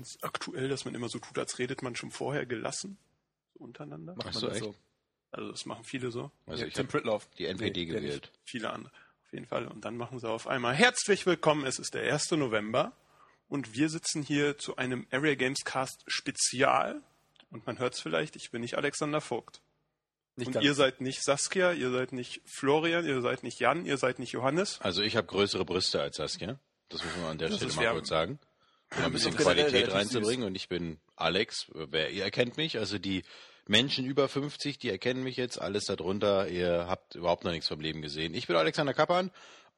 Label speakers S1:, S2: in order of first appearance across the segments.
S1: ganz aktuell, dass man immer so tut, als redet man schon vorher gelassen. So untereinander.
S2: Macht
S3: Ach
S2: man
S3: so,
S2: das
S3: echt?
S2: so.
S1: Also das machen viele so.
S3: Also
S2: Ja,
S3: ich habe
S2: Pritloff.
S3: die NPD
S2: Nee,
S3: gewählt.
S1: Viele andere. Auf jeden Fall. Und dann machen sie auf einmal herzlich willkommen. Es ist der 1. November. Und wir sitzen hier zu einem Area Games Cast Spezial. Und man hört es vielleicht, ich bin nicht Alexander Vogt.
S2: Nicht
S1: und
S2: ganz.
S1: ihr seid nicht Saskia, ihr seid nicht Florian, ihr seid nicht Jan, ihr seid nicht Johannes.
S3: Also ich habe größere Brüste als Saskia. Das muss man an der
S1: Das
S3: Stelle mal kurz sagen. Um ein bisschen
S2: doch generell
S3: Qualität reinzubringen. Und ich bin Alex. Wer, ihr erkennt mich. Also die Menschen über 50, die erkennen mich jetzt. Alles darunter. Ihr habt überhaupt noch nichts vom Leben gesehen. Ich bin Alexander Kappan.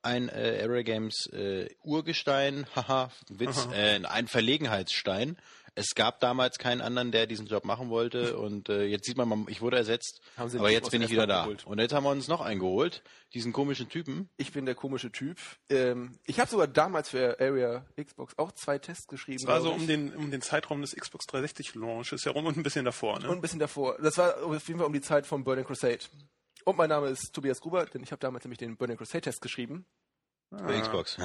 S3: Ein äh, Area Games äh, Urgestein, haha, Witz, äh, ein Verlegenheitsstein. Es gab damals keinen anderen, der diesen Job machen wollte und äh, jetzt sieht man, ich wurde ersetzt,
S2: Haben sie
S3: aber
S2: den
S3: jetzt bin ich wieder da.
S2: Geholt.
S3: Und jetzt haben wir uns noch eingeholt, diesen komischen Typen.
S2: Ich bin der komische Typ. Ähm, ich habe sogar damals für Area Xbox auch zwei Tests geschrieben.
S1: Es war so um den, um den Zeitraum des Xbox 360 Launches herum und ein bisschen davor. Ne?
S2: Und ein bisschen davor. Das war auf jeden Fall um die Zeit von Burning Crusade. Und mein Name ist Tobias Gruber, denn ich habe damals nämlich den Burning Crusade Test geschrieben.
S3: Für Xbox.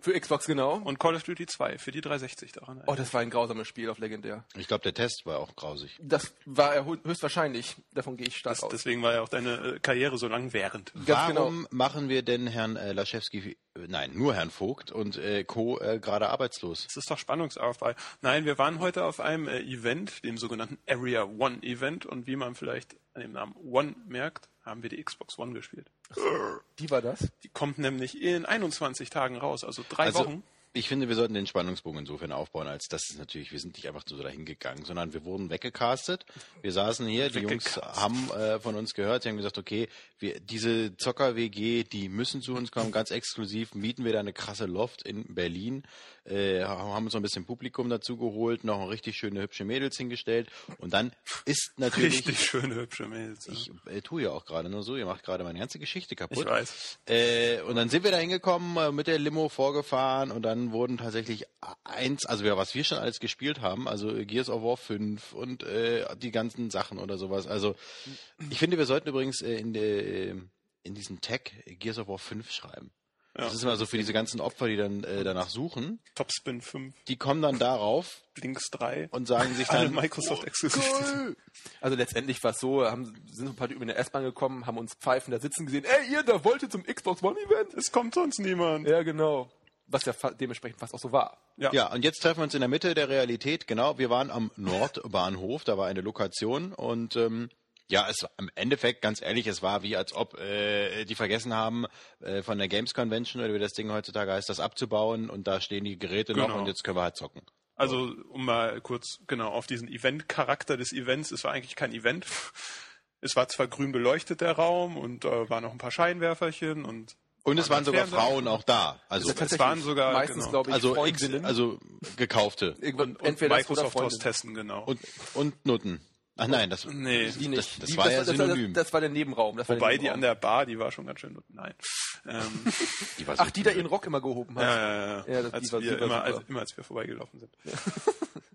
S2: Für Xbox genau.
S1: und Call of Duty 2 für die 360 daran.
S2: Oh, das war ein grausames Spiel auf Legendär.
S3: Ich glaube, der Test war auch grausig.
S2: Das war er hö- höchstwahrscheinlich. Davon gehe ich stark
S1: das,
S2: aus.
S1: deswegen war ja auch deine äh, Karriere so lang während.
S2: Ganz
S3: Warum machen wir denn Herrn äh, Laschewski, nein, nur Herrn Vogt und äh, Co. Äh, gerade arbeitslos?
S1: Das ist doch Spannungsaufbau. Nein, wir waren heute auf einem äh, Event, dem sogenannten Area One Event. Und wie man vielleicht an dem Namen One merkt, haben wir die Xbox One gespielt.
S2: Die war das?
S1: Die kommt nämlich in 21 Tagen raus, also drei
S3: Also,
S1: Wochen.
S3: Ich finde, wir sollten den Spannungsbogen insofern aufbauen, als das ist natürlich, wir sind nicht einfach so dahin gegangen, sondern wir wurden weggecastet. Wir saßen hier, die Jungs haben äh, von uns gehört, sie haben gesagt, okay, wir, diese Zocker-WG, die müssen zu uns kommen, ganz exklusiv, mieten wir da eine krasse Loft in Berlin, äh, haben uns noch ein bisschen Publikum dazu geholt, noch richtig schöne, hübsche Mädels hingestellt und dann ist natürlich...
S1: Richtig schöne, hübsche Mädels. ja.
S3: Ich äh, tue ja auch gerade nur so, ihr macht gerade meine ganze Geschichte kaputt.
S1: Ich weiß.
S3: Äh, und dann sind wir da hingekommen, äh, mit der Limo vorgefahren und dann wurden tatsächlich eins, also ja, was wir schon alles gespielt haben, also Gears of War 5 und äh, die ganzen Sachen oder sowas. Also ich finde, wir sollten übrigens äh, in, der, in diesen Tag Gears of War 5 schreiben. Das ist immer so für diese ganzen Opfer, die dann äh, danach suchen.
S1: Topspin 5,
S3: Die kommen dann darauf
S1: Blinks 3
S3: und sagen sich
S1: alle
S3: dann,
S1: Microsoft exklusiv.
S2: Also letztendlich war es so, haben, sind ein paar Typen in der S-Bahn gekommen, haben uns pfeifen da sitzen gesehen. Ey, ihr, da wollt ihr zum Xbox One Event?
S1: Es kommt sonst niemand.
S2: Ja, genau. Was ja fa- dementsprechend fast auch so war.
S1: Ja.
S3: Ja, und jetzt treffen wir uns in der Mitte der Realität. Genau, wir waren am Nordbahnhof, da war eine Lokation und ähm, ja, es war im Endeffekt, ganz ehrlich, es war wie, als ob äh, die vergessen haben, äh, von der Games Convention oder wie das Ding heutzutage heißt, das abzubauen und da stehen die Geräte noch
S1: Genau.
S3: und jetzt können wir halt zocken.
S1: Also, um mal kurz genau auf diesen Event-Charakter des Events, es war eigentlich kein Event. Es war zwar grün beleuchtet, der Raum, und äh, waren noch ein paar Scheinwerferchen und
S3: Und es waren sogar. Frauen auch da. Also,
S2: Das
S1: es waren sogar,
S2: meistens,
S1: genau.
S2: glaube ich,
S3: also,
S2: Freundinnen.
S3: also gekaufte
S1: und
S2: entweder das oder
S1: Microsoft austesten, genau.
S3: und, und Nutten. Ach nein, das,
S1: nee,
S2: Die nicht.
S3: das
S2: die,
S3: war ja
S2: das,
S3: synonym.
S2: Das, das war der Nebenraum. Das war der
S1: wobei die
S2: Nebenraum.
S1: an der Bar, die war schon ganz schön, nein. Ähm,
S3: die war so
S2: Ach, die da ihren Rock immer gehoben hat.
S1: ja, ja, ja,
S2: Ja, das-
S1: als
S2: die war-
S1: wir
S2: die war
S1: immer, als, immer als wir vorbeigelaufen sind.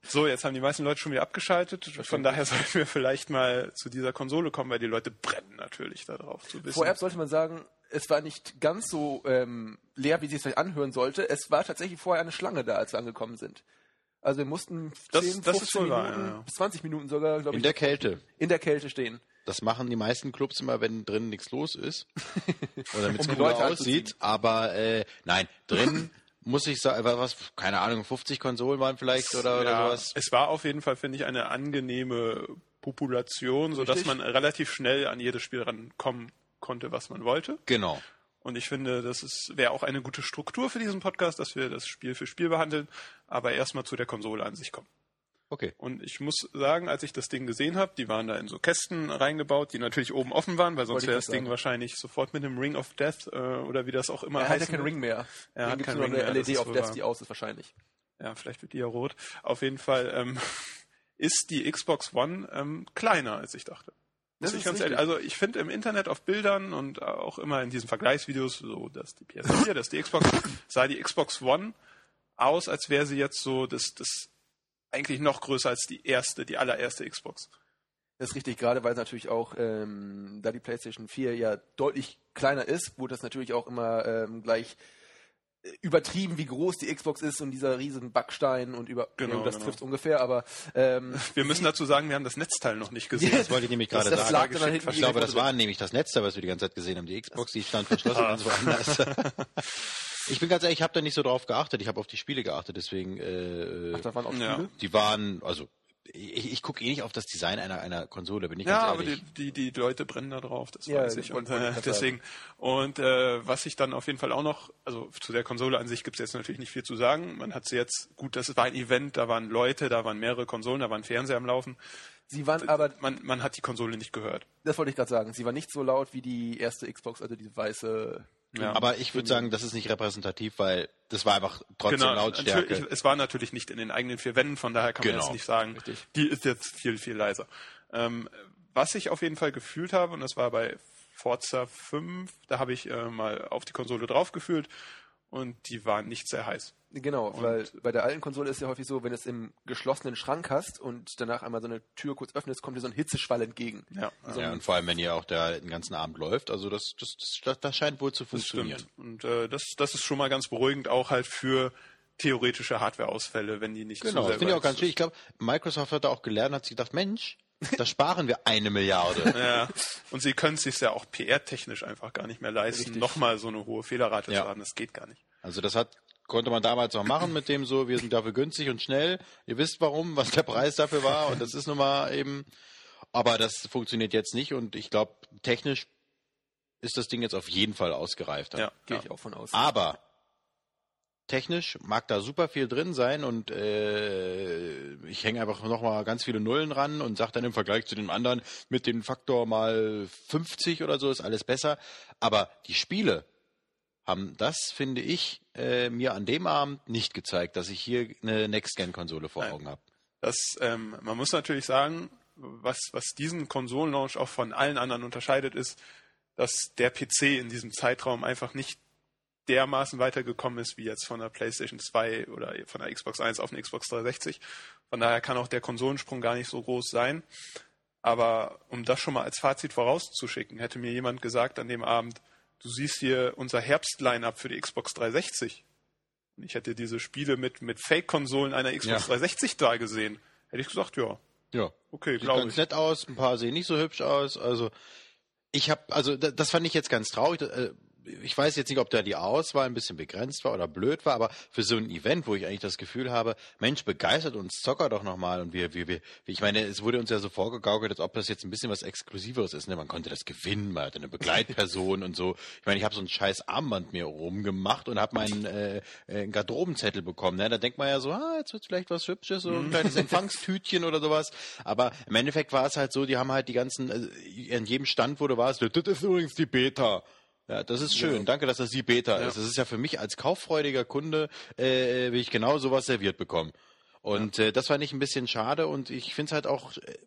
S1: So, jetzt haben die meisten Leute schon wieder abgeschaltet. Von daher sollten wir vielleicht mal zu dieser Konsole kommen, weil die Leute brennen natürlich darauf zu wissen.
S2: Vorab sollte man sagen, es war nicht ganz so ähm, leer, wie sich vielleicht anhören sollte. Es war tatsächlich vorher eine Schlange da, als wir angekommen sind. Also wir mussten
S1: Das-
S2: 10,
S1: das
S2: 15
S1: ist wohl wahr,
S2: Minuten,
S1: ja, ja.
S2: bis 20 Minuten sogar, glaube
S3: in
S2: ich,
S3: der Kälte.
S2: in der Kälte stehen.
S3: Das machen die meisten Clubs immer, wenn drinnen nichts los ist. Oder damit es
S2: Um Leute
S3: aussieht. Aber äh, nein, drin muss ich sagen, was, keine Ahnung, 50 Konsolen waren vielleicht oder, oder
S1: ja,
S3: sowas.
S1: Es war auf jeden Fall, finde ich, eine angenehme Population, sodass
S2: Richtig.
S1: man relativ schnell an jedes Spiel rankommen konnte, was man wollte.
S3: Genau.
S1: Und ich finde, das ist wäre auch eine gute Struktur für diesen Podcast, dass wir das Spiel für Spiel behandeln, aber erstmal zu der Konsole an sich kommen.
S3: Okay.
S1: Und ich muss sagen, als ich das Ding gesehen habe, die waren da in so Kästen reingebaut, die natürlich oben offen waren, weil sonst wäre das Ding wahrscheinlich sofort mit einem Ring of Death äh, oder wie das auch immer
S2: Er hat ja
S1: heißt.
S2: keinen Ring mehr.
S1: Er hat keinen Ring
S2: eine
S1: mehr,
S2: LED
S1: wohl
S2: Death, die aus ist wahrscheinlich.
S1: Ja, vielleicht wird die ja rot. Auf jeden Fall ähm, ist die Xbox One ähm, kleiner, als ich dachte.
S2: Das
S1: ich ganz ehrlich, also ich finde im Internet auf Bildern und auch immer in diesen Vergleichsvideos, so dass die PS4, dass die Xbox, sah die Xbox One aus, als wäre sie jetzt so das, das eigentlich noch größer als die erste, die allererste Xbox.
S2: Das ist richtig, gerade weil es natürlich auch, ähm, da die PlayStation 4 ja deutlich kleiner ist, wurde das natürlich auch immer ähm, gleich übertrieben, wie groß die Xbox ist und dieser riesen Backstein und über
S1: Genau,
S2: das
S1: genau.
S2: trifft ungefähr, aber ähm,
S1: Wir müssen dazu sagen, wir haben das Netzteil noch nicht gesehen.
S3: Das wollte ich nämlich gerade
S2: das, das
S3: sagen.
S2: dann hinten
S3: Ich glaube, das war nämlich das Netzteil, was wir die ganze Zeit gesehen haben. Die Xbox, die stand verschlossen und so woanders. Ich bin ganz ehrlich, ich habe da nicht so drauf geachtet. Ich habe auf die Spiele geachtet, deswegen äh,
S2: Ach, da waren auch
S1: Ja.
S2: Spiele.
S3: die waren, also ich, ich gucke eh nicht auf das Design einer, einer Konsole, bin ich
S1: Ja,
S3: ganz
S1: aber
S3: ehrlich.
S1: die, die, die Leute brennen da drauf, das
S2: Ja,
S1: weiß ich. Und äh, deswegen, und äh, was ich dann auf jeden Fall auch noch, also zu der Konsole an sich gibt es jetzt natürlich nicht viel zu sagen. Man hat sie jetzt, gut, das war ein Event, da waren Leute, da waren mehrere Konsolen, da waren Fernseher am Laufen.
S2: Sie waren aber,
S1: Man, man hat die Konsole nicht gehört.
S2: das wollte ich gerade sagen, sie war nicht so laut wie die erste Xbox, also diese weiße.
S1: Ja.
S3: aber ich würde sagen, das ist nicht repräsentativ, weil das war einfach trotzdem Lautstärke.
S1: natürlich, es war natürlich nicht in den eigenen vier Wänden, von daher kann man
S3: Genau.
S1: jetzt nicht sagen, die ist jetzt viel, viel leiser. Ähm, was ich auf jeden Fall gefühlt habe, und das war bei Forza 5, da habe ich äh, mal auf die Konsole draufgefühlt und die war nicht sehr heiß.
S2: Genau, weil bei der alten Konsole ist ja häufig so, wenn du es im geschlossenen Schrank hast und danach einmal so eine Tür kurz öffnest, kommt dir so ein Hitzeschwall entgegen.
S1: Ja,
S3: ja, und vor allem, wenn ihr auch da den ganzen Abend läuft, also das, das, das, das scheint wohl zu funktionieren.
S1: stimmt. Und äh, das, das ist schon mal ganz beruhigend, auch halt für theoretische Hardware-Ausfälle, wenn die nicht
S3: Genau,
S1: zu
S3: das
S1: sehr
S3: finde ich auch ganz schön. Ich glaube, Microsoft hat da auch gelernt, hat sich gedacht, Mensch, da sparen wir eine Milliarde.
S1: Ja, und sie können es sich ja auch PR-technisch einfach gar nicht mehr leisten,
S2: Richtig.
S1: nochmal so eine hohe Fehlerrate
S3: Ja.
S1: zu haben. Das geht gar nicht.
S3: Also das hat konnte man damals noch machen mit dem so, wir sind dafür günstig und schnell. Ihr wisst warum, was der Preis dafür war und das ist nun mal eben, aber das funktioniert jetzt nicht und ich glaube, technisch ist das Ding jetzt auf jeden Fall ausgereifter.
S1: Ja,
S2: Gehe
S1: ja.
S2: ich auch von aus.
S3: Aber technisch mag da super viel drin sein und äh, ich hänge einfach nochmal ganz viele Nullen ran und sage dann im Vergleich zu den anderen mit dem Faktor mal 50 oder so ist alles besser. Aber die Spiele haben das, finde ich, äh, mir an dem Abend nicht gezeigt, dass ich hier eine Next-Gen-Konsole vor
S1: Nein.
S3: Augen habe.
S1: Das, ähm, man muss natürlich sagen, was, was diesen Konsolenlaunch auch von allen anderen unterscheidet, ist, dass der PC in diesem Zeitraum einfach nicht dermaßen weitergekommen ist, wie jetzt von der PlayStation 2 oder von der Xbox 1 auf eine Xbox 360. Von daher kann auch der Konsolensprung gar nicht so groß sein. Aber um das schon mal als Fazit vorauszuschicken, hätte mir jemand gesagt an dem Abend, du siehst hier unser Herbst-Line-Up für die Xbox 360. Und ich hätte diese Spiele mit, mit Fake-Konsolen einer Xbox
S3: Ja.
S1: 360 da gesehen. Hätte ich gesagt, ja,
S3: Ja.
S1: okay,
S3: Sieht
S1: glaube
S3: ganz
S1: ich.
S3: nett aus, ein paar sehen nicht so hübsch aus. Also ich habe, also da- das fand ich jetzt ganz traurig. Ich weiß jetzt nicht, ob da die Auswahl ein bisschen begrenzt war oder blöd war, aber für so ein Event, wo ich eigentlich das Gefühl habe, Mensch, begeistert uns Zocker doch nochmal und wir, wir, wir, ich meine, es wurde uns ja so vorgegaukelt, als ob das jetzt ein bisschen was Exklusiveres ist. Ne? Man konnte das gewinnen, man hatte eine Begleitperson und so. Ich meine, ich habe so ein scheiß Armband mir rumgemacht und habe meinen äh, äh, Garderobenzettel bekommen. Ne? Da denkt man ja so, ah, jetzt wird vielleicht was Hübsches, so ein kleines Empfangstütchen oder sowas. Aber im Endeffekt war es halt so, die haben halt die ganzen, äh, an jedem Stand, wo du warst, das ist übrigens die Beta. Ja, das ist schön. Danke, dass das die Beta ist. Das ist ja für mich als kauffreudiger Kunde, äh, will ich genau sowas serviert bekommen. Und äh, das fand ich ein bisschen schade und ich finde es halt auch, äh,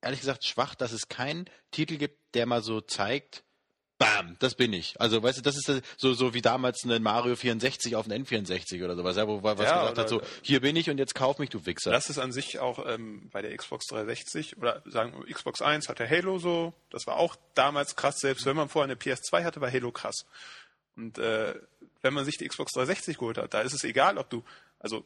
S3: ehrlich gesagt, schwach, dass es keinen Titel gibt, der mal so zeigt, bam, das bin ich. Also, weißt du, das ist äh, so, so wie damals ein Mario 64 auf den N64 oder sowas, ja, wo was
S1: Ja,
S3: gesagt hat, so, hier bin ich und jetzt kauf mich, du Wichser.
S1: Das ist an sich auch ähm, bei der Xbox 360 oder sagen wir Xbox 1 hatte Halo so. Das war auch damals krass. Selbst wenn man vorher eine PS2 hatte, war Halo krass. Und äh, wenn man sich die Xbox 360 geholt hat, da ist es egal, ob du, also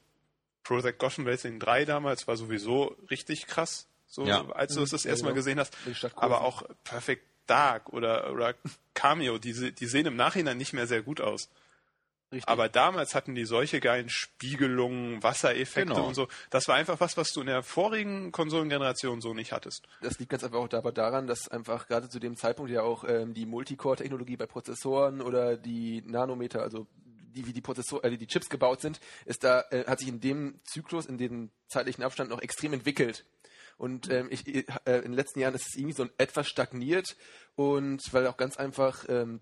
S1: Project Gotham Racing 3 damals war sowieso richtig krass, so
S3: Ja.
S1: als du es das erste Mal gesehen hast. Aber auch Perfect Dark oder, oder Cameo, die, die sehen im Nachhinein nicht mehr sehr gut aus.
S2: Richtig.
S1: Aber damals hatten die solche geilen Spiegelungen, Wassereffekte
S3: Genau.
S1: und so. Das war einfach was, was du in der vorigen Konsolengeneration so nicht hattest.
S2: Das liegt ganz einfach auch dabei daran, dass einfach gerade zu dem Zeitpunkt ja auch ähm, die Multicore-Technologie bei Prozessoren oder die Nanometer, also die wie die Prozessor, äh, die Chips gebaut sind, ist da äh, hat sich in dem Zyklus, in dem zeitlichen Abstand noch extrem entwickelt. Und ähm, ich, äh, in den letzten Jahren ist es irgendwie so etwas stagniert und weil auch ganz einfach ähm,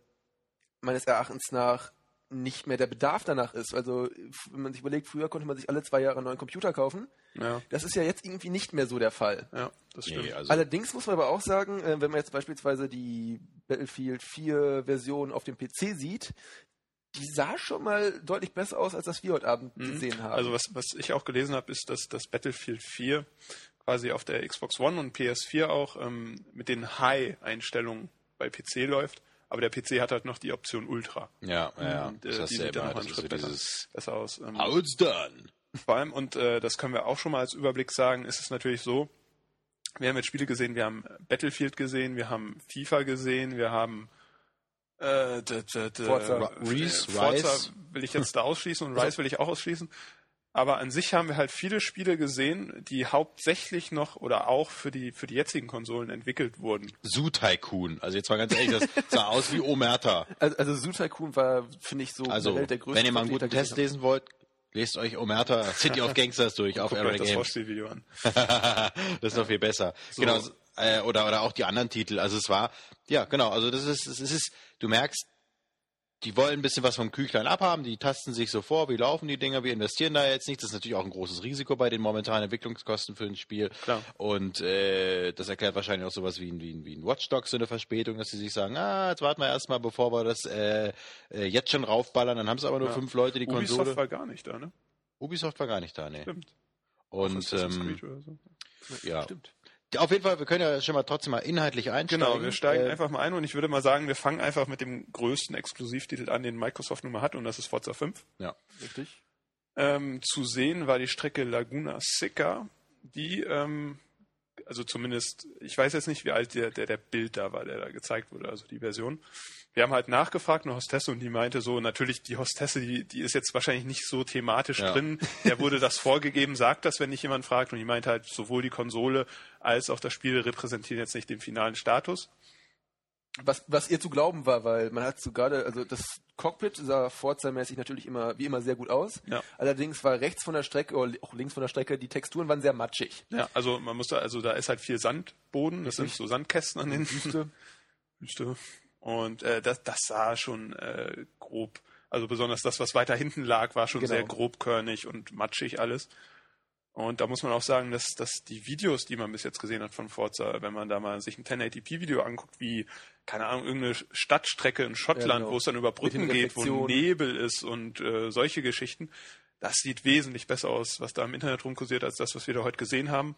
S2: meines Erachtens nach nicht mehr der Bedarf danach ist. Also wenn man sich überlegt, früher konnte man sich alle zwei Jahre einen neuen Computer kaufen.
S1: Ja,
S2: Das ist ja jetzt irgendwie nicht mehr so der Fall.
S1: ja, das stimmt.
S3: Nee, also,
S2: Allerdings muss man aber auch sagen, äh, wenn man jetzt beispielsweise die Battlefield 4 Version auf dem PC sieht, die sah schon mal deutlich besser aus, als das wir heute Abend gesehen haben.
S1: Also was, was ich auch gelesen habe, ist, dass das Battlefield 4 quasi auf der Xbox One und PS4 auch ähm, mit den High-Einstellungen bei PC läuft. aber der PC hat halt noch die Option Ultra.
S3: Ja, ja.
S1: Und, äh,
S3: Das
S1: die sieht dann
S3: immer.
S1: noch einen Schritt besser, besser aus. Ähm,
S3: How it's done.
S1: vor allem, und äh, das können wir auch schon mal als Überblick sagen, ist es natürlich so, wir haben jetzt Spiele gesehen, wir haben Battlefield gesehen, wir haben FIFA gesehen, wir haben äh, d, d, d,
S2: Forza.
S1: äh,
S3: Rise,
S1: Forza
S3: Rise.
S1: will ich jetzt da ausschließen und Rise will ich auch ausschließen. Aber an sich haben wir halt viele Spiele gesehen, die hauptsächlich noch oder auch für die für die jetzigen Konsolen entwickelt wurden.
S3: Zoo Tycoon. Also jetzt mal ganz ehrlich, das sah aus wie Omerta.
S2: Also, also Zoo Tycoon war, finde ich, so
S3: Also,
S2: der Welt der größte
S3: wenn ihr mal einen guten Test lesen wollt, lest euch Omerta City of Gangsters durch auf Era
S1: euch das
S3: Games.
S1: Vorspielvideo an.
S3: das ist noch viel besser. Genau, s- äh, oder oder auch die anderen Titel. Also es war ja genau. Also das ist es ist du merkst, die wollen ein bisschen was vom Küchlein abhaben. Die tasten sich so vor, wie laufen die Dinger, wir investieren da jetzt nicht. Das ist natürlich auch ein großes Risiko bei den momentanen Entwicklungskosten für ein Spiel.
S1: Klar.
S3: Und äh, das erklärt wahrscheinlich auch sowas wie ein, wie ein, wie ein Watch Dogs so eine Verspätung, dass sie sich sagen, ah, jetzt warten wir erstmal, bevor wir das äh, äh, jetzt schon raufballern. Dann haben es aber nur
S1: Ja.
S3: fünf Leute die
S1: Ubisoft
S3: Konsole.
S1: war gar nicht da, ne?
S3: Ubisoft war gar nicht da, ne.
S1: Stimmt.
S3: Und ähm,
S1: so.
S3: ja,
S2: Stimmt.
S3: Ja, Auf jeden Fall, wir können ja schon mal trotzdem mal inhaltlich einsteigen.
S1: Genau, wir steigen
S3: Äh,
S1: einfach mal ein und ich würde mal sagen, wir fangen einfach mit dem größten Exklusivtitel an, den Microsoft nun mal hat, und das ist Forza 5.
S3: Ja.
S2: Richtig.
S1: Ähm, zu sehen war die Strecke Laguna Seca, die, ähm, also zumindest, ich weiß jetzt nicht, wie alt der, der, der Bild da war, der da gezeigt wurde, also die Version. Wir haben halt nachgefragt, eine Hostesse, und die meinte so, natürlich, die Hostesse, die, die ist jetzt wahrscheinlich nicht so thematisch
S3: Ja.
S1: drin. Der wurde das vorgegeben, sagt das, wenn dich jemand fragt. Und die meinte halt, sowohl die Konsole als auch das Spiel repräsentieren jetzt nicht den finalen Status.
S2: Was, was ihr zu glauben war, weil man hat so gerade, also das Cockpit sah Forza-mäßig natürlich immer, wie immer sehr gut aus.
S1: Ja.
S2: Allerdings war rechts von der Strecke oder auch links von der Strecke, die Texturen waren sehr matschig.
S1: Ja, also man muss da, also da ist halt viel Sandboden, das sind so Sandkästen an den
S2: Wüste.
S1: Wüste. Und äh, das, das sah schon äh, grob, also besonders das, was weiter hinten lag, war schon
S2: Genau.
S1: sehr grobkörnig und matschig alles. Und da muss man auch sagen, dass, dass die Videos, die man bis jetzt gesehen hat von Forza, wenn man da mal sich ein 1080p-Video anguckt, wie, keine Ahnung, irgendeine Stadtstrecke in Schottland,
S2: Ja, genau.
S1: wo es dann über Brücken geht, wo. Nebel ist und äh, solche Geschichten, das sieht wesentlich besser aus, was da im Internet rumkursiert, als das, was wir da heute gesehen haben.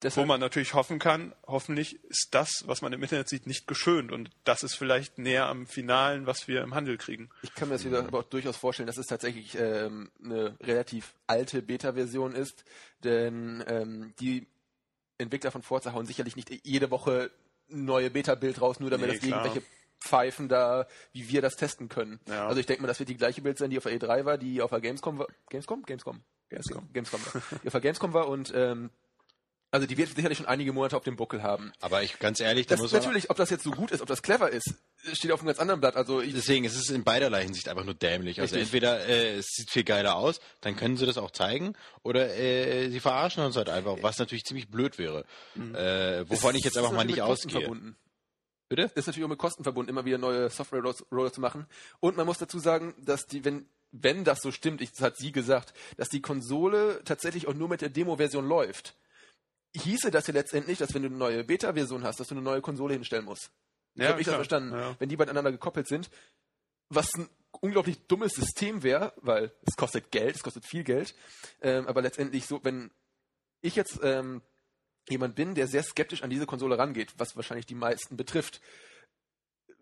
S1: Wo
S2: Deshalb,
S1: man natürlich hoffen kann, hoffentlich ist das, was man im Internet sieht, nicht geschönt. Und das ist vielleicht näher am Finalen, was wir im Handel kriegen.
S2: ich kann mir das wieder aber auch durchaus vorstellen, dass es tatsächlich ähm, eine relativ alte Beta-Version ist, denn ähm, die Entwickler von Forza hauen sicherlich nicht jede Woche ein neue Beta-Bild raus, nur damit
S1: Nee,
S2: das
S1: klar.
S2: irgendwelche Pfeifen da, wie wir das testen können.
S1: Ja.
S2: Also ich denke mal, das wird die gleiche Bild sein, die auf der E3 war, die auf der Gamescom war. Gamescom? Gamescom.
S1: Gamescom.
S2: Gamescom war. die auf der Gamescom war und ähm, also die wird sicherlich schon einige Monate auf dem Buckel haben.
S3: aber ich ganz ehrlich, da
S2: Das
S3: muss
S2: natürlich, ob das jetzt so gut ist, ob das clever ist, steht auf einem ganz anderen Blatt. Also ich,
S3: Deswegen, es ist in beiderlei Hinsicht einfach nur dämlich. Also
S2: Richtig.
S3: entweder äh, es sieht viel geiler aus, dann können sie das auch zeigen, oder äh, sie verarschen uns halt einfach, was natürlich ziemlich blöd wäre. Äh, wovon ich jetzt einfach mal nicht ausgehe.
S2: Verbunden.
S3: Bitte?
S2: ist natürlich auch mit Kosten verbunden, immer wieder neue Software-Roller zu machen. Und man muss dazu sagen, dass die, wenn, wenn das so stimmt, ich, das hat sie gesagt, dass die Konsole tatsächlich auch nur mit der Demo-Version läuft, hieße das ja letztendlich, dass wenn du eine neue Beta-Version hast, dass du eine neue Konsole hinstellen musst. So
S1: Ja,
S2: habe ich das verstanden.
S1: Ja.
S2: Wenn die beieinander gekoppelt sind, was ein unglaublich dummes System wäre, weil es kostet Geld, es kostet viel Geld, ähm, aber letztendlich so, wenn ich jetzt ähm, jemand bin, der sehr skeptisch an diese Konsole rangeht, was wahrscheinlich die meisten betrifft,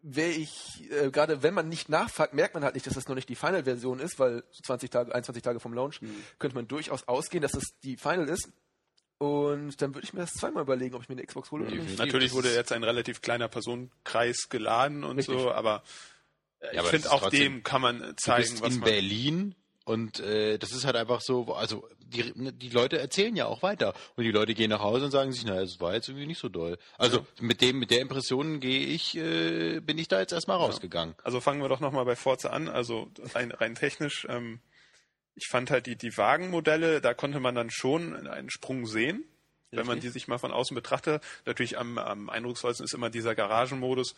S2: wäre ich, äh, gerade wenn man nicht nachfragt, merkt man halt nicht, dass das noch nicht die Final-Version ist, weil so 20 Tage, 21 Tage vom Launch könnte man durchaus ausgehen, dass das die Final ist. Und dann würde ich mir das zweimal überlegen, ob ich mir eine Xbox hole oder nicht.
S3: Definitiv.
S1: Natürlich wurde jetzt ein relativ kleiner Personenkreis geladen und
S2: Richtig.
S1: so, aber äh,
S3: Ja,
S1: ich finde auch
S3: trotzdem-
S1: dem kann man äh,
S3: Du
S1: zeigen,
S3: bist
S1: was
S3: in
S1: man.
S3: Berlin und äh, das ist halt einfach so, also die, die Leute erzählen ja auch weiter und die Leute gehen nach Hause und sagen sich, naja, es war jetzt irgendwie nicht so doll. Also mit dem, mit der Impression gehe ich, äh, bin ich da jetzt erstmal rausgegangen.
S1: Also fangen wir doch nochmal bei Forza an. Also rein, rein technisch, ähm, ich fand halt die, die Wagenmodelle, da konnte man dann schon einen Sprung sehen, wenn man die sich mal von außen betrachtet. Natürlich am, am eindrucksvollsten ist immer dieser Garagenmodus,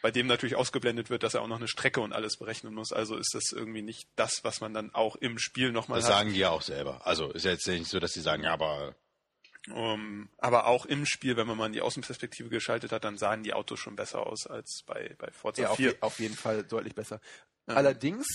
S1: bei dem natürlich ausgeblendet wird, dass er auch noch eine Strecke und alles berechnen muss. Also ist das irgendwie nicht das, was man dann auch im Spiel nochmal
S3: Das
S1: hat.
S3: sagen die ja auch selber. Also ist ja jetzt nicht so, dass die sagen, ja, aber
S1: Um, aber auch im Spiel, wenn man mal in die Außenperspektive geschaltet hat, dann sahen die Autos schon besser aus als bei, bei Forza
S2: Ja, auf,
S1: 4.
S2: je, auf jeden Fall deutlich besser. Allerdings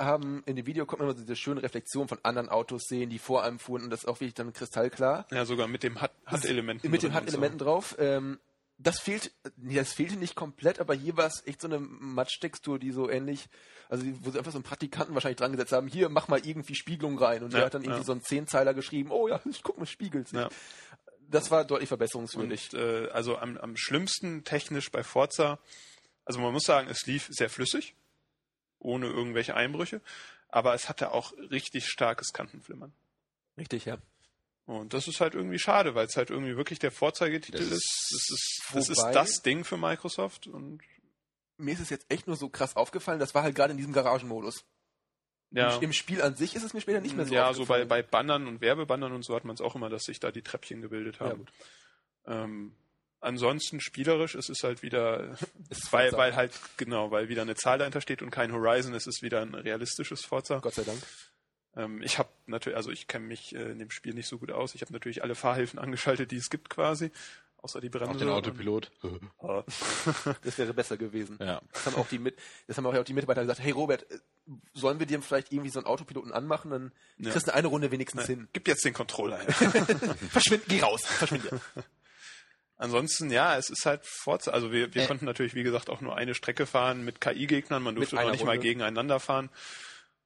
S2: haben in dem Video kommt man immer so diese schöne Reflexion von anderen Autos sehen, die vor einem fuhren und das ist auch wirklich dann kristallklar.
S1: Ja, sogar mit dem HUD-Elementen.
S2: mit den
S1: und so.
S2: HUD-Elementen drauf. Ähm, das fehlt, nee, das fehlte nicht komplett, aber hier war es echt so eine Matschtextur, die so ähnlich, also wo sie einfach so einen Praktikanten wahrscheinlich dran gesetzt haben, hier mach mal irgendwie Spiegelung rein und
S1: Ja,
S2: der hat dann irgendwie
S1: ja.
S2: so einen Zehnzeiler geschrieben, oh ja, ich guck mal, spiegelt sich.
S1: Ja.
S2: Das war deutlich verbesserungswürdig.
S1: Und äh, also am, am schlimmsten technisch bei Forza, also man muss sagen, es lief sehr flüssig, ohne irgendwelche Einbrüche, aber es hatte auch richtig starkes Kantenflimmern.
S2: Richtig, ja.
S1: Und das ist halt irgendwie schade, weil es halt irgendwie wirklich der Vorzeigetitel
S3: Das
S1: ist. Das ist, das ist das Ding für Microsoft und
S2: Mir ist es jetzt echt nur so krass aufgefallen, das war halt gerade in diesem Garagenmodus.
S1: ja.
S2: Im, Spiel an sich ist es mir später nicht mehr so
S1: ja, so bei, bei Bannern und Werbebannern und so hat man es auch immer, dass sich da die Treppchen gebildet
S2: Ja,
S1: haben.
S2: gut.
S1: ähm, ansonsten spielerisch ist es halt wieder,
S2: ist
S1: weil, weil halt, genau, weil wieder eine Zahl dahinter steht und kein Horizon, ist es wieder ein realistisches Forza.
S2: Gott sei Dank.
S1: Ähm, ich habe natürlich, also ich kenne mich äh, in dem Spiel nicht so gut aus. Ich habe natürlich alle Fahrhilfen angeschaltet, die es gibt quasi, außer die Bremse.
S3: Auch den Autopilot.
S1: Und,
S2: Das wäre besser gewesen.
S3: ja.
S2: Das haben auch die mit, das haben auch die Mitarbeiter gesagt, hey Robert, äh, sollen wir dir vielleicht irgendwie so einen Autopiloten anmachen, dann
S1: Ja.
S2: kriegst du eine Runde wenigstens
S1: äh,
S2: hin.
S1: gib jetzt den Controller.
S2: Verschwind, geh raus, verschwinde.
S1: Ansonsten, ja, es ist halt Forza. Also wir, wir
S3: Äh.
S1: konnten natürlich, wie gesagt, auch nur eine Strecke fahren mit KI-Gegnern. Man durfte noch nicht mal
S2: Runde.
S1: gegeneinander fahren.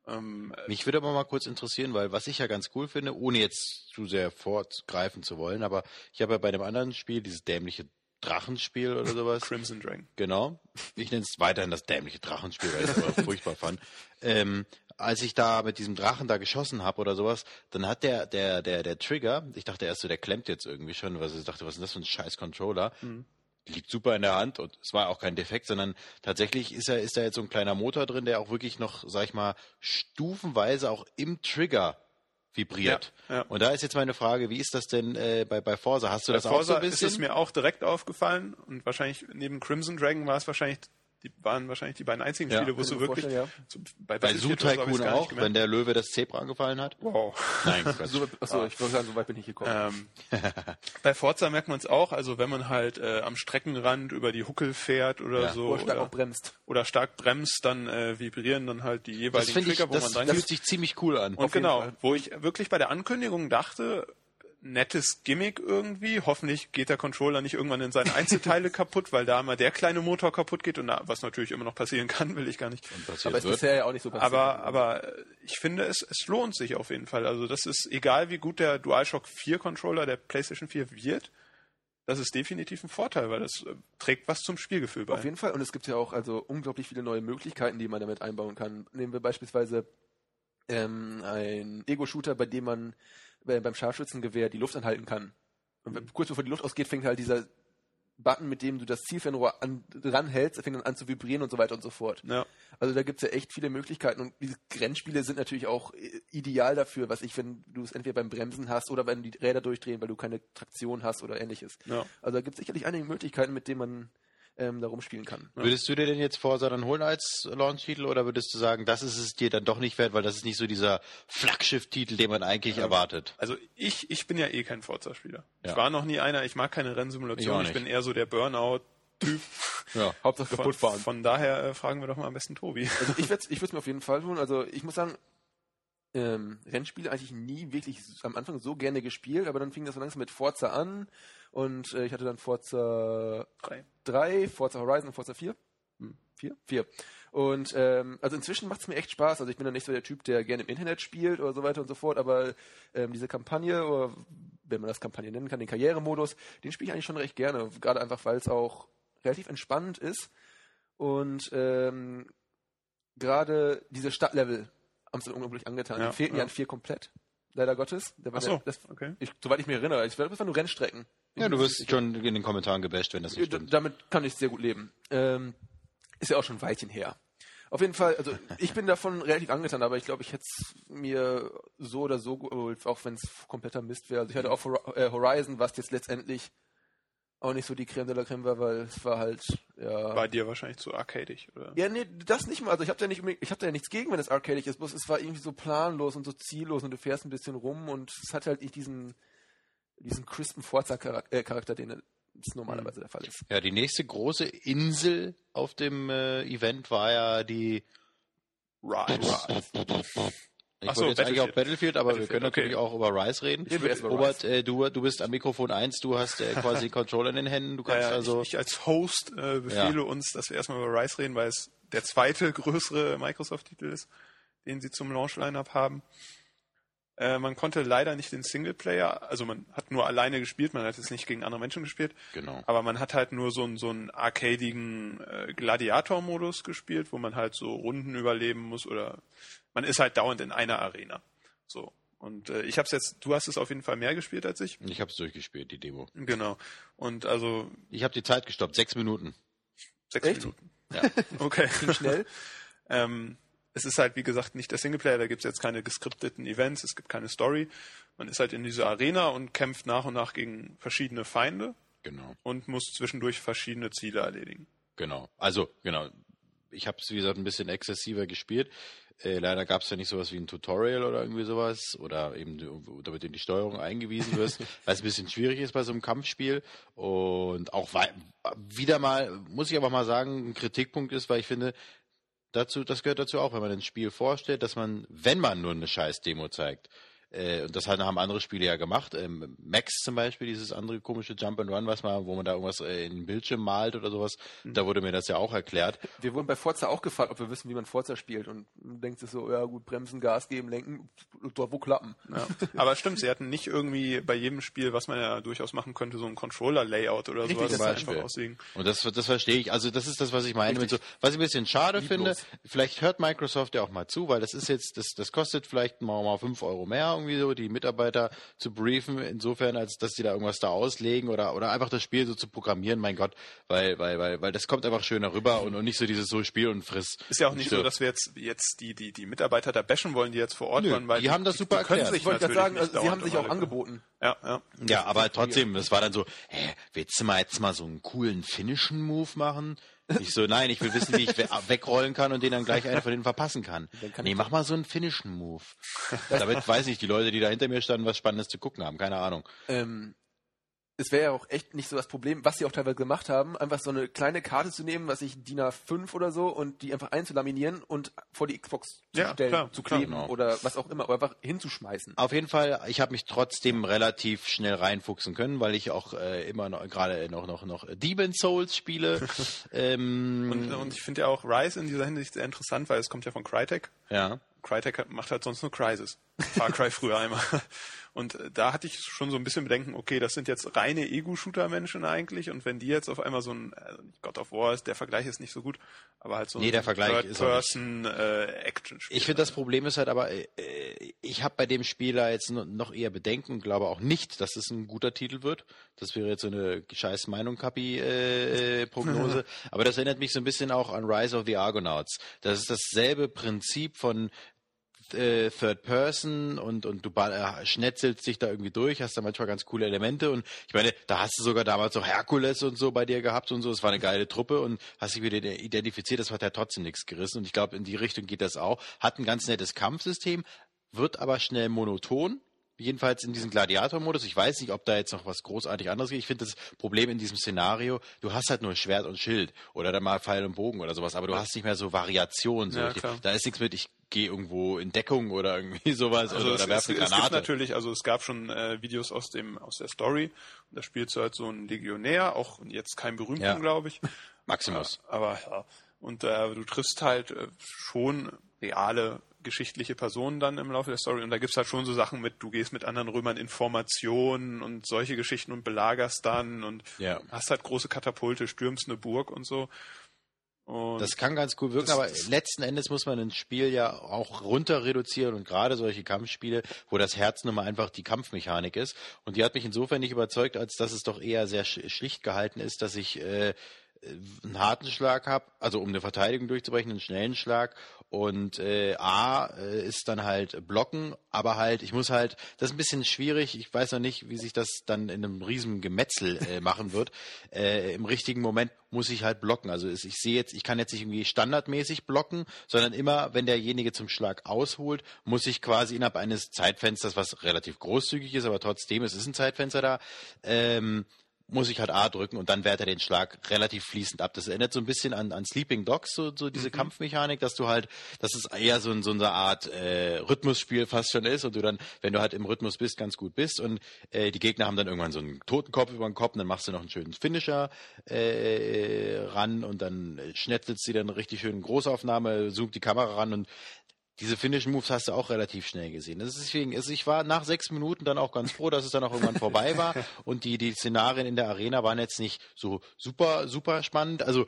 S1: Ähm,
S3: Mich würde aber mal kurz interessieren, weil was ich ja ganz cool finde, ohne jetzt zu sehr fortgreifen zu wollen, aber ich habe ja bei dem anderen Spiel, dieses dämliche Drachenspiel oder sowas,
S1: Crimson Dragon.
S3: Genau. Ich nenne es weiterhin das dämliche Drachenspiel, weil ich es aber furchtbar fand. Ähm, als ich da mit diesem Drachen da geschossen habe oder sowas, dann hat der, der, der, der Trigger, ich dachte erst so, der klemmt jetzt irgendwie schon, weil ich dachte, was ist das für ein scheiß Controller? Liegt super in der Hand und es war auch kein Defekt, sondern tatsächlich ist er, ist da jetzt so ein kleiner Motor drin, der auch wirklich noch, sag ich mal, stufenweise auch im Trigger vibriert.
S1: Ja, ja.
S3: Und da ist jetzt meine Frage, wie ist das denn äh, bei, bei Forza? Hast du
S1: Bei
S3: das auch
S1: Forza
S3: so ein
S1: ist
S3: bisschen?
S1: es mir auch direkt aufgefallen und wahrscheinlich neben Crimson Dragon war es wahrscheinlich, die waren wahrscheinlich die beiden einzigen
S3: Ja.
S1: Spiele, wo es so wirklich,
S2: vorstellen,
S1: so, bei,
S3: bei Zoo
S1: oder so
S3: Tycoon
S1: nicht
S3: auch, wenn der Löwe das Zebra angefallen hat?
S1: Wow.
S3: Nein.
S2: So, achso, ich würde sagen, so weit bin ich gekommen.
S1: Ähm, bei Forza merkt man es auch, also wenn man halt äh, am Streckenrand über die Huckel fährt oder
S3: Ja.
S1: so
S2: Wo er stark
S1: oder,
S2: auch bremst.
S1: oder stark bremst, dann äh, vibrieren dann halt die
S3: Das
S1: jeweiligen
S3: finde ich,
S1: Trigger, wo
S3: das
S1: man rein
S3: fühlt sich ziemlich cool an.
S1: Und genau,
S2: Fall.
S1: wo ich wirklich bei der Ankündigung dachte, nettes Gimmick irgendwie. Hoffentlich geht der Controller nicht irgendwann in seine Einzelteile kaputt, weil da mal der kleine Motor kaputt geht und da, was natürlich immer noch passieren kann, will ich gar nicht.
S2: Aber ist
S3: wird.
S2: bisher ja auch nicht so passiert.
S1: Aber, aber ich finde, es, es lohnt sich auf jeden Fall. Also das ist egal, wie gut der DualShock 4 Controller der PlayStation 4 wird. Das ist definitiv ein Vorteil, weil das äh, trägt was zum Spielgefühl bei.
S2: Auf jeden Fall. Und es gibt ja auch also unglaublich viele neue Möglichkeiten, die man damit einbauen kann. Nehmen wir beispielsweise ähm, ein Ego-Shooter, bei dem man äh, beim Scharfschützengewehr die Luft anhalten kann. Und wenn- kurz bevor die Luft ausgeht, fängt halt dieser Button, mit dem du das Zielfernrohr an, ranhältst, fängt dann an zu vibrieren und so weiter und so fort.
S1: Ja.
S2: Also da gibt's ja echt viele Möglichkeiten und diese Rennspiele sind natürlich auch äh, ideal dafür, was ich, wenn du es entweder beim Bremsen hast oder wenn die Räder durchdrehen, weil du keine Traktion hast oder ähnliches.
S1: Ja.
S2: Also da gibt's sicherlich einige Möglichkeiten, mit denen man ähm, da rumspielen kann.
S3: Würdest du dir denn jetzt Forza dann holen als Launch-Titel oder würdest du sagen, das ist es dir dann doch nicht wert, weil das ist nicht so dieser Flaggschiff-Titel, den man eigentlich erwartet?
S1: Also ich, ich bin ja eh kein Forza-Spieler.
S3: Ja.
S1: Ich war noch nie einer, ich mag keine
S3: Ich
S1: Rennsimulation, ich,
S3: nicht.
S1: bin eher so der Burnout-Typ.
S3: Ja.
S2: Hauptsache
S1: Von,
S2: kaputt fahren.
S1: von daher äh, fragen wir doch mal am besten Tobi.
S2: Also ich würde ich würd's mir auf jeden Fall tun. Also ich muss sagen, ähm, Rennspiele eigentlich nie wirklich am Anfang so gerne gespielt, aber dann fing das so langsam mit Forza an und äh, ich hatte dann Forza
S1: Drei.
S2: 3, Forza Horizon und Forza 4. Hm, 4? 4. Und ähm, also inzwischen macht es mir echt Spaß. Also ich bin dann nicht so der Typ, der gerne im Internet spielt oder so weiter und so fort, aber ähm, diese Kampagne, oder wenn man das Kampagne nennen kann, den Karrieremodus, den spiele ich eigentlich schon recht gerne. Gerade einfach, weil es auch relativ entspannend ist. Und ähm, gerade diese Stadtlevel haben es unglaublich angetan.
S1: Ja,
S2: die fehlten
S1: ja.
S2: ja an vier komplett. Leider Gottes. Der war
S1: Ach so,
S2: der, das,
S1: okay.
S2: ich, soweit ich mich erinnere, es waren nur Rennstrecken.
S3: Ja, du wirst schon in den Kommentaren gebasht, wenn das nicht stimmt.
S2: damit kann ich sehr gut leben. Ähm, ist ja auch schon ein Weilchen her. Auf jeden Fall, also ich bin davon relativ angetan, aber ich glaube, ich hätte es mir so oder so geholt, auch wenn es kompletter Mist wäre. Also ich hatte auch äh, Horizon, was jetzt letztendlich auch nicht so die Creme de la Creme war, weil es war halt, ja.
S1: War dir wahrscheinlich zu arcadig, oder?
S2: Ja, nee, das nicht mal. Also ich habe da nicht, ich habe da ja nichts gegen, wenn es arcadig ist. Bloß es war irgendwie so planlos und so ziellos und du fährst ein bisschen rum und es hat halt nicht diesen, diesen crispen Forza-Charakter, den es normalerweise der Fall ist.
S3: Ja, die nächste große Insel auf dem äh, Event war ja die
S1: Rise.
S3: Ich
S1: Ach so,
S3: wollte jetzt eigentlich
S1: Battlefield.
S3: auch Battlefield, aber wir
S1: Battlefield,
S3: können natürlich
S1: okay.
S3: auch über Rise reden.
S2: Reden wir über
S3: Robert, äh, du, du bist am Mikrofon 1, du hast äh, quasi Controller in den Händen, du
S1: Ja,
S3: kannst
S1: ja,
S3: also...
S1: ich, ich als Host äh, befehle uns, dass wir erstmal über Rise reden, weil es der zweite größere Microsoft-Titel ist, den sie zum Launch-Lineup haben. Äh, man konnte leider nicht den Singleplayer, also man hat nur alleine gespielt, man hat jetzt nicht gegen andere Menschen gespielt,
S3: Genau.
S1: aber man hat halt nur so einen, so einen arcadigen äh, Gladiator-Modus gespielt, wo man halt so Runden überleben muss oder man ist halt dauernd in einer Arena. So. Und äh, ich hab's jetzt, du hast es auf jeden Fall mehr gespielt als ich.
S3: Ich habe es durchgespielt, die Demo.
S1: Genau. Und also
S3: Ich habe die Zeit gestoppt, sechs Minuten.
S1: sechs
S2: Echt?
S1: Minuten.
S3: Ja.
S1: Okay.
S2: Ging schnell.
S1: ähm, es ist halt, wie gesagt, nicht der Singleplayer, da gibt's jetzt keine geskripteten Events, es gibt keine Story. Man ist halt in dieser Arena und kämpft nach und nach gegen verschiedene Feinde
S3: Genau,
S1: und muss zwischendurch verschiedene Ziele erledigen.
S3: genau. Also, genau. Ich habe es, wie gesagt, ein bisschen exzessiver gespielt. Äh, leider gab es ja nicht sowas wie ein Tutorial oder irgendwie sowas oder eben damit du in die Steuerung eingewiesen wirst, weil es ein bisschen schwierig ist bei so einem Kampfspiel und auch wei- wieder mal, muss ich aber mal sagen, ein Kritikpunkt ist, weil ich finde, dazu, das gehört dazu auch, wenn man ein Spiel vorstellt, dass man, wenn man nur eine scheiß Demo zeigt, äh, und das haben andere Spiele ja gemacht, ähm, Max zum Beispiel, dieses andere komische Jump and Run, was man, wo man da irgendwas äh, in den Bildschirm malt oder sowas, da wurde mir das ja auch erklärt.
S2: Wir wurden bei Forza auch gefragt, ob wir wissen, wie man Forza spielt. Und du denkst dir so, ja gut, bremsen, Gas geben, lenken, dort wo klappen.
S1: Ja. Aber stimmt, sie hatten nicht irgendwie bei jedem Spiel, was man ja durchaus machen könnte, so ein Controller-Layout oder
S2: Richtig,
S1: sowas, das
S3: Beispiel.
S1: einfach aussehen.
S3: Und das, das verstehe ich. Also das ist das, was ich meine mit so, was ich ein bisschen schade
S2: Lieblos.
S3: finde. Vielleicht hört Microsoft ja auch mal zu, weil das ist jetzt, das, das kostet vielleicht mal, mal fünf Euro mehr irgendwie so, die Mitarbeiter zu briefen, insofern, als dass die da irgendwas da auslegen oder, oder einfach das Spiel so zu programmieren, mein Gott, weil, weil, weil, weil das kommt einfach schöner rüber und, und nicht so dieses so Spiel und friss.
S1: Ist ja auch nicht so, dass wir jetzt, jetzt die, die, die Mitarbeiter da bashen wollen, die jetzt vor Ort
S3: Nö,
S1: waren, weil
S3: die haben das super
S1: die können
S3: erklärt.
S1: sich
S2: Ich wollte gerade sagen, also, sie haben sich auch angeboten.
S1: Ja, ja.
S3: Ja, aber trotzdem, das war dann so, hä, willst du mal jetzt mal so einen coolen finnischen Move machen? Ich so, nein, ich will wissen, wie ich we wegrollen kann und den dann gleich einen von denen verpassen kann.
S2: kann
S3: Nee, mach mal so einen finnischen Move. Damit weiß ich, die Leute, die da hinter mir standen, was Spannendes zu gucken haben. Keine Ahnung.
S2: Ähm, es wäre ja auch echt nicht so das Problem, was sie auch teilweise gemacht haben, einfach so eine kleine Karte zu nehmen, was ich DIN A5 oder so, und die einfach einzulaminieren und vor die Xbox zu
S1: Ja,
S2: stellen,
S1: klar,
S2: zu
S1: klar,
S2: kleben
S3: genau.
S2: oder was auch immer, aber einfach hinzuschmeißen.
S3: Auf jeden Fall, ich habe mich trotzdem relativ schnell reinfuchsen können, weil ich auch äh, immer noch gerade noch noch noch Demon Souls spiele. ähm,
S1: Und, und ich finde ja auch Rise in dieser Hinsicht sehr interessant, weil es kommt ja von Crytek.
S3: ja.
S1: Crytek macht halt sonst nur Crysis. Far Cry früher einmal. Und äh, da hatte ich schon so ein bisschen Bedenken, okay, das sind jetzt reine Ego-Shooter-Menschen eigentlich und wenn die jetzt auf einmal so ein, nicht God of War ist, der Vergleich ist nicht so gut, aber halt so
S3: Nee,
S1: ein Third-Person-Action-Spiel.
S3: Ich finde, das Problem ist halt aber, äh, äh, ich habe bei dem Spieler jetzt no- noch eher Bedenken glaube auch nicht, dass es ein guter Titel wird. Das wäre jetzt so eine scheiß Meinung, Kapi, äh, äh, Prognose. aber das erinnert mich so ein bisschen auch an Rise of the Argonauts. Das ist dasselbe Prinzip von äh, Third Person und, und du äh, schnetzelst dich da irgendwie durch, hast da manchmal ganz coole Elemente und ich meine, da hast du sogar damals auch Herkules und so bei dir gehabt und so, es war eine geile Truppe und hast dich wieder identifiziert, das hat ja trotzdem nichts gerissen und ich glaube, in die Richtung geht das auch. Hat ein ganz nettes Kampfsystem, wird aber schnell monoton. Jedenfalls in diesem Gladiator-Modus. Ich weiß nicht, ob da jetzt noch was großartig anderes geht. Ich finde das Problem in diesem Szenario, du hast halt nur Schwert und Schild oder dann mal Pfeil und Bogen oder sowas, aber du hast nicht mehr so Variationen. So.
S1: Ja.
S3: Da ist nichts mit, ich gehe irgendwo in Deckung oder irgendwie sowas
S1: Also
S3: oder,
S1: es,
S3: oder werfe
S1: es,
S3: eine
S1: es gibt
S3: Granate.
S1: natürlich, also es gab schon äh, Videos aus dem aus der Story. Und da spielst du halt so einen Legionär, auch jetzt kein berühmten,
S3: Ja.
S1: glaube ich.
S3: Maximus.
S1: Aber ja. Und äh, du triffst halt äh, schon reale geschichtliche Personen dann im Laufe der Story. Und da gibt's halt schon so Sachen mit, du gehst mit anderen Römern Informationen und solche Geschichten und belagerst dann und
S3: Ja.
S1: hast halt große Katapulte, stürmst eine Burg und so. Und
S3: Das kann ganz cool wirken,
S1: Das-
S3: aber
S1: das-
S3: letzten Endes muss man ein Spiel ja auch runter reduzieren und gerade solche Kampfspiele, wo das Herz nun mal einfach die Kampfmechanik ist. Und die hat mich insofern nicht überzeugt, als dass es doch eher sehr sch schlicht gehalten ist, dass ich äh, einen harten Schlag habe, also um eine Verteidigung durchzubrechen, einen schnellen Schlag und äh, A äh, ist dann halt blocken, aber halt, ich muss halt, das ist ein bisschen schwierig, ich weiß noch nicht, wie sich das dann in einem riesen Gemetzel äh, machen wird. Äh, Im richtigen Moment muss ich halt blocken. Also es- ich sehe jetzt, ich kann jetzt nicht irgendwie standardmäßig blocken, sondern immer, wenn derjenige zum Schlag ausholt, muss ich quasi innerhalb eines Zeitfensters, was relativ großzügig ist, aber trotzdem, es ist ein Zeitfenster da, ähm, muss ich halt A drücken und dann wehrt er den Schlag relativ fließend ab. Das erinnert so ein bisschen an, an Sleeping Dogs, so, so diese Kampfmechanik, dass du halt, dass es eher so, so eine Art äh, Rhythmusspiel fast schon ist und du dann, wenn du halt im Rhythmus bist, ganz gut bist und äh, die Gegner haben dann irgendwann so einen Totenkopf über den Kopf und dann machst du noch einen schönen Finisher äh, ran und dann schnetzelt sie dann richtig schön Großaufnahme, zoomt die Kamera ran und diese Finishing Moves hast du auch relativ schnell gesehen. Das ist deswegen, ich war nach sechs Minuten dann auch ganz froh, dass es dann auch irgendwann vorbei war und die, die Szenarien in der Arena waren jetzt nicht so super, super spannend. Also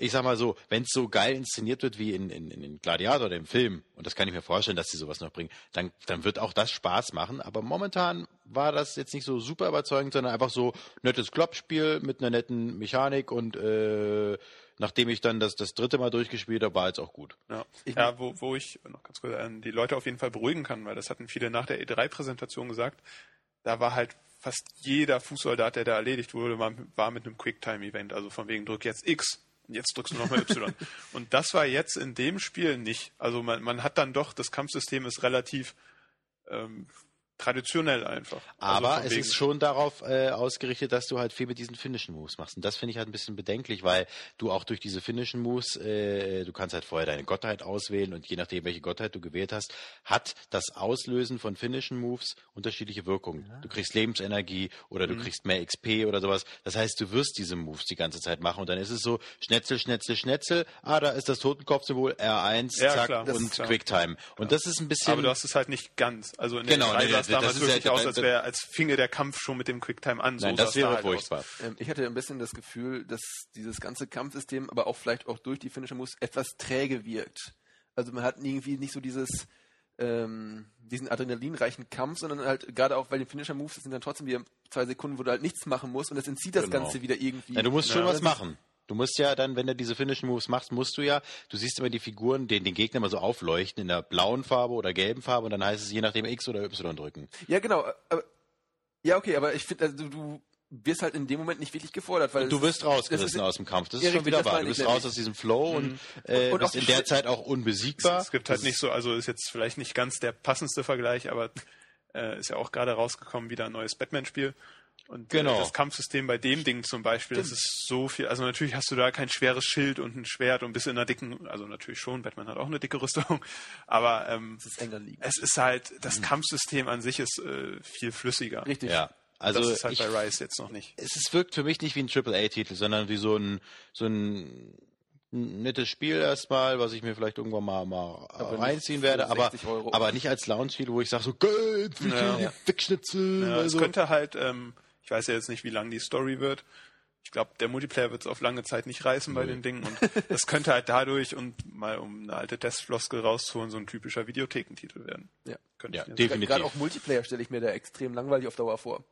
S3: ich sag mal so, wenn es so geil inszeniert wird wie in, in, in Gladiator, dem Film, und das kann ich mir vorstellen, dass sie sowas noch bringen, dann, dann wird auch das Spaß machen. Aber momentan war das jetzt nicht so super überzeugend, sondern einfach so nettes Kloppspiel mit einer netten Mechanik und äh, nachdem ich dann das, das dritte Mal durchgespielt habe, war jetzt auch gut.
S1: Ja, ja wo, wo ich noch ganz kurz äh, die Leute auf jeden Fall beruhigen kann, weil das hatten viele nach der E3-Präsentation gesagt. Da war halt fast jeder Fußsoldat, der da erledigt wurde, war, war mit einem Quicktime-Event. Also von wegen drück jetzt X und jetzt drückst du nochmal Y. und das war jetzt in dem Spiel nicht. Also man, man hat dann doch, das Kampfsystem ist relativ ähm, traditionell einfach. Also
S3: Aber
S1: von
S3: es
S1: wegen-
S3: ist schon darauf äh, ausgerichtet, dass du halt viel mit diesen finnischen Moves machst. Und das finde ich halt ein bisschen bedenklich, weil du auch durch diese finnischen Moves, äh, du kannst halt vorher deine Gottheit auswählen und je nachdem, welche Gottheit du gewählt hast, hat das Auslösen von finnischen Moves unterschiedliche Wirkungen. Du kriegst Lebensenergie oder
S1: Mhm.
S3: du kriegst mehr XP oder sowas. Das heißt, du wirst diese Moves die ganze Zeit machen und dann ist es so, Schnetzel, Schnetzel, Schnetzel, ah, da ist das Totenkopfsymbol, R1,
S1: Ja,
S3: zack,
S1: klar,
S3: und. Quicktime. Und das ist ein bisschen...
S1: aber du hast es halt nicht ganz. Also in der
S3: Genau,
S1: E3
S3: das
S1: damals
S3: ja-
S1: wirklich aus,
S3: das-
S1: als wäre, als finge der Kampf schon mit dem Quicktime an. So
S3: Nein,
S1: sah
S3: das
S1: es da
S3: wäre
S1: halt aus.
S3: furchtbar.
S2: Ähm, ich hatte ein bisschen das Gefühl, dass dieses ganze Kampfsystem, aber auch vielleicht auch durch die Finisher Moves, etwas träge wirkt. Also man hat irgendwie nicht so dieses ähm, diesen adrenalinreichen Kampf, sondern halt gerade auch, weil die Finisher Moves das sind dann trotzdem wieder zwei Sekunden, wo du halt nichts machen musst und das entzieht das
S3: Genau.
S2: Ganze wieder irgendwie.
S3: Ja, du musst schon
S1: Ja,
S3: was
S2: das ist-
S3: machen. Du musst ja dann, wenn du diese finnischen Moves machst, musst du ja, du siehst immer die Figuren, den, den Gegner immer so aufleuchten in der blauen Farbe oder gelben Farbe und dann heißt es je nachdem X oder Y drücken.
S2: Ja, genau. Aber, ja, okay, aber ich finde, also du, wirst halt in dem Moment nicht wirklich gefordert, weil
S3: du wirst rausgerissen
S2: ist-
S3: aus dem Kampf. Das ist
S2: Ja,
S3: schon wieder wahr. Du bist raus aus diesem Flow und, äh,
S2: Und
S3: bist in der Zeit auch unbesiegbar.
S1: Es gibt halt nicht so, also ist jetzt vielleicht nicht ganz der passendste Vergleich, aber äh, ist ja auch gerade rausgekommen, wieder ein neues Batman-Spiel. Und
S3: Genau.
S1: äh, das Kampfsystem bei dem Ding zum Beispiel, das ist so viel, also natürlich hast du da kein schweres Schild und ein Schwert und bist in einer dicken, also natürlich schon, Batman hat auch eine dicke Rüstung, aber ähm,
S2: es ist
S1: es ist halt, das Kampfsystem an sich ist äh, viel flüssiger.
S2: Richtig.
S3: Ja. Also
S1: das ist halt
S3: ich,
S1: bei Rise jetzt noch nicht.
S3: es ist, wirkt für mich nicht wie ein AAA-Titel, sondern wie so ein, so ein nettes Spiel erstmal, was ich mir vielleicht irgendwann mal, mal
S2: Aber
S3: reinziehen werde, aber,
S2: 60 Euro.
S3: aber nicht als Launch-Spiel, wo ich sage so, Geld, wie
S1: Ja.
S3: ja. Wegschnitzel.
S1: Ja, es
S3: also.
S1: könnte halt, ähm, ich weiß ja jetzt nicht, wie lang die Story wird. Ich glaube, der Multiplayer wird es auf lange Zeit nicht reißen bei den Dingen. Und das könnte halt dadurch, und mal um eine alte Testfloskel rauszuholen, so ein typischer Videothekentitel werden.
S2: Ja.
S1: Könnte
S3: Ja, definitiv.
S2: Gerade auch Multiplayer stelle ich mir da extrem langweilig auf Dauer vor.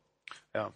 S1: Ja.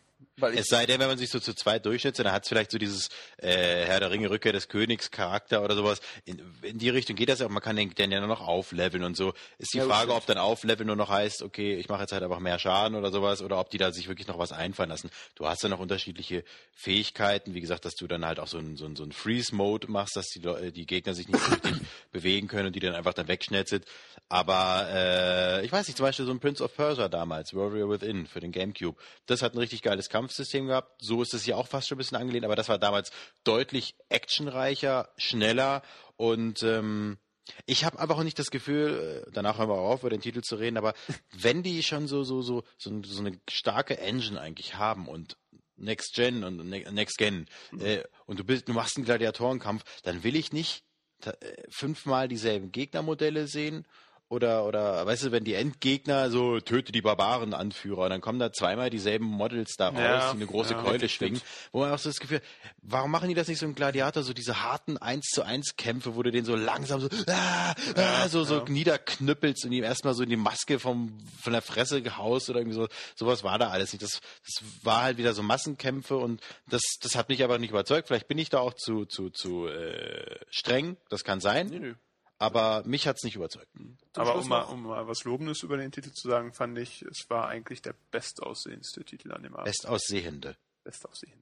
S3: Es sei denn, wenn man sich so zu zweit durchsetzt, dann hat es vielleicht so dieses äh, Herr der Ringe, Rückkehr des Königs Charakter oder sowas. In, in die Richtung geht das ja auch. Man kann den, den ja nur noch aufleveln und so. Ist die
S2: Ja,
S3: Frage, ob dann aufleveln nur noch heißt, okay, ich mache jetzt halt einfach mehr Schaden oder sowas, oder ob die da sich wirklich noch was einfallen lassen. Du hast ja noch unterschiedliche Fähigkeiten. Wie gesagt, dass du dann halt auch so ein, so ein, so ein Freeze-Mode machst, dass die, Leu- die Gegner sich nicht so richtig bewegen können und die dann einfach dann wegschnetzelt. Aber äh, ich weiß nicht, zum Beispiel so ein Prince of Persia damals, Warrior Within für den Gamecube. Das hat ein richtig geiles Kampfsystem gehabt. So ist es ja auch fast schon ein bisschen angelehnt, aber das war damals deutlich actionreicher, schneller und ähm, ich habe einfach auch nicht das Gefühl, äh, danach hören wir auch auf, über den Titel zu reden, aber wenn die schon so so so so, so eine starke Engine eigentlich haben und Next Gen und Ne- Next Gen äh, und du bist, du machst einen Gladiatorenkampf, dann will ich nicht äh, fünfmal dieselben Gegnermodelle sehen oder oder weißt du, wenn die Endgegner so töte die Barbaren Anführer und dann kommen da zweimal dieselben Models da raus,
S1: Ja,
S3: die eine große
S1: ja,
S3: Keule schwingen, wo man auch so das Gefühl, warum machen die das nicht so im Gladiator, so diese harten 1 zu 1 Kämpfe, wo du den so langsam so, ah, ah, so, so
S1: ja.
S3: niederknüppelst und ihm erstmal so in die Maske vom, von der Fresse gehaust oder irgendwie so. Sowas war da alles nicht. Das, das war halt wieder so Massenkämpfe und das, das hat mich aber nicht überzeugt. Vielleicht bin ich da auch zu, zu, zu äh, streng, das kann sein.
S2: nö, nö.
S3: Aber mich hat's nicht überzeugt.
S1: Aber
S2: Schluss
S1: um mal, um mal was Lobendes über den Titel zu sagen, fand ich, es war eigentlich der bestaussehendste Titel an dem Abend.
S3: Bestaussehende.
S1: Bestaussehend.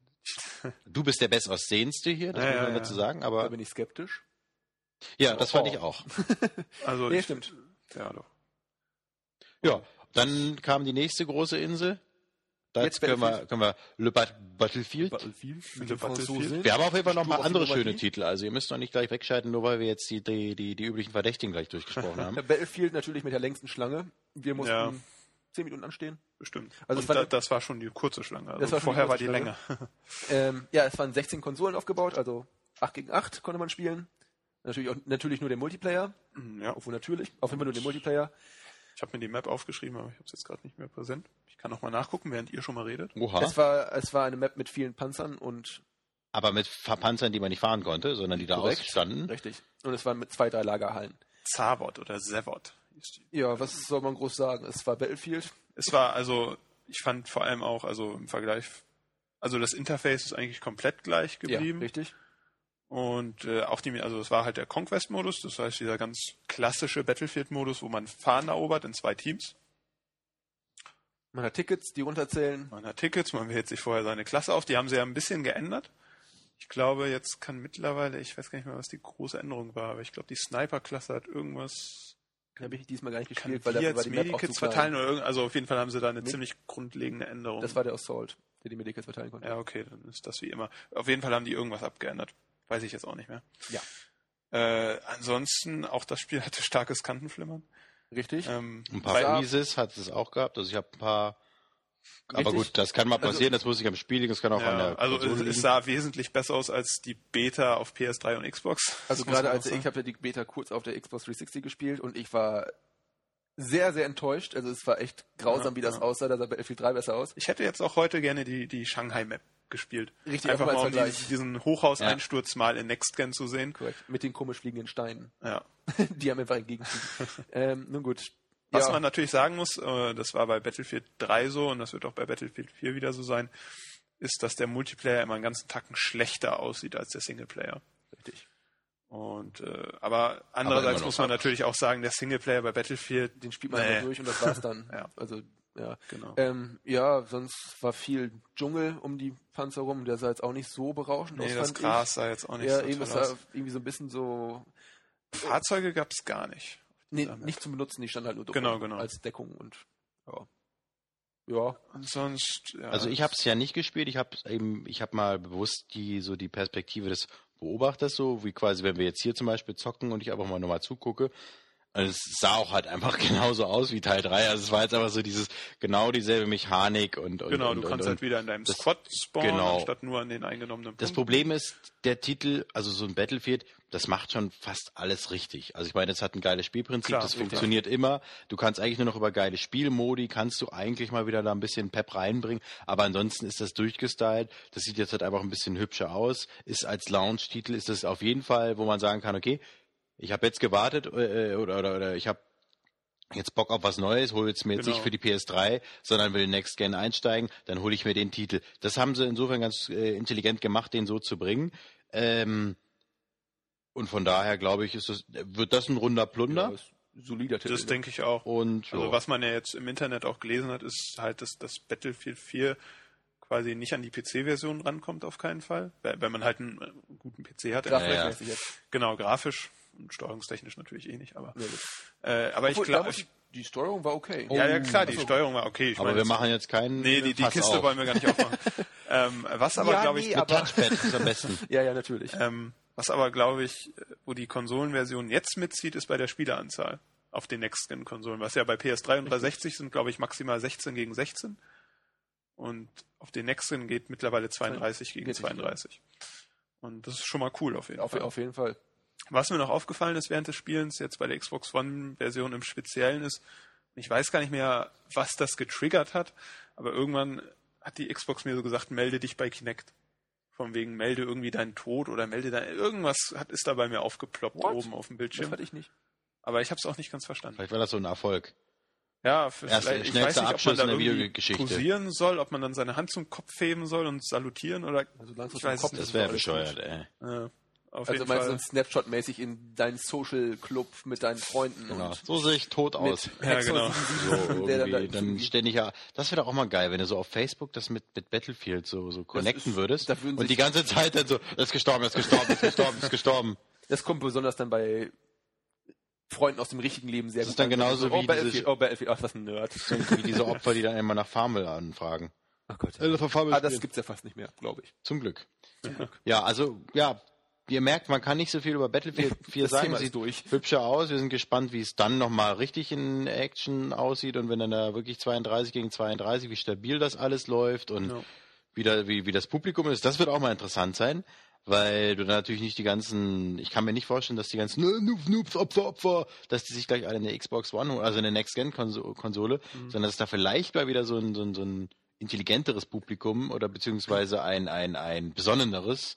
S3: Du bist der Bestaussehendste hier, das
S1: Ja,
S3: muss man
S1: ja,
S3: dazu
S1: ja.
S3: sagen,
S2: da
S3: aber
S2: bin ich skeptisch.
S3: ja, das fand
S2: Oh.
S3: ich auch.
S1: Also
S2: Nee,
S1: ich,
S2: stimmt.
S1: Ja, doch.
S3: Ja, dann kam die nächste große Insel. Das
S2: Jetzt
S3: können wir, können wir Le Bat Battlefield.
S2: Battlefield mit
S1: Le
S2: dem
S1: Battlefield.
S3: Wir haben auf jeden Fall noch mal andere schöne. Titel. Also ihr müsst noch nicht gleich wegschalten, nur weil wir jetzt die, die, die, die üblichen Verdächtigen gleich durchgesprochen haben.
S2: Battlefield natürlich mit der längsten Schlange. Wir mussten
S1: Ja.
S2: zehn Minuten anstehen.
S1: Bestimmt.
S2: Also war
S1: da, das war schon die kurze Schlange. Also
S2: Das war schon die
S1: vorher war die
S2: Schlange.
S1: länger.
S2: Ähm, ja, es waren 16 Konsolen aufgebaut, also 8 gegen 8 konnte man spielen. Natürlich, auch, natürlich nur den Multiplayer,
S1: ja,
S2: obwohl natürlich, auf jeden Fall nur den Multiplayer.
S1: Ich habe mir die Map aufgeschrieben, aber ich habe es jetzt gerade nicht mehr präsent. Ich kann noch mal nachgucken, während ihr schon mal redet.
S3: Oha.
S2: Es war, es war eine Map mit vielen Panzern und
S3: Aber mit Panzern, die man nicht fahren konnte, sondern die da
S2: Korrekt.
S3: ausstanden.
S2: richtig. Und es waren mit zwei, drei Lagerhallen.
S1: Zavod oder die.
S2: Ja, was soll man groß sagen? Es war Battlefield.
S1: Es war also, ich fand vor allem auch, also im Vergleich, also das Interface ist eigentlich komplett gleich geblieben.
S2: Ja, richtig.
S1: Und äh, auch die, also es war halt der Conquest-Modus, das heißt dieser ganz klassische Battlefield-Modus, wo man Fahnen erobert in zwei Teams.
S2: Man hat Tickets, die runterzählen.
S1: Man hat Tickets, man wählt sich vorher seine Klasse auf. Die haben sie ja ein bisschen geändert. Ich glaube, jetzt kann mittlerweile, ich weiß gar nicht mehr, was die große Änderung war, aber ich glaube, die Sniper-Klasse hat irgendwas,
S2: Da habe ich diesmal gar nicht gespielt, weil dafür war
S1: jetzt
S2: die
S1: Medikits verteilen oder irgend, also auf jeden Fall haben sie da eine
S2: Nee.
S1: ziemlich grundlegende Änderung.
S2: Das war der Assault, der die Medikits verteilen konnte.
S1: ja, okay, dann ist das wie immer. Auf jeden Fall haben die irgendwas abgeändert. Weiß ich jetzt auch nicht mehr.
S2: Ja.
S1: Äh, ansonsten, auch das Spiel hatte starkes Kantenflimmern.
S2: Richtig?
S1: Ähm,
S3: Ein paar Freezes hat es auch gehabt. Also ich habe ein paar. Aber
S2: Richtig.
S3: gut, das kann mal
S2: Also-
S3: passieren. das muss ich am Spiel liegen. Das kann auch an
S1: ja,
S3: der
S1: also
S3: Konsole
S1: es,
S3: liegen.
S1: sah wesentlich besser aus als die Beta auf PS3 und Xbox.
S2: Also
S1: Das
S2: gerade als ich habe ja die Beta kurz auf der Xbox 360 gespielt und ich war sehr, sehr enttäuscht. Also es war echt grausam,
S1: Ja,
S2: wie das
S1: ja.
S2: aussah. Da sah Battlefield 3 besser aus.
S1: Ich hätte jetzt auch heute gerne die, die Shanghai-Map gespielt.
S2: Richtig,
S1: Einfach
S2: mal
S1: um diesen, diesen Hochhauseinsturz mal in Next Gen zu sehen.
S2: Korrekt. Mit den komisch fliegenden Steinen.
S1: Ja.
S2: die haben einfach entgegenfliegen. ähm, nun gut.
S1: Was
S2: ja,
S1: man natürlich sagen muss, äh, das war bei Battlefield 3 so und das wird auch bei Battlefield 4 wieder so sein, ist, dass der Multiplayer immer einen ganzen Tacken schlechter aussieht als der Singleplayer.
S2: richtig.
S1: Und äh, aber andererseits
S3: noch
S1: muss man natürlich auch sagen, der Singleplayer bei Battlefield,
S2: Den spielt man
S1: Nee.
S2: durch und das war's dann.
S1: Ja.
S2: Also, ja.
S1: genau.
S2: Ähm, ja, sonst war viel Dschungel um die Panzer rum. Der sah jetzt auch nicht so berauschend aus,
S1: nee, das
S2: fand
S1: Gras sah jetzt auch
S2: ich.
S1: nicht
S2: Ja,
S1: so
S2: eben, sah
S1: aus.
S2: irgendwie so ein bisschen so...
S1: Fahrzeuge gab es gar nicht.
S2: Nee,
S1: Ja,
S2: nicht zum Benutzen, die stand halt nur drum
S1: Genau, genau.
S2: als Deckung und ja. Ja,
S1: Und sonst, ja,
S3: Also ich habe es ja nicht gespielt. Ich habe eben, ich habe mal bewusst die so die Perspektive des Beobachters so, wie quasi wenn wir jetzt hier zum Beispiel zocken und ich einfach mal nochmal zugucke. Also es sah auch halt einfach genauso aus wie Teil 3. Also es war jetzt einfach so dieses genau dieselbe Mechanik und, und
S1: genau,
S3: und,
S1: du kannst
S3: und,
S1: halt wieder in deinem
S3: das-
S1: Squad spawnen,
S3: genau.
S1: anstatt nur an den eingenommenen
S3: Das
S1: Punkten.
S3: Problem ist, der Titel, also so ein Battlefield, das macht schon fast alles richtig. Also ich meine, es hat ein geiles Spielprinzip,
S1: Klar,
S3: das
S1: richtig.
S3: funktioniert immer. Du kannst eigentlich nur noch über geile Spielmodi, kannst du eigentlich mal wieder da ein bisschen Pep reinbringen, aber ansonsten ist das durchgestylt. Das sieht jetzt halt einfach ein bisschen hübscher aus. Ist als Launch-Titel, ist das auf jeden Fall, wo man sagen kann, okay, ich habe jetzt gewartet äh, oder, oder, oder ich habe jetzt Bock auf was Neues, hole jetzt mir jetzt
S1: Genau.
S3: nicht für die PS3, sondern will Next Gen einsteigen, dann hole ich mir den Titel. Das haben sie insofern ganz äh, intelligent gemacht, den so zu bringen. Ähm, und von daher glaube ich, ist das, wird das ein runder
S2: ja
S3: Plunder.
S2: ist ein solider Titel.
S1: Das denke ich auch.
S3: Und
S1: Also
S3: ja.
S1: was man ja jetzt im Internet auch gelesen hat, ist halt, dass das Battlefield 4 quasi nicht an die PC-Version rankommt auf keinen Fall, weil, weil man halt einen äh, guten PC hat.
S2: Grafisch
S3: Ja, ja.
S1: Genau, grafisch steuerungstechnisch natürlich eh nicht, aber äh, aber ich
S2: Obwohl,
S1: glaube,
S2: die Steuerung war okay.
S1: ja, ja klar, die
S2: Achso.
S1: Steuerung war okay. Ich
S3: aber
S1: meine,
S3: wir machen jetzt keinen.
S1: nee, die, die Kiste
S3: auf.
S1: wollen wir gar nicht aufmachen. ähm, was aber
S2: Ja,
S1: glaube ich,
S2: nee,
S3: Mit
S2: aber-
S3: Touchpad ist am besten.
S2: Ja, ja, natürlich.
S1: ähm, was aber glaube ich, wo die Konsolenversion jetzt mitzieht, ist bei der Spieleranzahl auf den Next-Gen-Konsolen, was ja bei PS3 und 360 sind, glaube ich, maximal 16 gegen 16. Und auf den Next-Gen geht mittlerweile 32 gegen
S2: 40, ja.
S1: 32. Und das ist schon mal cool auf jeden
S2: Auf,
S1: Fall.
S2: auf jeden Fall.
S1: Was mir noch aufgefallen ist während des Spielens, jetzt bei der Xbox One-Version im Speziellen ist, ich weiß gar nicht mehr, was das getriggert hat, aber irgendwann hat die Xbox mir so gesagt, melde dich bei Kinect. Von wegen, melde irgendwie deinen Tod oder melde dein, irgendwas hat, ist da bei mir aufgeploppt
S2: What?
S1: oben auf dem
S2: Das
S1: Bildschirm.
S2: hatte ich nicht.
S1: Aber ich habe es auch nicht ganz verstanden.
S3: Vielleicht war das so ein Erfolg.
S1: Ja, für
S3: Erst
S1: vielleicht, ich weiß nicht, ob man
S3: Abschluss
S1: da
S3: in der
S1: irgendwie
S3: Videogeschichte.
S1: posieren soll, ob man dann seine Hand zum Kopf heben soll und salutieren oder
S2: Also langsam
S1: ich weiß
S2: Kopf,
S3: Das wäre bescheuert, ey.
S1: Äh, auf
S2: Also
S1: jeden
S2: meinst du
S1: Fall.
S2: so Snapshot-mäßig in deinen Social Club mit deinen Freunden
S3: Genau.
S2: und
S3: So sehe ich tot aus.
S1: Ja,
S2: Hexer
S1: genau.
S2: 77,
S3: So
S2: dann,
S3: dann ständig ja, das wäre doch auch mal geil, wenn du so auf Facebook das mit, mit Battlefield so, so connecten
S2: ist-
S3: würdest und die ganze Zeit dann so, ist gestorben, ist gestorben, ist gestorben, ist gestorben.
S2: Das kommt besonders dann bei Freunden aus dem richtigen Leben sehr
S3: Das
S2: gut
S3: ist dann
S2: an.
S3: genauso
S2: oh,
S3: wie
S2: Battlefield,
S3: dieses-
S2: oh, Battlefield, ach, was ein Nerd.
S3: So wie diese Opfer, die dann immer nach Farmville anfragen.
S2: Ach Gott.
S3: Äh, von Farbe
S2: Ah, das gibt's ja fast nicht mehr, glaube ich.
S3: Zum Glück. Ja, also, ja, ihr merkt, man kann nicht so viel über Battlefield 4
S2: Das
S3: sagen.
S2: Thema
S3: Sieht
S2: durch.
S3: hübscher aus. Wir sind gespannt, wie es dann nochmal richtig in Action aussieht und wenn dann da wirklich 32 gegen 32, wie stabil das alles läuft und
S1: Ja.
S3: wie, da, wie, wie das Publikum ist. Das wird auch mal interessant sein. Weil du da natürlich nicht die ganzen, ich kann mir nicht vorstellen, dass die ganzen "Nö, Noobs, Noobs, Opfer, Opfer, dass die sich gleich alle eine Xbox One, also eine Next-Gen-Konsole, sondern dass da vielleicht mal wieder so ein, so ein, so ein intelligenteres Publikum oder beziehungsweise ein, ein, ein besonneneres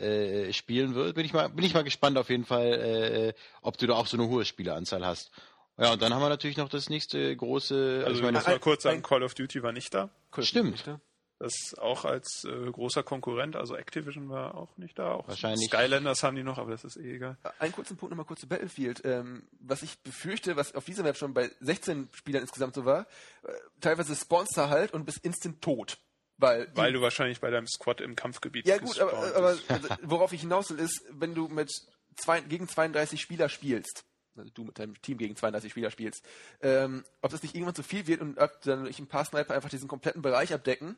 S3: äh, spielen wird. Bin ich mal, bin ich mal gespannt auf jeden Fall, äh, ob du da auch so eine hohe Spieleranzahl hast. Ja, und dann haben wir natürlich noch das nächste große,
S1: Also
S3: ich
S1: ich
S3: meine,
S1: muss mal kurz sagen, Call of Duty war nicht da.
S3: Stimmt.
S2: Nicht, ne?
S1: Das auch als äh, großer Konkurrent, also Activision war auch nicht da. Auch
S3: Wahrscheinlich-
S1: Skylanders haben die noch, aber das ist eh egal.
S2: Einen kurzen Punkt nochmal kurz zu Battlefield. Ähm, was ich befürchte, was auf dieser Map schon bei 16 Spielern insgesamt so war, äh, teilweise spawnst du halt und bist instant tot. Weil,
S1: Weil du wahrscheinlich bei deinem Squad im Kampfgebiet
S2: ja gut, aber, aber also, worauf ich hinaus will, ist, wenn du mit zwei, gegen 32 Spieler spielst, also du mit deinem Team gegen 32 Spieler spielst, ähm, ob das nicht irgendwann zu viel wird und ob dann durch ein paar Sniper einfach diesen kompletten Bereich abdecken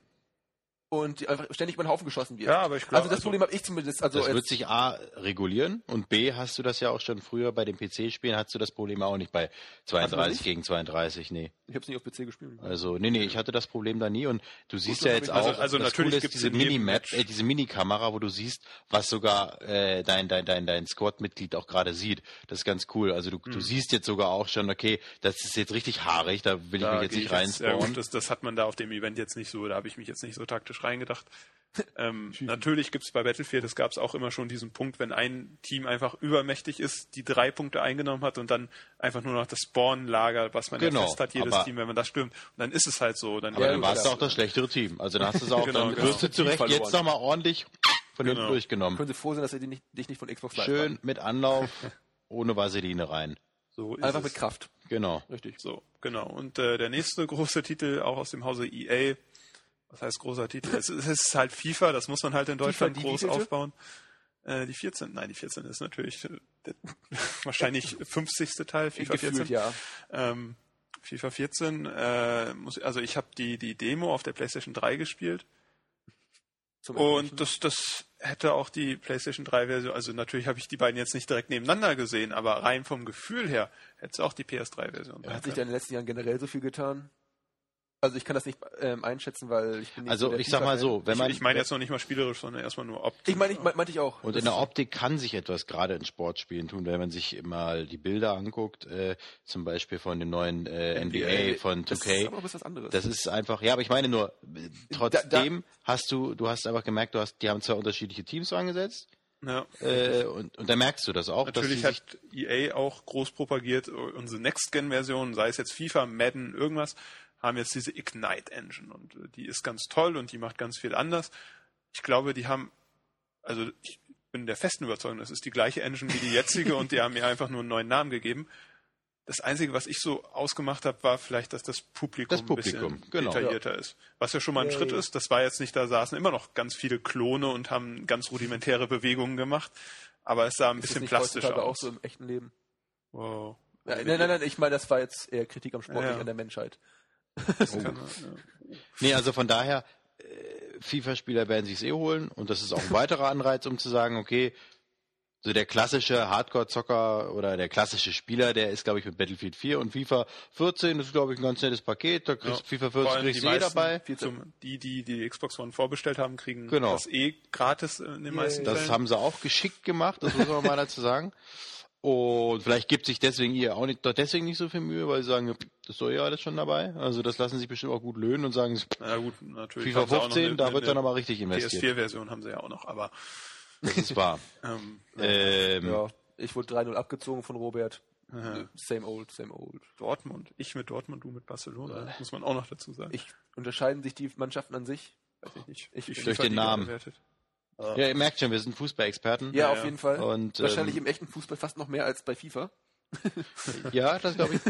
S2: und die einfach ständig über den Haufen geschossen wird.
S1: Ja, aber ich glaub,
S2: also das
S1: also-
S2: Problem habe ich zumindest. Also
S3: das
S2: jetzt-
S3: wird sich A regulieren und B hast du das ja auch schon früher bei den PC-Spielen, hast du das Problem auch nicht bei 32
S2: nicht?
S3: gegen 32, nee.
S2: ich habe es nicht auf PC gespielt.
S3: Also, nee, nee, ich hatte das Problem da nie und du siehst
S2: dann
S3: ja jetzt
S2: ich-
S3: auch,
S1: Also- also
S3: das
S1: natürlich
S3: Coole ist
S1: gibt's
S3: diese Minimap, äh, diese Minikamera, wo du siehst, was sogar äh, dein, dein, dein, dein Squad-Mitglied auch gerade sieht. Das ist ganz cool. Also du, du
S1: Hm.
S3: siehst jetzt sogar auch schon, okay, das ist jetzt richtig haarig, da will ich
S1: Da
S3: mich jetzt nicht
S1: ich ja,
S3: reinspawnen.
S1: gut, das, das hat man da auf dem Event jetzt nicht so, da habe ich mich jetzt nicht so taktisch reingedacht. ähm, natürlich gibt es bei Battlefield, das gab es auch immer schon diesen Punkt, wenn ein Team einfach übermächtig ist, die drei Punkte eingenommen hat und dann einfach nur noch das Spawn-Lager, was man
S3: Genau,
S1: ja fest hat, jedes
S3: aber-
S1: Team, wenn man das stürmt. Und dann ist es halt so. Dann
S3: Aber
S2: Ja,
S3: dann warst du auch das schlechtere Team. Also dann hast du es auch,
S1: Genau,
S3: dann
S1: genau.
S3: wirst du zurecht
S2: verloren.
S3: jetzt nochmal ordentlich von hinten
S1: Genau.
S3: durchgenommen.
S2: Können Sie froh sein, dass er die nicht, dich nicht von Xbox Live
S3: Schön mit Anlauf, ohne Vaseline rein.
S1: so ist
S2: Einfach
S1: es.
S2: mit Kraft.
S3: Genau.
S2: Richtig.
S1: So, genau. Und äh, der nächste große Titel, auch aus dem Hause EA, was heißt großer Titel? es, ist halt FIFA, das muss man halt in Deutschland
S2: die
S1: groß aufbauen. Äh, die 14, nein, die 14 ist natürlich äh, der, wahrscheinlich 50. Teil, FIFA
S2: Gefühlt,
S1: 14.
S2: ja.
S1: Ähm, FIFA 14, äh, muss, also ich habe die, die Demo auf der PlayStation 3 gespielt
S2: Zum
S1: und das, das hätte auch die PlayStation 3 Version, also natürlich habe ich die beiden jetzt nicht direkt nebeneinander gesehen, aber rein vom Gefühl her hätte es auch die PS3 Version sein
S2: Hat sich da in den letzten Jahren generell so viel getan? Also ich kann das nicht ähm, einschätzen, weil ich bin nicht so
S3: Also ich sag mal so, wenn man
S1: ich, ich meine jetzt noch nicht mal spielerisch, sondern erstmal nur optisch.
S2: Ich meine, ich mein- meinte ich auch.
S3: Und in der Optik kann sich etwas gerade in Sportspielen tun, wenn man sich mal die Bilder anguckt, äh, zum Beispiel von dem neuen äh, NBA, von
S2: Das ist
S3: 2K.
S2: aber was anderes.
S3: Das ist einfach, ja, aber ich meine nur, trotzdem hast du, du hast einfach gemerkt, du hast, die haben zwei unterschiedliche Teams angesetzt
S1: Ja.
S3: äh, und, und da merkst du das auch,
S1: Natürlich
S3: dass
S1: hat EA auch groß propagiert, unsere Next-Gen-Version, sei es jetzt FIFA, Madden, irgendwas, haben jetzt diese Ignite-Engine und äh, die ist ganz toll und die macht ganz viel anders. Ich glaube, die haben, also ich bin der festen Überzeugung, das ist die gleiche Engine wie die jetzige und die haben ihr einfach nur einen neuen Namen gegeben. Das Einzige, was ich so ausgemacht habe, war vielleicht, dass das Publikum,
S3: Das
S1: ein
S3: Publikum,
S1: bisschen
S3: genau.
S1: detaillierter ist. Was ja schon mal ein
S2: Ja,
S1: Schritt
S2: ja.
S1: ist. Das war jetzt nicht, da saßen immer noch ganz viele Klone und haben ganz rudimentäre Bewegungen gemacht. Aber es sah ein
S2: ist
S1: bisschen
S2: nicht
S1: plastischer
S2: heutzutage auch
S1: aus.
S2: so im echten Leben?
S1: Wow.
S2: Nein, nein, nein, nein, ich meine, das war jetzt eher Kritik am Sport,
S1: Ja.
S2: nicht an der Menschheit.
S1: Das ja.
S3: Nee, also von daher, äh, FIFA-Spieler werden sich's eh holen und das ist auch ein weiterer Anreiz, um zu sagen, okay, so der klassische Hardcore-Zocker oder der klassische Spieler, der ist, glaube ich, mit Battlefield 4 und FIFA 14, das ist, glaube ich, ein ganz nettes Paket, da kriegst
S1: Ja.
S3: FIFA
S1: Vor
S3: 14
S1: allem
S3: kriegst
S1: die
S3: eh dabei.
S1: Zum, die, die die Xbox One vorbestellt haben, kriegen
S3: Genau.
S1: das eh gratis in den meisten
S3: Das
S1: Fällen.
S3: haben sie auch geschickt gemacht, das muss man mal dazu sagen. Und vielleicht gibt sich deswegen ihr auch nicht, doch deswegen nicht so viel Mühe, weil sie sagen, das soll ja alles schon dabei. Also das lassen sich bestimmt auch gut löhnen und sagen,
S1: Na gut, natürlich.
S3: FIFA
S1: haben sie auch noch
S3: 15,
S1: eine-
S3: da wird dann aber richtig investiert.
S1: PS4-Version haben sie ja auch noch, aber
S3: Das ist wahr.
S1: ähm,
S3: ähm,
S2: Ja, ich wurde 3-0 abgezogen von Robert.
S1: äh,
S2: Same old, same old.
S1: Dortmund. Ich mit Dortmund, du mit Barcelona. Muss man auch noch dazu sagen.
S2: Ich unterscheiden sich die Mannschaften an sich?
S1: weiß ich nicht.
S2: ich-
S1: Wie
S2: durch
S3: den Namen.
S1: bewertet.
S3: Ja, ihr merkt schon, wir sind Fußballexperten.
S2: Ja,
S1: Ja,
S2: auf jeden Fall.
S3: Und,
S2: Wahrscheinlich
S3: ähm,
S2: im echten Fußball fast noch mehr als bei FIFA.
S3: Ja, das glaube ich.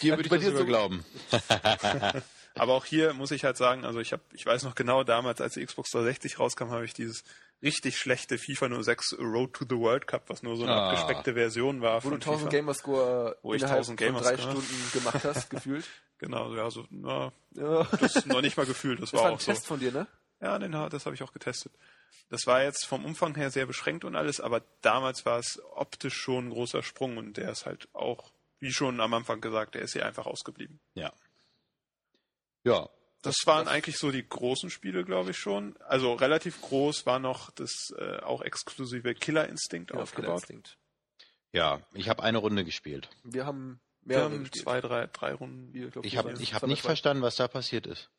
S3: Dir würde ich
S2: Bei
S3: das
S2: dir
S3: sogar
S2: so-
S3: glauben.
S1: Aber auch hier muss ich halt sagen, also ich habe, ich weiß noch genau damals, als die Xbox 360 rauskam, habe ich dieses richtig schlechte FIFA 06 Road to the World Cup, was nur so eine
S3: Ah.
S1: abgespeckte Version war
S2: Wo du
S1: von
S2: 1000
S1: FIFA.
S2: Gamerscore
S1: Wo ich
S2: innerhalb
S1: 1000
S2: von drei
S1: Gamerscore-
S2: Stunden gemacht hast, gefühlt.
S1: Genau, ja, so, na,
S2: Ja.
S1: das ist noch nicht mal gefühlt, das,
S2: Das
S1: war
S2: war ein
S1: auch so.
S2: Test von dir, ne?
S1: Ja, den, das habe ich auch getestet. Das war jetzt vom Umfang her sehr beschränkt und alles, aber damals war es optisch schon ein großer Sprung und der ist halt auch, wie schon am Anfang gesagt, der ist hier einfach ausgeblieben.
S3: Ja. Ja.
S1: Das waren eigentlich so die großen Spiele, glaube ich schon. Also relativ groß war noch das äh, auch exklusive Killer Instinct
S2: Ja, auf Killer
S1: aufgebaut.
S2: Instinct.
S3: Ja, ich habe eine Runde gespielt.
S2: Wir haben
S1: Wir
S2: mehrere
S1: haben
S2: gespielt.
S1: zwei, drei, drei Runden.
S2: Wir, glaub,
S3: Ich
S2: wir
S3: habe ich hab nicht verstanden, was da passiert ist.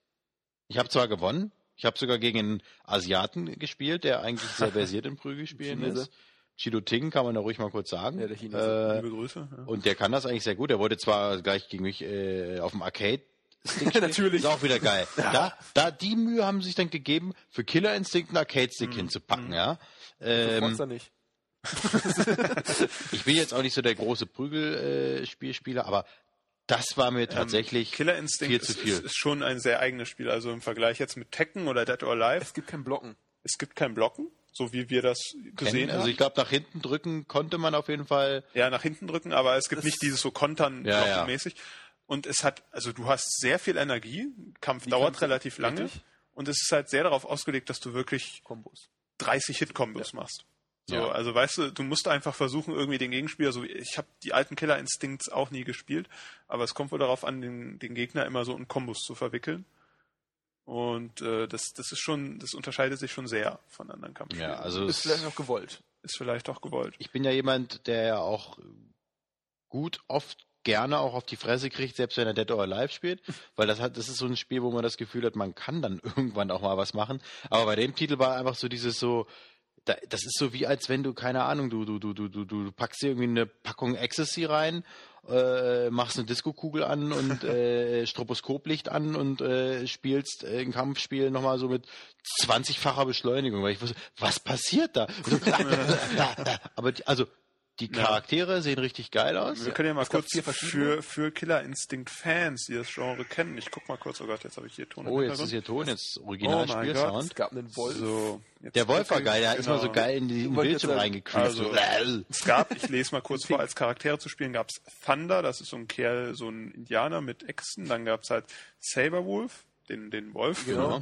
S3: Ich habe zwar gewonnen, ich habe sogar gegen einen Asiaten gespielt, der eigentlich sehr versiert in Prügelspielen ist. Chido Ting kann man da ruhig mal kurz sagen.
S2: Ja, der Chinese.
S3: Äh,
S1: Liebe Grüße. Ja.
S3: und der kann das eigentlich sehr gut. Der wurde zwar gleich gegen mich äh, auf dem Arcade. Stick spielen.
S2: Natürlich.
S3: Ist auch wieder geil. Da, da die Mühe haben sie sich dann gegeben, für Killer Instinct einen Arcade-Stick hinzupacken, ja. Ähm,
S2: Forza nicht.
S3: ich bin jetzt auch nicht so der große Prügelspielspieler, aber das war mir tatsächlich
S1: Ähm, Killer Instinct
S3: viel zu
S1: ist,
S3: viel.
S1: Ist, ist schon ein sehr eigenes Spiel. Also im Vergleich jetzt mit Tekken oder Dead or Alive,
S2: Es gibt kein Blocken.
S1: es gibt kein Blocken, so wie wir das gesehen
S3: Also
S1: haben.
S3: ich glaube, nach hinten drücken konnte man auf jeden Fall.
S1: ja, nach hinten drücken, aber es gibt
S2: Das-
S1: nicht dieses so kontern
S3: Ja, ja.
S1: mäßig. Und es hat, also du hast sehr viel Energie, Kampf
S2: Die
S1: dauert
S2: Kämpfe,
S1: relativ lange
S2: richtig.
S1: und es ist halt sehr darauf ausgelegt, dass du wirklich
S2: Kombos.
S1: 30 Hit-Kombos machst. So,
S3: Ja.
S1: also weißt du, du musst einfach versuchen, irgendwie den Gegenspieler, so ich habe die alten Killer Instincts auch nie gespielt, aber es kommt wohl darauf an, den, den Gegner immer so in Kombos zu verwickeln. Und äh, das, das ist schon, das unterscheidet sich schon sehr von anderen Kampfspielen.
S3: Ja, also
S2: Ist vielleicht auch gewollt.
S1: ist vielleicht auch gewollt.
S3: ich bin ja jemand, der ja auch gut oft gerne auch auf die Fresse kriegt, selbst wenn er Dead or Alive spielt, weil das hat, das ist so ein Spiel, wo man das Gefühl hat, man kann dann irgendwann auch mal was machen. Aber bei dem Titel war einfach so dieses so, das ist so wie als wenn du keine Ahnung, du du du du du du packst dir irgendwie eine Packung Ecstasy rein, äh, machst eine Diskokugel an und äh, Stroboskoplicht an und äh, spielst äh, ein Kampfspiel nochmal so mit 20-facher Beschleunigung, weil ich wusste, was passiert da? So, Aber die, also die
S1: Ja.
S3: Charaktere sehen richtig geil aus.
S1: Wir können ja mal
S2: es
S1: kurz für, für Killer Instinct Fans, die das Genre kennen. Ich guck mal kurz, oh Gott, jetzt habe ich hier Ton
S3: Oh, jetzt ist hier Ton, jetzt
S1: Oh
S3: original
S1: mein
S2: Es gab einen Wolf.
S1: So,
S3: Der Wolf war geil, der ist mal so
S1: Genau.
S3: geil in den Bildschirm reingecreased.
S1: also-
S3: so.
S1: Es gab, ich lese mal kurz vor, als Charaktere zu spielen gab es Thunder, das ist so ein Kerl, so ein Indianer mit Äxten. Dann gab es halt Saberwolf, den, den Wolf.
S2: Genau.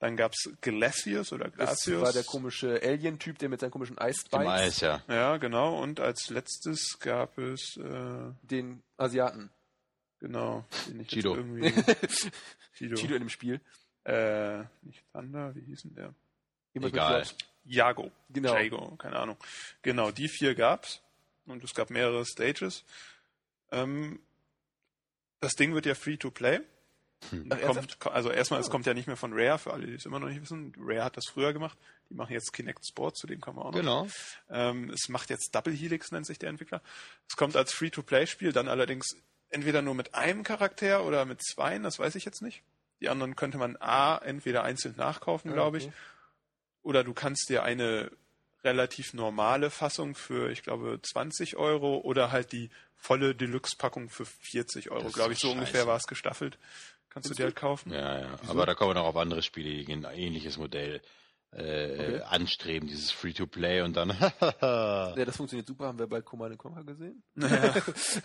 S1: Dann gab es Glacius oder
S2: Das
S1: Glacius.
S2: war der komische Alien-Typ, der mit seinen komischen
S3: Im
S2: Eisbeins
S3: Eis, ja.
S1: ja, genau. Und als letztes gab es, äh,
S2: den Asiaten.
S1: genau, den ich
S3: Chido.
S1: irgendwie... Chido.
S2: Chido in dem Spiel.
S1: Äh, nicht Thunder, wie hieß denn der?
S2: Jemand
S3: Egal.
S1: Jago.
S2: Genau.
S1: Jago, keine Ahnung. Genau, die vier gab's. Und es gab mehrere Stages. Ähm, das Ding wird ja free to play.
S2: Ernsthaft?
S1: Kommt, also erstmal, es kommt ja nicht mehr von Rare, für alle, die es immer noch nicht wissen. Rare hat das früher gemacht. Die machen jetzt Kinect Sports, zu dem kommen wir auch noch.
S3: Genau.
S1: Ähm, es macht jetzt Double Helix, nennt sich der Entwickler. Es kommt als Free-to-Play-Spiel, dann allerdings entweder nur mit einem Charakter oder mit zweien, das weiß ich jetzt nicht. Die anderen könnte man A, entweder einzeln nachkaufen, glaube ich,
S2: okay.
S1: oder du kannst dir eine relativ normale Fassung für, ich glaube, 20 Euro oder halt die volle Deluxe-Packung für 40 Euro, glaube ich. So ungefähr
S3: scheiße.
S1: war es gestaffelt. Kannst du dir halt kaufen.
S3: Ja, ja. Aber da kommen wir noch auf andere Spiele, die ein ähnliches Modell äh,
S2: Okay.
S3: anstreben, dieses Free-to-Play und dann
S2: Ja, das funktioniert super, haben wir bei Command Conquer gesehen.
S1: Naja,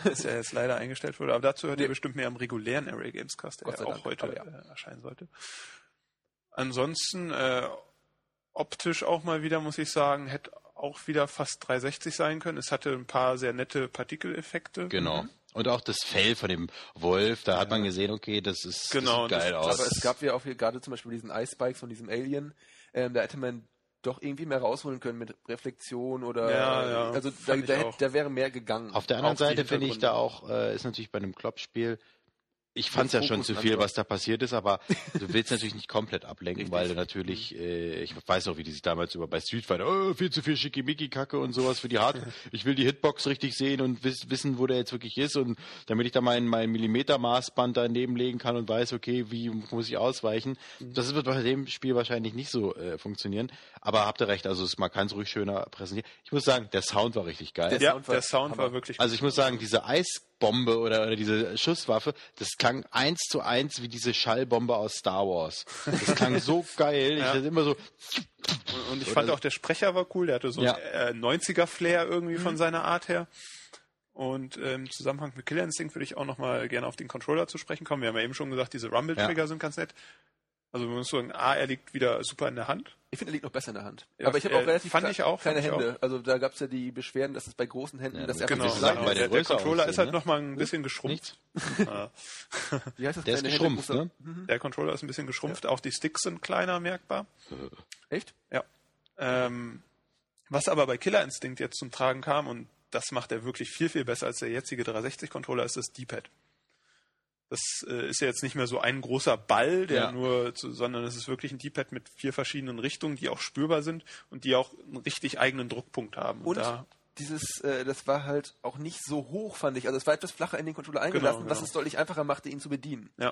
S1: das ja jetzt leider eingestellt wurde. Aber dazu hört ihr
S2: Nee.
S1: bestimmt mehr am regulären Array Games Cast, der ja auch
S2: Dank,
S1: heute
S2: ja.
S1: äh, erscheinen sollte. Ansonsten äh, optisch auch mal wieder, muss ich sagen, hätte auch wieder fast 360 sein können. Es hatte ein paar sehr nette Partikeleffekte.
S3: genau. Und auch das Fell von dem Wolf, da hat man gesehen, okay, das ist
S1: Genau,
S3: das sieht geil
S1: das-
S3: aus.
S2: Aber es gab ja auch hier gerade zum Beispiel diesen Icebikes von diesem Alien. Ähm, da hätte man doch irgendwie mehr rausholen können mit Reflexion oder
S1: Ja, ja,
S2: also da, da, hätte- da wäre mehr gegangen.
S3: Auf der anderen
S1: die
S3: Seite finde ich da auch, äh, ist natürlich bei einem Klopp-Spiel, ich fand es ja schon zu
S2: und
S3: viel, was da passiert ist, aber du willst natürlich nicht komplett ablenken, weil du natürlich, äh, ich weiß noch, wie die sich damals über bei Street Fighter, oh, viel zu viel Schickimicki-Kacke und sowas für die Hard. ich will die Hitbox richtig sehen und wiss, wissen, wo der jetzt wirklich ist und damit ich da mein, mein Millimeter-Maßband daneben legen kann und weiß, okay, wie muss ich ausweichen.
S2: Mhm.
S3: Das wird bei dem Spiel wahrscheinlich nicht so äh, funktionieren, aber habt ihr recht, also es- man kann es ruhig schöner präsentieren. Ich muss sagen, der Sound war richtig geil.
S2: Der
S1: Ja,
S2: Sound war
S1: der Sound war wirklich
S3: Also ich muss sagen, diese Bombe oder, oder diese Schusswaffe, das klang eins zu eins wie diese Schallbombe aus Star Wars. Das klang so geil. Ich hatte immer so,
S1: Und, und ich fand auch, der Sprecher war cool, der hatte so
S3: Ja.
S1: einen äh, 90er-Flair irgendwie von seiner Art her. Und ähm, im Zusammenhang mit Killer Instinct würde ich auch nochmal gerne auf den Controller zu sprechen kommen. Wir haben ja eben schon gesagt, diese Rumble-Trigger sind ganz nett. Also man muss sagen, A, er liegt wieder super in der Hand.
S2: Ich finde, er liegt noch besser in der Hand.
S1: Ja,
S2: aber ich habe
S1: äh,
S2: auch relativ
S1: fand ich auch,
S2: kleine
S1: fand ich
S2: Hände. Also da gab es ja die Beschwerden, dass es bei großen Händen,
S3: Ja,
S2: dass
S3: das
S2: er
S3: genau.
S2: Seiten-
S1: der,
S3: der
S1: der Controller ist halt
S3: ne?
S1: nochmal ein bisschen geschrumpft. Ja.
S2: Wie heißt das?
S3: der ist geschrumpft, ne?
S1: Der Controller ist ein bisschen geschrumpft. Auch die Sticks sind kleiner merkbar.
S2: Echt?
S1: Ja. Ähm, was aber bei Killer Instinct jetzt zum Tragen kam, und das macht er wirklich viel, viel besser als der jetzige 360-Controller, ist das D-Pad. Das äh, ist ja jetzt nicht mehr so ein großer Ball, der
S3: Ja.
S1: nur, zu, sondern es ist wirklich ein D-Pad mit vier verschiedenen Richtungen, die auch spürbar sind und die auch einen richtig eigenen Druckpunkt haben.
S2: Und
S1: da,
S2: dieses, äh, das war halt auch nicht so hoch, fand ich. Also es war etwas flacher in den Controller eingelassen, was
S1: genau.
S2: es deutlich einfacher machte, ihn zu bedienen.
S1: ja,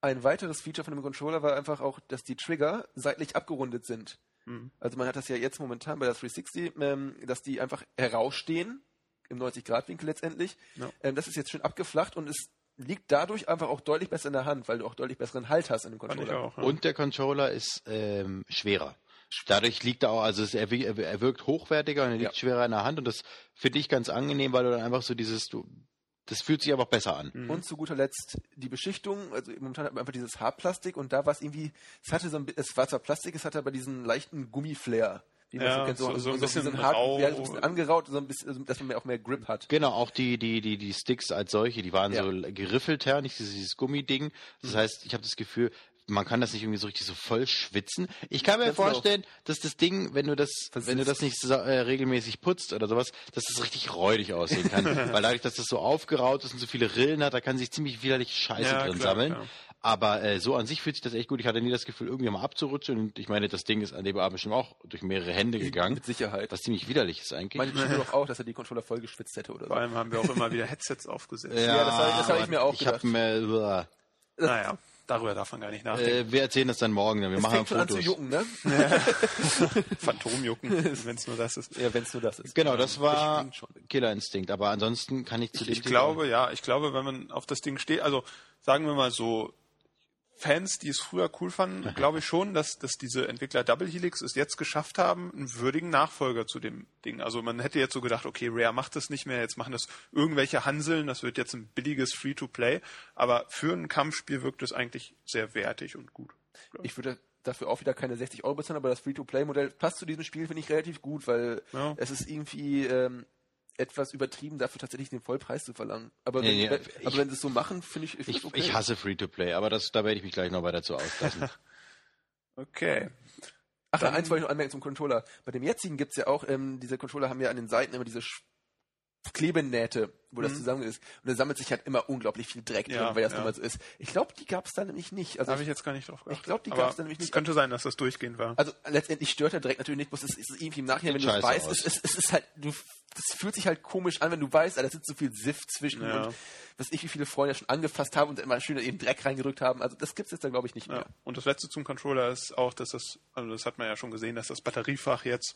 S2: Ein weiteres Feature von dem Controller war einfach auch, dass die Trigger seitlich abgerundet sind.
S1: Mhm.
S2: Also man hat das ja jetzt momentan bei der 360, ähm, dass die einfach herausstehen, im 90-Grad-Winkel letztendlich.
S1: Ja.
S2: Ähm, das ist jetzt schön abgeflacht und es liegt dadurch einfach auch deutlich besser in der Hand, weil du auch deutlich besseren Halt hast in dem Controller.
S1: auch. Ja.
S3: Und der Controller ist ähm, schwerer. Dadurch liegt er auch, also es, er, er wirkt hochwertiger und er liegt
S2: Ja.
S3: schwerer in der Hand und das finde ich ganz angenehm, weil du dann einfach so dieses, du, das fühlt sich einfach besser an.
S1: Mhm.
S2: Und zu guter Letzt die Beschichtung. Also momentan hat man einfach dieses Hartplastik und da war es irgendwie, es hatte so ein, es war zwar Plastik, es hatte aber diesen leichten Gummiflair. Wie man
S1: Ja,
S2: so kennt,
S1: so- so ein bisschen
S2: diesen hart-
S1: rau.
S2: ja, so ein bisschen angeraut, so ein bisschen, dass man mehr- auch mehr Grip hat.
S3: Genau, auch die, die, die, die Sticks als solche, die waren
S2: Ja.
S3: so geriffelter, nicht dieses, dieses Gummiding. Das
S1: Mhm.
S3: heißt, ich habe das Gefühl, man kann das nicht irgendwie so richtig so voll schwitzen. Ich kann mir
S2: Ganz genau.
S3: vorstellen, dass das Ding, wenn du das,
S2: Versitzt.
S3: wenn du das nicht so, äh, regelmäßig putzt oder sowas, dass das richtig räudig aussehen kann. Weil dadurch, dass das so aufgeraut ist und so viele Rillen hat, da kann sich ziemlich widerlich Scheiße
S1: Ja,
S3: drin
S1: klar,
S3: sammeln.
S1: klar.
S3: Aber äh, so an sich fühlt sich das echt gut. Ich hatte nie das Gefühl, irgendwie mal abzurutschen. Und ich meine, das Ding ist an dem Abend bestimmt auch durch mehrere Hände gegangen.
S2: Mit Sicherheit.
S3: Was ziemlich widerlich ist eigentlich.
S2: Meine Stimme doch auch, dass er die Controller voll geschwitzt hätte oder
S1: Vor
S2: so.
S1: allem haben wir auch immer wieder Headsets aufgesetzt.
S2: Ja, das hab ich- das hab ich mir auch
S3: Ich
S2: gedacht.
S3: habe mir,
S1: Naja, darüber darf man gar nicht nachdenken.
S3: äh, wir erzählen das dann morgen. Dann. Wir
S2: Es
S3: machen
S2: fängt schon an zu
S3: Fotos.
S2: jucken, ne?
S1: Phantomjucken, wenn es nur das ist.
S2: Ja, wenn es nur das ist.
S3: Genau, das war
S2: stimmt schon.
S3: Killer Instinct. Aber ansonsten kann ich zu
S1: Ich,
S3: dem
S1: ich glaube, ja, ich glaube, wenn man auf das Ding steht, also sagen wir mal so, Fans, die es früher cool fanden, glaube ich schon, dass, dass diese Entwickler Double Helix es jetzt geschafft haben, einen würdigen Nachfolger zu dem Ding. Also man hätte jetzt so gedacht, okay, Rare macht das nicht mehr, jetzt machen das irgendwelche Hanseln, das wird jetzt ein billiges Free-to-Play, aber für ein Kampfspiel wirkt es eigentlich sehr wertig und gut.
S2: Ich würde dafür auch wieder keine 60 Euro bezahlen, aber das Free-to-Play-Modell passt zu diesem Spiel, finde ich relativ gut, weil
S1: Ja.
S2: es ist irgendwie ähm, etwas übertrieben, dafür tatsächlich den Vollpreis zu verlangen. Aber wenn,
S3: Nee, nee, ich-
S2: aber wenn sie es so machen, finde ich,
S3: Ich,
S2: das okay.
S3: ich hasse Free-to-Play, aber das, da werde ich mich gleich noch weiter zu auslassen.
S1: Okay.
S2: Ach,
S1: Dann-
S2: eins wollte ich noch anmerken zum Controller. Bei dem jetzigen gibt's ja auch, ähm, diese Controller haben ja an den Seiten immer diese Sch Klebenähte, wo das
S1: Mhm.
S2: zusammen ist. Und da sammelt sich halt immer unglaublich viel Dreck
S1: Ja,
S2: drin, weil das
S1: ja.
S2: nun mal so ist. Ich glaube, die gab's da nämlich nicht. Also
S1: Habe ich jetzt gar nicht drauf geachtet.
S2: ich glaub, die
S1: Aber
S2: gab's da nämlich
S1: Es
S2: nicht.
S1: könnte sein, dass das durchgehend war.
S2: Also letztendlich stört der Dreck natürlich nicht, bloß es ist irgendwie im Nachhinein, wenn du es weißt, es, es, es ist halt, du, das fühlt sich halt komisch an, wenn du weißt, da sitzt so viel Sift zwischen
S1: Ja.
S2: und was ich, wie viele Freunde schon angefasst haben und immer schön in den Dreck reingedrückt haben. Also das gibt's jetzt da glaube ich nicht
S1: Ja.
S2: mehr.
S1: Und das letzte zum Controller ist auch, dass das, also das hat man ja schon gesehen, dass das Batteriefach jetzt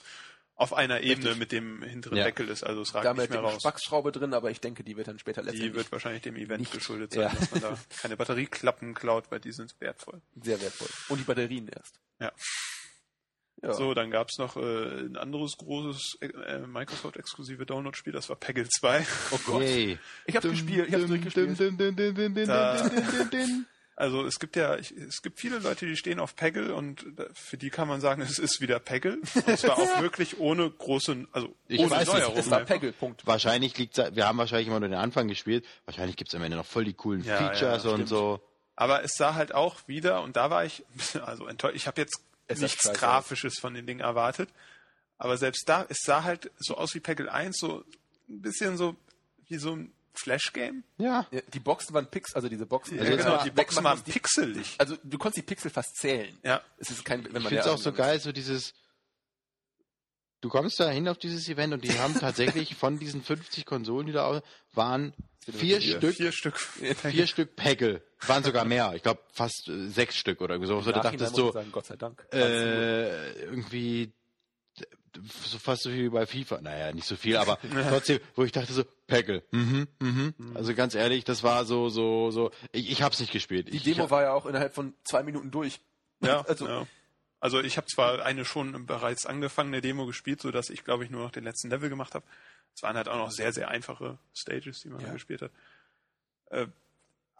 S1: auf einer Ebene mit dem hinteren
S3: Ja.
S1: Deckel ist. Also es ragt
S2: Da
S1: nicht mehr raus.
S2: Spacksschraube drin, aber ich denke, die wird dann später
S1: Die
S2: letztendlich
S1: wird wahrscheinlich dem Event
S2: nicht-
S1: geschuldet sein,
S2: Ja.
S1: dass man da keine Batterieklappen klaut, weil die sind wertvoll.
S2: sehr wertvoll. Und die Batterien erst.
S1: Ja.
S2: Ja.
S1: So, dann gab's noch äh, ein anderes großes äh, Microsoft-exklusive Download-Spiel, das war Peggle 2.
S2: Oh Gott.
S3: Yay.
S2: Ich hab's gespielt, ich hab's durchgespielt.
S1: Da- Also es gibt ja, ich, es gibt viele Leute, die stehen auf Peggle und da- für die kann man sagen, es ist wieder Peggle. Und zwar auch wirklich ohne große, also
S3: Ich
S1: ohne
S3: weiß es,
S1: Neuerungen.
S2: Es war. Peggle, Punkt.
S3: Wahrscheinlich liegt wir haben wahrscheinlich immer nur den Anfang gespielt. Wahrscheinlich gibt's am Ende noch voll die coolen
S1: Ja,
S3: Features
S1: ja,
S3: und
S1: stimmt.
S3: so.
S1: Aber es sah halt auch wieder, und da war ich also enttäuscht, ich habe jetzt
S2: Es
S1: nichts Grafisches von den Dingen erwartet. Aber selbst da, es sah halt so aus wie Peggle 1, so ein bisschen so wie so ein Flash-Game.
S3: Ja.
S2: Ja, die Boxen waren Pix, also diese Boxen.
S3: Also jetzt
S1: genau, die Boxen waren
S2: die-
S1: pixelig.
S2: Also du konntest die Pixel fast zählen.
S1: Ja.
S2: Es ist kein, wenn
S3: Ich
S2: man
S3: finde es auch so geil, so dieses. Du kommst da hin auf dieses Event und die haben tatsächlich von diesen 50 Konsolen, die da waren, vier Stück,
S1: vier Stück.
S3: vier Stück Peggle. Waren sogar mehr. Ich glaube fast äh, sechs Stück oder so. Du dachtest so,
S2: sagen, Gott sei Dank.
S3: äh, irgendwie so fast so viel wie bei FIFA. Naja, nicht so viel, aber trotzdem, wo ich dachte so, Peggle, mhm, mhm. Also ganz ehrlich, das war so, so, so, ich, ich hab's nicht gespielt.
S2: Die
S3: ich,
S2: Demo
S3: ich,
S2: war ja auch innerhalb von zwei Minuten durch.
S1: Ja,
S2: Also-
S1: ja. Also ich habe zwar eine schon bereits angefangene Demo gespielt, so dass ich glaube ich nur noch den letzten Level gemacht habe. Es waren halt auch noch sehr sehr einfache Stages, die man
S2: Ja.
S1: gespielt hat. Äh,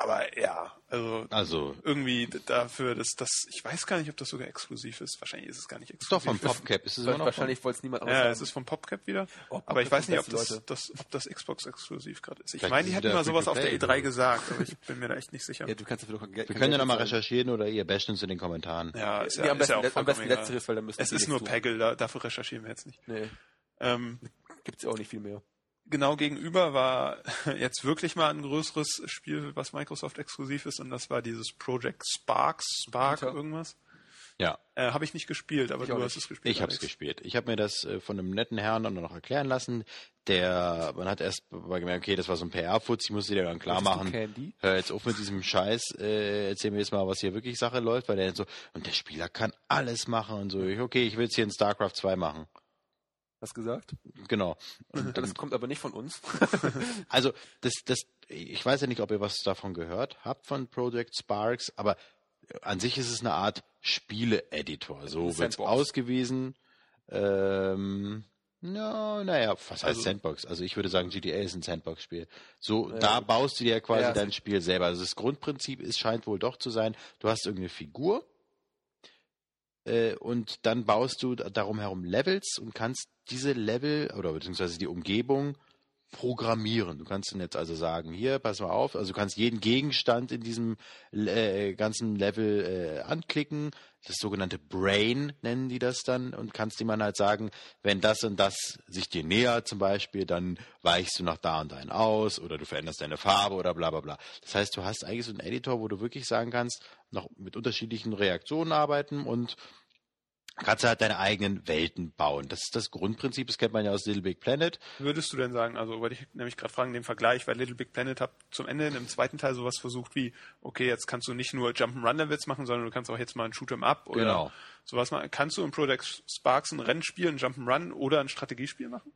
S1: aber ja, also
S3: also,
S1: irgendwie dafür, dass das, ich weiß gar nicht, ob das sogar exklusiv ist. Wahrscheinlich ist es gar nicht
S3: ist doch
S1: exklusiv.
S3: von PopCap, ist es immer noch
S2: Wahrscheinlich wollte es niemand
S1: Ja,
S2: haben.
S1: es ist vom PopCap wieder.
S2: Oh,
S1: aber ich weiß nicht, ob das, das, ob das Xbox exklusiv gerade ist. Ich
S3: Vielleicht
S1: meine, die
S3: wieder
S1: mal sowas auf der
S3: Free-to-Play
S1: E3 gesagt, aber ich bin mir da echt nicht sicher.
S2: Ja, du kannst dafür doch kein Geld
S3: Wir können ja nochmal recherchieren oder ihr basht uns in den Kommentaren.
S1: Ja, ist
S2: Nee,
S1: ja,
S2: am
S1: ist
S2: besten,
S1: ja auch
S2: am besten letzteres, weil dann müssen
S1: Es ist nur. Peggle, da, dafür recherchieren wir jetzt nicht.
S2: Nee,
S1: Ähm,
S2: gibt's ja auch nicht viel mehr.
S1: Genau gegenüber war jetzt wirklich mal ein größeres Spiel, was Microsoft exklusiv ist, und das war dieses Project Sparks, Spark
S2: Peter.
S1: irgendwas.
S3: Ja,
S1: Äh, habe ich nicht gespielt, aber
S2: Ich
S1: du hast es gespielt.
S3: ich habe es gespielt. Ich habe mir das äh, von einem netten Herrn dann noch erklären lassen. Der, man hat erst mal gemerkt, okay, das war so ein PR-Futz, ich musste dir dann klar machen.
S2: Candy?
S3: Hör jetzt auf mit diesem Scheiß, äh, erzähl mir jetzt mal, was hier wirklich Sache läuft, weil der so, und der Spieler kann alles machen und so. Ich, okay, ich will jetzt hier in StarCraft 2 machen.
S2: Hast gesagt?
S3: Genau. Und
S2: Das kommt aber nicht von uns.
S3: Also, das, das, ich weiß ja nicht, ob ihr was davon gehört habt von Project Sparks, aber an sich ist es eine Art Spiele-Editor. So wird's
S2: Sandbox.
S3: ausgewiesen. Ähm, ja, naja, was heißt
S1: Also-
S3: Sandbox? Also ich würde sagen, GTA ist ein Sandbox-Spiel. So,
S2: Ja,
S3: da baust du dir quasi
S2: Ja.
S3: dein Spiel selber. Also das Grundprinzip ist, scheint wohl doch zu sein, du hast irgendeine Figur äh, und dann baust du darum herum Levels und kannst diese Level oder beziehungsweise die Umgebung programmieren. Du kannst dann jetzt also sagen, hier, pass mal auf, also du kannst jeden Gegenstand in diesem äh, ganzen Level äh, anklicken, das sogenannte Brain nennen die das dann und kannst ihm dann halt sagen, wenn das und das sich dir nähert zum Beispiel, dann weichst du nach da und dahin aus oder du veränderst deine Farbe oder bla bla bla. Das heißt, du hast eigentlich so einen Editor, wo du wirklich sagen kannst, noch mit unterschiedlichen Reaktionen arbeiten und kannst halt deine eigenen Welten bauen. Das ist das Grundprinzip, das kennt man ja aus Little Big Planet.
S1: Würdest du denn sagen, also wollte ich nämlich gerade fragen, den Vergleich, weil Little Big Planet hat zum Ende im zweiten Teil sowas versucht wie, okay, jetzt kannst du nicht nur Jump'n'Run-Levels machen, sondern du kannst auch jetzt mal ein Shoot'em Up oder
S3: Genau.
S1: sowas machen. Kannst du im Project Sparks ein Rennspiel, ein Jump'n'Run oder ein Strategiespiel machen?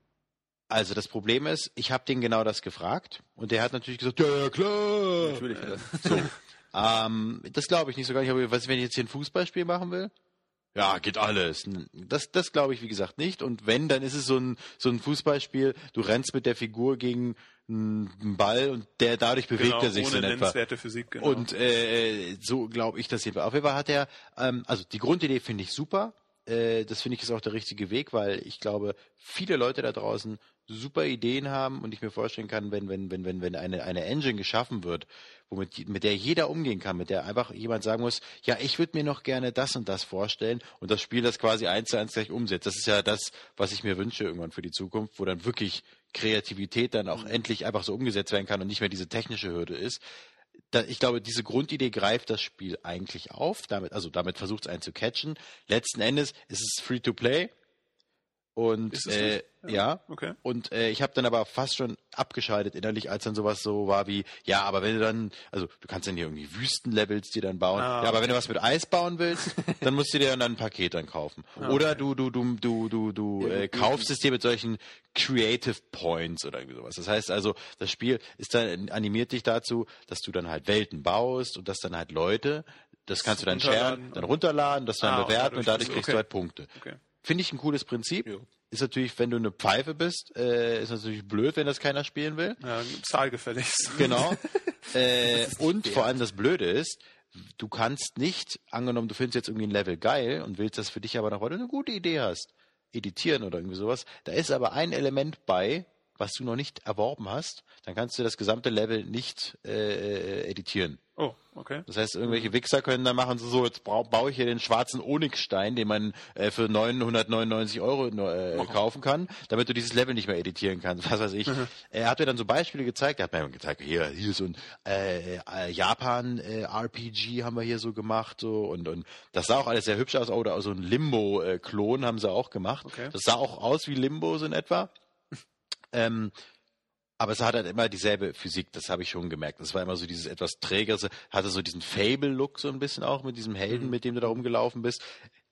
S3: Also das Problem ist, ich habe den genau das gefragt und der hat natürlich gesagt, ja, ja klar.
S2: Natürlich.
S3: So. ähm, das glaube ich nicht so gar nicht. Aber was, wenn ich jetzt hier ein Fußballspiel machen will? Ja, geht alles. Das, das glaube ich, wie gesagt, nicht. Und wenn, dann ist es so ein, so ein Fußballspiel, du rennst mit der Figur gegen einen Ball und der dadurch bewegt er sich so
S1: Genau, ohne
S3: in etwa.
S1: nennenswerte Physik, genau.
S3: Und äh, so glaube ich das jedenfalls. Auf jeden Fall hat er, ähm, also die Grundidee finde ich super. Äh, das finde ich ist auch der richtige Weg, weil ich glaube, viele Leute da draußen super Ideen haben und ich mir vorstellen kann, wenn, wenn, wenn, wenn, wenn eine, eine Engine geschaffen wird, womit, mit der jeder umgehen kann, mit der einfach jemand sagen muss, ja, ich würde mir noch gerne das und das vorstellen und das Spiel das quasi eins zu eins gleich umsetzt. Das ist ja das, was ich mir wünsche irgendwann für die Zukunft, wo dann wirklich Kreativität dann auch endlich einfach so umgesetzt werden kann und nicht mehr diese technische Hürde ist da, ich glaube, diese Grundidee greift das Spiel eigentlich auf, damit, also damit versucht es einen zu catchen. Letzten Endes ist es free to play. Und äh,
S1: nicht?
S3: ja.
S1: Okay.
S3: Und äh, ich habe dann aber fast schon abgeschaltet innerlich, als dann sowas so war wie, ja, aber wenn du dann, also du kannst dann hier irgendwie Wüstenlevels dir dann bauen.
S1: Ah,
S3: ja, aber
S1: okay.
S3: wenn du was mit Eis bauen willst, dann musst du dir dann ein Paket dann kaufen.
S1: Ah,
S3: Oder
S1: okay.
S3: du, du, du, du, du, du
S2: Ja,
S3: äh, kaufst es dir mit solchen Creative Points oder irgendwie sowas. Das heißt also, das Spiel ist dann animiert dich dazu, dass du dann halt Welten baust und dass dann halt Leute, das kannst du dann sharen, dann runterladen, das dann
S1: Ah,
S3: bewerten und
S1: dadurch
S3: kriegst
S1: okay.
S3: du halt Punkte.
S1: Okay.
S3: Finde ich ein cooles Prinzip.
S2: Ja.
S3: Ist natürlich, wenn du eine Pfeife bist, äh, ist natürlich blöd, wenn das keiner spielen will.
S1: Ja, zahlgefälligst.
S3: Genau. äh, und
S2: fair.
S3: vor allem das Blöde ist, du kannst nicht, angenommen, du findest jetzt irgendwie ein Level geil und willst das für dich aber noch, weil du eine gute Idee hast, editieren oder irgendwie sowas. Da ist aber ein Element bei, was du noch nicht erworben hast, dann kannst du das gesamte Level nicht äh, editieren.
S1: Oh, okay.
S3: Das heißt, irgendwelche Wichser können dann machen, so, so jetzt baue ich hier den schwarzen Onyxstein, den man äh, für 999 Euro äh, kaufen kann, damit du dieses Level nicht mehr editieren kannst, was weiß ich. Er hat mir dann so Beispiele gezeigt, er hat mir gezeigt, hier, hier so ein äh, äh, Japan-RPG haben wir hier so gemacht, so und, und das sah auch alles sehr hübsch aus, oder so ein Limbo-Klon haben sie auch gemacht.
S1: Okay.
S3: Das sah auch aus wie Limbo so in etwa. Ähm, aber es hat halt immer dieselbe Physik, das habe ich schon gemerkt. Das war immer so dieses etwas trägere, hatte so diesen Fable-Look so ein bisschen auch mit diesem Helden, mit dem du da rumgelaufen bist.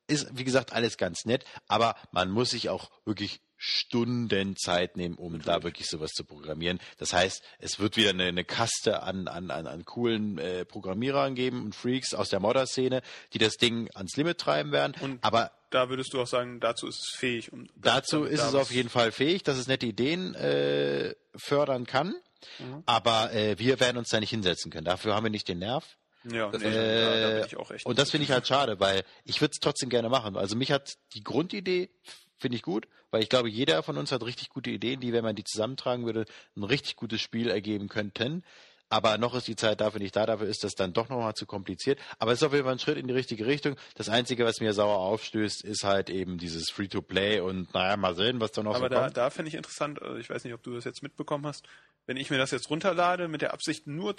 S3: ist, wie gesagt, alles ganz nett, aber man muss sich auch wirklich Stunden Zeit nehmen, um da wirklich sowas zu programmieren. Das heißt, es wird wieder eine, eine Kaste an, an, an, an coolen äh, Programmierern geben und Freaks aus der Modder-Szene, die das Ding ans Limit treiben werden.
S1: Und
S3: aber
S1: da würdest du auch sagen, dazu ist es fähig. Um
S3: dazu ist
S1: da
S3: es auf jeden Fall fähig, dass es nette Ideen äh, fördern kann.
S1: Mhm.
S3: Aber äh, wir werden uns da nicht hinsetzen können. Dafür haben wir nicht den Nerv.
S1: Ja,
S2: Das
S1: nee,
S2: ist-
S1: da, da bin
S3: Äh,
S1: ich auch echt.
S3: und das finde ich halt schade, weil ich würde es trotzdem gerne machen. Also mich hat die Grundidee, finde ich gut, weil ich glaube, jeder von uns hat richtig gute Ideen, die, wenn man die zusammentragen würde, ein richtig gutes Spiel ergeben könnten. Aber noch ist die Zeit dafür nicht da, dafür ist das dann doch nochmal zu kompliziert. Aber es ist auf jeden Fall ein Schritt in die richtige Richtung. Das Einzige, was mir sauer aufstößt, ist halt eben dieses Free-to-Play und naja, mal sehen, was da noch
S1: Aber
S3: so
S1: da,
S3: kommt.
S1: da finde ich interessant, also ich weiß nicht, ob du das jetzt mitbekommen hast, wenn ich mir das jetzt runterlade mit der Absicht, nur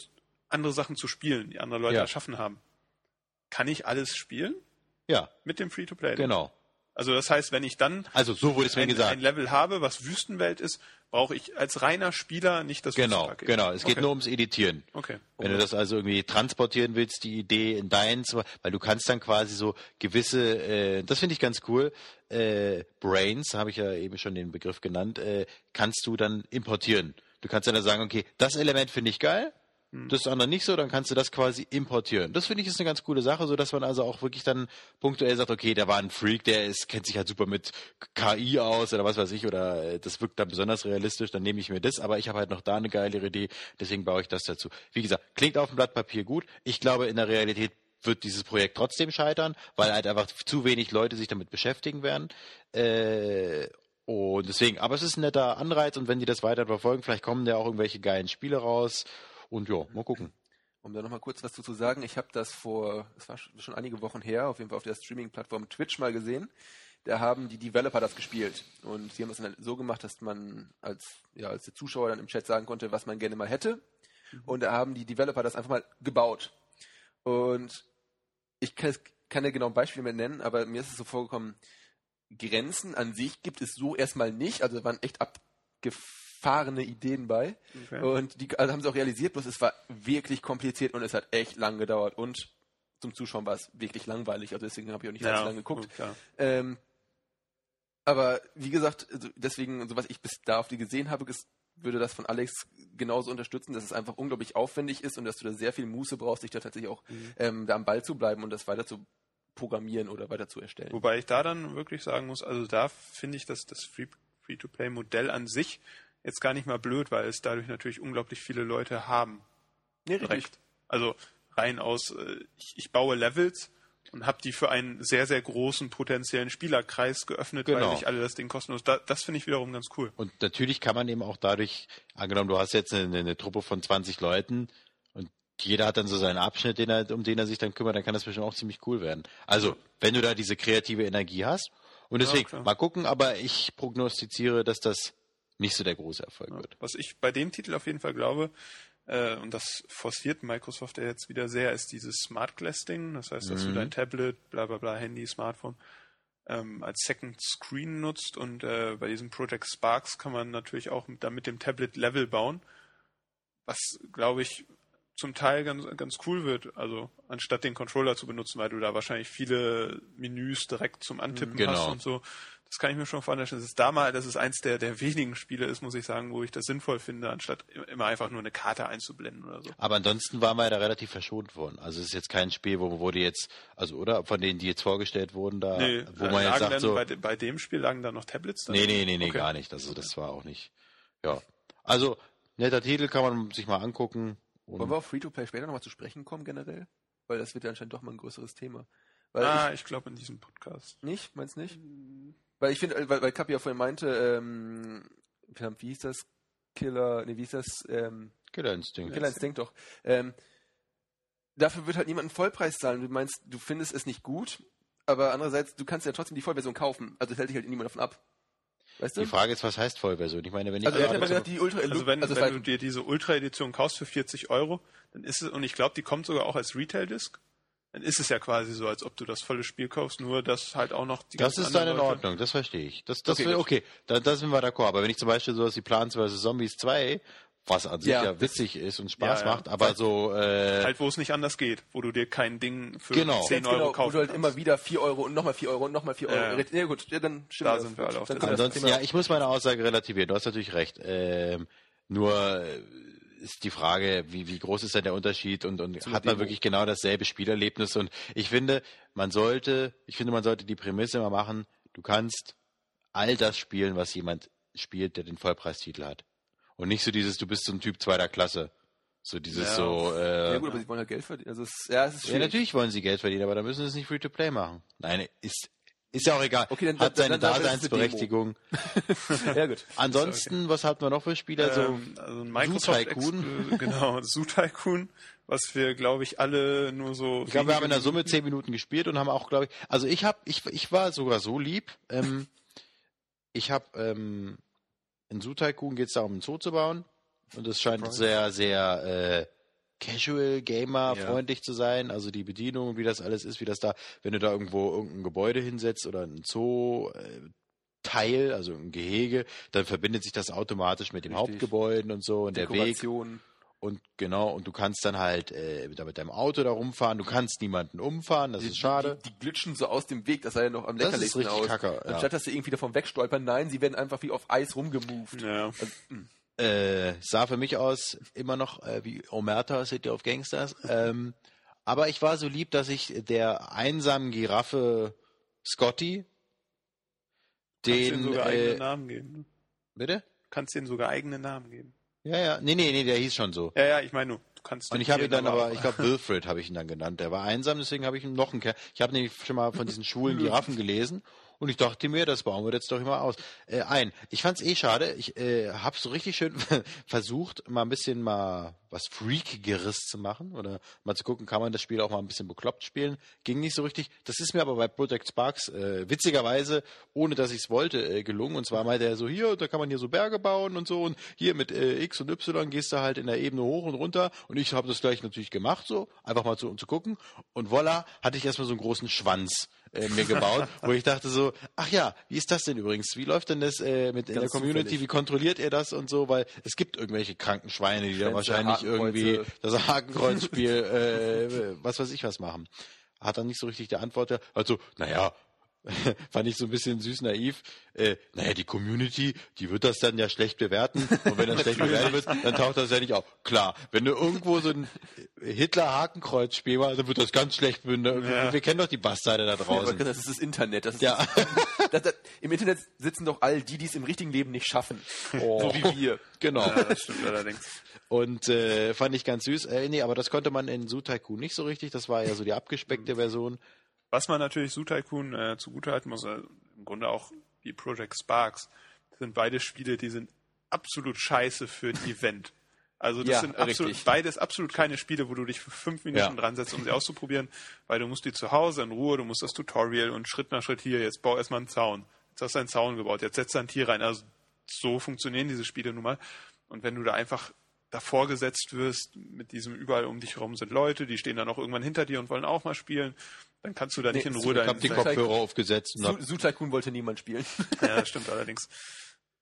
S1: andere Sachen zu spielen, die andere Leute
S3: Ja.
S1: erschaffen haben, kann ich alles spielen
S3: Ja,
S1: mit dem Free-to-Play?
S3: genau.
S1: Also das heißt, wenn ich dann
S3: Also so wurde es mir
S1: ein,
S3: gesagt.
S1: ein Level habe, was Wüstenwelt ist, brauche ich als reiner Spieler nicht das
S3: Genau, genau. Es geht
S1: okay.
S3: nur ums Editieren.
S1: Okay.
S3: Wenn du das also irgendwie transportieren willst, die Idee in deins, weil du kannst dann quasi so gewisse, äh, das finde ich ganz cool, äh, Brains, habe ich ja eben schon den Begriff genannt, äh, kannst du dann importieren. Du kannst dann sagen, okay, das Element finde ich geil, das andere nicht so, dann kannst du das quasi importieren. Das finde ich ist eine ganz coole Sache, so dass man also auch wirklich dann punktuell sagt, okay, der war ein Freak, der ist, kennt sich halt super mit KI aus oder was weiß ich, oder äh, das wirkt dann besonders realistisch, dann nehme ich mir das, aber ich habe halt noch da eine geilere Idee, deswegen baue ich das dazu. Wie gesagt, klingt auf dem Blatt Papier gut. Ich glaube, in der Realität wird dieses Projekt trotzdem scheitern, weil halt einfach zu wenig Leute sich damit beschäftigen werden. Äh, und deswegen, aber es ist ein netter Anreiz und wenn die das weiter verfolgen, vielleicht kommen da auch irgendwelche geilen Spiele raus. Und ja, mal gucken.
S2: Um da nochmal kurz was zu sagen, ich habe das vor, das war schon einige Wochen her, auf jeden Fall auf der Streaming-Plattform Twitch mal gesehen. Da haben die Developer das gespielt. Und sie haben es dann so gemacht, dass man als, ja, als der Zuschauer dann im Chat sagen konnte, was man gerne mal hätte. Und da haben die Developer das einfach mal gebaut. Und ich kann, kann ja genau ein Beispiel mehr nennen, aber mir ist es so vorgekommen, Grenzen an sich gibt es so erstmal nicht. Also da waren echt abgefahrene Ideen bei.
S1: Okay.
S2: Und die also haben sie auch realisiert, bloß es war wirklich kompliziert und es hat echt lang gedauert. Und zum Zuschauen war es wirklich langweilig. Also deswegen habe ich auch nicht ganz lange geguckt. Ähm, aber wie gesagt, also deswegen, so was ich bis da auf die gesehen habe, würde das von Alex genauso unterstützen, dass es einfach unglaublich aufwendig ist und dass du da sehr viel Muße brauchst, dich da tatsächlich auch
S1: Mhm.
S2: ähm, da am Ball zu bleiben und das weiter zu programmieren oder weiter zu erstellen.
S1: Wobei ich da dann wirklich sagen muss, also da finde ich, dass das Free- Free-to-Play-Modell an sich jetzt gar nicht mal blöd, weil es dadurch natürlich unglaublich viele Leute haben.
S2: Nee.
S1: Direkt. Also rein aus, äh, ich, ich baue Levels und habe die für einen sehr, sehr großen potenziellen Spielerkreis geöffnet,
S3: Genau.
S1: weil sich alle das Ding kostenlos. Da, das finde ich wiederum ganz cool.
S3: Und natürlich kann man eben auch dadurch, angenommen, du hast jetzt eine, eine Truppe von 20 Leuten und jeder hat dann so seinen Abschnitt, den er, um den er sich dann kümmert, dann kann das bestimmt auch ziemlich cool werden. Also, wenn du da diese kreative Energie hast. Und deswegen,
S1: klar.
S3: mal gucken, aber ich prognostiziere, dass das nicht so der große Erfolg wird.
S1: Was ich bei dem Titel auf jeden Fall glaube, äh, und das forciert Microsoft ja jetzt wieder sehr, ist dieses Smart Glass Ding. Das heißt, dass du
S3: Mhm.
S1: dein Tablet, bla bla bla, Handy, Smartphone ähm, als Second Screen nutzt und äh, bei diesem Project Sparks kann man natürlich auch mit, dann mit dem Tablet Level bauen, was glaube ich zum Teil ganz, ganz cool wird, also anstatt den Controller zu benutzen, weil du da wahrscheinlich viele Menüs direkt zum Antippen
S3: Genau.
S1: hast und so. Das kann ich mir schon vorstellen. Das ist da mal, dass es eins der, der wenigen Spiele ist, muss ich sagen, wo ich das sinnvoll finde, anstatt immer einfach nur eine Karte einzublenden oder so.
S3: Aber ansonsten waren wir ja da relativ verschont worden. Also es ist jetzt kein Spiel, wo wurde jetzt, also oder von denen, die jetzt vorgestellt wurden, da,
S1: Nee,
S3: wo
S1: äh,
S3: man jetzt sagt so,
S1: bei, bei dem Spiel lagen da noch Tablets drin?
S3: nee, nee, nee, nee,
S1: Okay.
S3: gar nicht. Also das war auch nicht, ja. Also netter Titel kann man sich mal angucken. Und
S2: Wollen wir auf Free-to-Play später nochmal zu sprechen kommen generell? Weil das wird ja anscheinend doch mal ein größeres Thema. Weil
S1: Ah, ich glaube in diesem Podcast.
S2: ich, nicht? Meinst nicht? Weil ich finde, äh, weil, weil Kapi ja vorhin meinte, ähm, wie hieß das? Killer, nee, wie hieß das? Ähm,
S3: Killer Instinct.
S2: Killer Instinct doch. Ähm, dafür wird halt niemand einen Vollpreis zahlen. Du meinst, du findest es nicht gut, aber andererseits, du kannst ja trotzdem die Vollversion kaufen. Also das hält dich halt niemand davon ab. Weißt du?
S3: Die Frage ist, was heißt Vollversion? Ich meine, wenn ich
S2: also ja gesagt, die Ultra
S1: Also wenn,
S2: also
S1: wenn du dir diese Ultra-Edition kaufst für 40 Euro, dann ist es, und ich glaube, die kommt sogar auch als Retail-Disc, dann ist es ja quasi so, als ob du das volle Spiel kaufst, nur dass halt auch noch die
S3: Das ist dann in
S1: Leute-
S3: Ordnung, das verstehe ich. Das, das
S2: Okay,
S3: okay, da, da sind wir d'accord. Aber wenn ich zum Beispiel sowas wie Plants vs. Zombies 2, was an sich
S2: Ja,
S3: ja, witzig ist und Spaß
S1: Ja, ja.
S3: macht, aber so äh,
S1: Halt, wo es nicht anders geht, wo du dir kein Ding für
S3: Genau.
S1: 10
S2: Ganz
S1: Euro
S2: genau, wo
S1: kaufen
S2: du halt
S1: kannst.
S2: immer wieder 4 Euro und nochmal 4 Euro und nochmal 4 Euro.
S1: Ja.
S2: Ja, ja gut, ja, dann stimmt
S1: Da
S2: das.
S1: sind wir alle auf
S2: dann
S3: Ansonsten,
S2: Thema-
S3: ja, ich muss meine Aussage relativieren. Du hast natürlich recht. Ähm, nur äh, ist die Frage, wie, wie groß ist denn der Unterschied und, und hat man
S2: Demo.
S3: wirklich genau dasselbe Spielerlebnis? Und ich finde, man sollte, ich finde, man sollte die Prämisse mal machen, du kannst all das spielen, was jemand spielt, der den Vollpreistitel hat. Und nicht so dieses, du bist so ein Typ zweiter Klasse. So dieses
S1: Ja.
S3: so, äh,
S2: ja gut, aber sie wollen halt Geld verdienen. Also es, ja, es ist
S3: ja, natürlich wollen sie Geld verdienen, aber da müssen sie es nicht Free-to-Play machen. Nein, ist, ist ja auch egal.
S2: Okay, dann-
S3: Hat seine
S2: dann- dann
S3: Daseinsberechtigung.
S2: ja gut.
S3: Ansonsten, was hatten wir noch für Spieler?
S1: Ähm,
S3: so
S1: also ein Microsoft
S3: Tycoon.
S1: Ex- genau, Zoo Tycoon, was wir, glaube ich, alle nur so.
S3: ich glaube, wir haben in der Summe zehn Minuten gespielt und haben auch, glaube ich, also ich habe, ich, ich war sogar so lieb. Ähm, ich habe ähm, in Zoo Tycoon geht es darum, einen Zoo zu bauen und es scheint
S2: Surprise.
S3: sehr, sehr äh, Casual Gamer
S1: Ja.
S3: freundlich zu sein. Also die Bedienung, wie das alles ist, wie das da, wenn du da irgendwo irgendein Gebäude hinsetzt oder ein Zoo äh, Teil, also ein Gehege, dann verbindet sich das automatisch mit dem
S2: Richtig.
S3: Hauptgebäuden und so und der Weg und genau und du kannst dann halt äh, da mit deinem Auto da rumfahren. Du kannst niemanden umfahren, das
S2: Die-
S3: ist schade.
S2: Die, die glitschen so aus dem Weg, das sah ja noch am
S3: Das ist
S2: leckerlichsten
S3: richtig
S2: aus.
S3: kacke, ja.
S2: Anstatt dass sie irgendwie davon wegstolpern, nein, sie werden einfach wie auf Eis rumgemoved.
S1: Ja.
S2: Also, mh.
S3: Äh, sah für mich aus immer noch äh, wie Omerta City of Gangsters. Ähm, aber ich war so lieb, dass ich der einsamen Giraffe Scotty
S1: Kannst
S3: den
S1: sogar eigene
S3: äh,
S1: Namen geben. ne?
S3: bitte?
S1: Kannst denen sogar eigene Namen geben.
S3: Ja, ja. Nee, nee, nee, der hieß schon so.
S1: Ja, ja, ich meine du kannst.
S3: Und ich habe ihn dann aber, ich glaube Wilfred habe ich ihn dann genannt. Der war einsam, deswegen habe ich ihm noch einen Kerl. Ich habe nämlich schon mal von diesen schwulen Giraffen gelesen und ich dachte mir, das bauen wir jetzt doch immer aus. Äh, ein, ich fand's eh schade. Ich äh, habe so richtig schön versucht, mal ein bisschen mal was Freakigeres zu machen oder mal zu gucken, kann man das Spiel auch mal ein bisschen bekloppt spielen. Ging nicht so richtig. Das ist mir aber bei Project Sparks äh, witzigerweise, ohne dass ich es wollte, äh, gelungen. Und zwar meinte er so, hier, da kann man hier so Berge bauen und so und hier mit äh, X und Y gehst du halt in der Ebene hoch und runter und ich habe das gleich natürlich gemacht, so, einfach mal zu, um zu gucken. Und voila, hatte ich erstmal so einen großen Schwanz äh, mir gebaut, wo ich dachte so, ach ja, wie ist das denn übrigens? Wie läuft denn das äh, mit in der
S2: Ganz
S3: Community?
S2: zufällig.
S3: Wie kontrolliert ihr das und so? Weil es gibt irgendwelche kranken Schweine, die da wahrscheinlich irgendwie
S2: Hakenkreuze.
S3: das Hakenkreuzspiel, äh, was weiß ich was machen. Hat dann nicht so richtig der Antwort. Also, naja, fand ich so ein bisschen süß naiv. Äh, naja, die Community, die wird das dann ja schlecht bewerten. Und wenn das schlecht bewertet wird, dann taucht das ja nicht auf. Klar, wenn du irgendwo so ein Hitler-Hakenkreuz-Spiel machst, dann wird das ganz schlecht.
S1: Ja.
S3: Wir kennen doch die Bastarde da draußen.
S2: das ist das Internet. Das ist
S3: Ja.
S2: das, das, Im Internet sitzen doch all die, die es im richtigen Leben nicht schaffen. So wie wir.
S3: Genau.
S1: Ja, das stimmt allerdings.
S3: Und äh, fand ich ganz süß. Äh, nee, aber das konnte man in Zoo Tycoon nicht so richtig. Das war ja so die abgespeckte Version.
S1: Was man natürlich Zoo Tycoon äh, zugutehalten muss, äh, im Grunde auch wie Project Sparks, sind beide Spiele, die sind absolut scheiße für ein Event. Also das
S2: Ja,
S1: sind absolut,
S2: richtig.
S1: beides absolut keine Spiele, wo du dich für fünf Minuten
S3: Ja.
S1: dran setzt, um sie auszuprobieren, weil du musst die zu Hause in Ruhe, du musst das Tutorial und Schritt nach Schritt hier, jetzt bau erstmal einen Zaun. Jetzt hast du einen Zaun gebaut, jetzt setzt da ein Tier rein. Also so funktionieren diese Spiele nun mal. Und wenn du da einfach davor gesetzt wirst, mit diesem überall um dich herum sind Leute, die stehen dann auch irgendwann hinter dir und wollen auch mal spielen, dann kannst du da nicht
S2: Nee,
S1: in Ruhe
S3: Ich habe die
S1: deinen
S3: Kopfhörer aufgesetzt und
S2: Su
S3: hab,
S2: Su Tycoon wollte niemand spielen.
S1: Ja, das stimmt allerdings.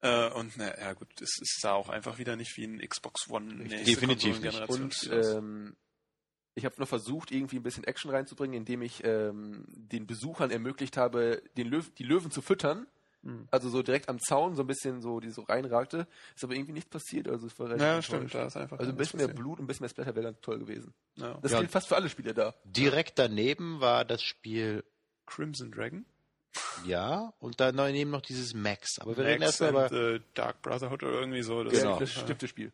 S1: Äh, und na, ja gut, es, es sah auch einfach wieder nicht wie ein Xbox One
S3: Definitiv nicht.
S2: Und ähm, ich habe noch versucht, irgendwie ein bisschen Action reinzubringen, indem ich ähm, den Besuchern ermöglicht habe, den Löw die Löwen zu füttern.
S1: Hm.
S2: Also so direkt am Zaun, so ein bisschen so, die so reinragte. Ist aber irgendwie nichts passiert. Also es war relativ
S1: ja, stimmt, da ist einfach
S2: Also ein bisschen mehr. Blut, ein bisschen mehr Splatter wäre ganz toll gewesen.
S1: Ja.
S2: Das
S3: Ja.
S2: gilt fast für alle Spiele da.
S3: direkt daneben war das Spiel
S1: Crimson Dragon,
S3: Ja, und daneben noch dieses Max. Aber wir reden
S1: Max
S3: erstmal
S1: and,
S3: über
S1: äh, Dark Brotherhood oder irgendwie so. Das
S3: Genau.
S2: Das. Stiftespiel.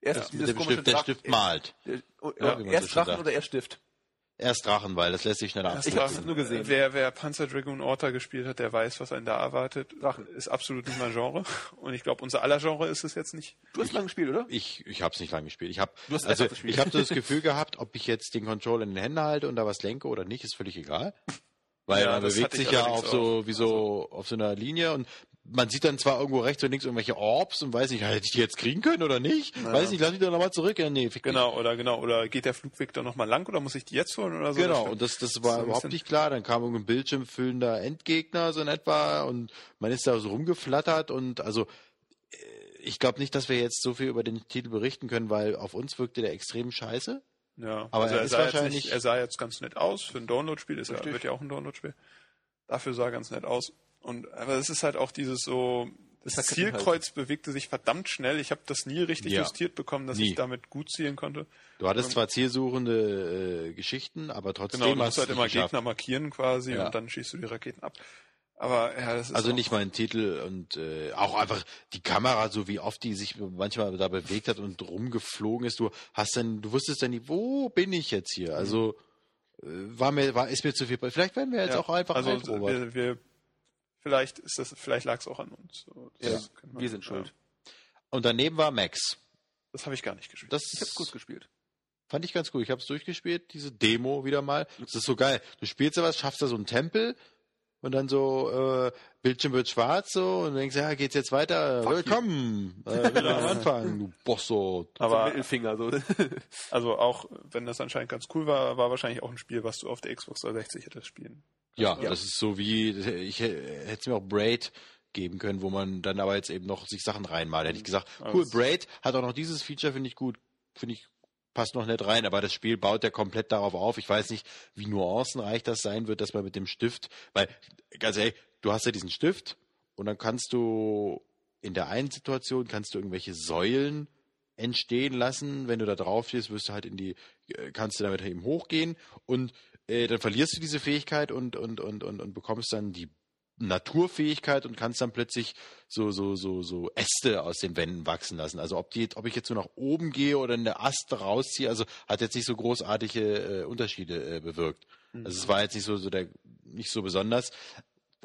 S2: Erst
S1: Ja,
S2: dieses
S3: mit dem
S2: komische
S3: Stift, der Stift malt.
S2: Der,
S3: Ja,
S2: erst Drachen oder erst Stift?
S3: Erst Drachen, weil das lässt sich schneller
S1: Das
S2: Ich hab's
S1: Drachen.
S2: nur gesehen.
S1: Wer, wer Panzer Dragoon Orta gespielt hat, der weiß, was einen da erwartet.
S2: Drachen.
S1: Ist absolut nicht mein Genre. Und ich glaube, unser aller Genre ist es jetzt nicht.
S2: Du hast lange gespielt, oder?
S3: Ich, ich habe es nicht lange gespielt. Ich habe
S2: Du hast
S3: also ich habe so das Gefühl gehabt, ob ich jetzt den Controller in den Händen halte und da was lenke oder nicht, ist völlig egal. Weil
S1: Ja,
S3: man bewegt
S1: ich
S3: sich ja auf so.
S1: Also
S3: wie so auf so einer Linie und man sieht dann zwar irgendwo rechts und links irgendwelche Orbs und weiß nicht, hätte ich die jetzt kriegen können oder nicht? Weiß nicht, lass mich doch nochmal zurück. Ja, nee.
S1: Genau, oder genau, oder geht der Flugweg doch nochmal lang oder muss ich die jetzt holen oder so?
S3: Genau, und das, das
S1: so
S3: war
S1: ein
S3: überhaupt nicht klar. Dann kam irgendein bildschirmfüllender Endgegner so in etwa und man ist da so rumgeflattert und äh, ich glaube nicht, dass wir jetzt so viel über den Titel berichten können, weil auf uns wirkte der extrem scheiße.
S1: Ja,
S3: Aber
S1: also
S3: er
S1: er,
S3: ist
S1: sah jetzt
S3: wahrscheinlich-
S1: nicht, er sah jetzt ganz nett aus für ein Download-Spiel, ist ja,
S2: Richtig.
S1: wird ja auch ein Download-Spiel. Dafür sah er ganz nett aus. Und aber es ist halt auch dieses so, das
S2: Das hat
S1: Zielkreuz bewegte sich verdammt schnell. Ich habe das nie richtig
S3: Ja.
S1: justiert bekommen, dass
S3: Nie.
S1: ich damit gut zielen konnte.
S3: Du hattest zwar zielsuchende äh, Geschichten, aber trotzdem
S1: Genau, du
S3: hast
S1: musst halt immer
S3: es geschafft.
S1: Gegner markieren quasi
S3: Ja.
S1: und dann schießt du die Raketen ab. Aber ja, das ist
S3: Also nicht mein Titel und äh, auch einfach die Kamera, so wie oft die sich manchmal da bewegt hat und rumgeflogen ist. Du hast dann, du wusstest dann nie, wo bin ich jetzt hier? Also äh, war mir, war ist mir zu viel. Vielleicht werden wir jetzt
S1: ja,
S3: auch einfach
S1: also
S3: alt, Robert.
S1: wir, wir vielleicht ist das, vielleicht lag es auch an uns.
S2: Ja, wir sind schuld.
S1: Ja,
S3: Und daneben war Max.
S1: das habe ich gar nicht gespielt.
S3: Das
S2: Ich hab's gut gespielt.
S3: fand ich ganz gut. Ich habe es durchgespielt, diese Demo wieder mal. Das ist so geil. Du spielst da was, schaffst da so einen Tempel und dann so äh, Bildschirm wird schwarz so und denkst, ja, geht's jetzt weiter?
S2: Fuck.
S3: Willkommen, äh, wieder am Anfang, du Bosso.
S2: so
S1: Aber
S2: Mittelfinger, so.
S1: Also auch, wenn das anscheinend ganz cool war, war wahrscheinlich auch ein Spiel, was du auf der Xbox 360 hättest spielen.
S3: Ja,
S1: Ja.
S3: das ist so wie, ich hä- hätte es mir auch Braid geben können, wo man dann aber jetzt eben noch sich Sachen reinmalt. Hätte ich gesagt,
S1: Also
S3: cool, Braid hat auch noch dieses Feature, finde ich gut, finde ich, passt noch nicht rein, aber das Spiel baut ja komplett darauf auf. Ich weiß nicht, wie nuancenreich das sein wird, dass man mit dem Stift, weil, ganz ehrlich, du hast ja diesen Stift und dann kannst du in der einen Situation kannst du irgendwelche Säulen entstehen lassen. Wenn du da drauf stehst, wirst du halt in die, äh, kannst du damit eben hochgehen und äh, dann verlierst du diese Fähigkeit und, und, und, und, und bekommst dann die Naturfähigkeit und kannst dann plötzlich so, so, so, so Äste aus den Wänden wachsen lassen. Also ob die, ob ich jetzt so nach oben gehe oder eine Ast rausziehe, also hat jetzt nicht so großartige äh, Unterschiede äh, bewirkt. Also es war jetzt nicht so, so der, nicht so besonders.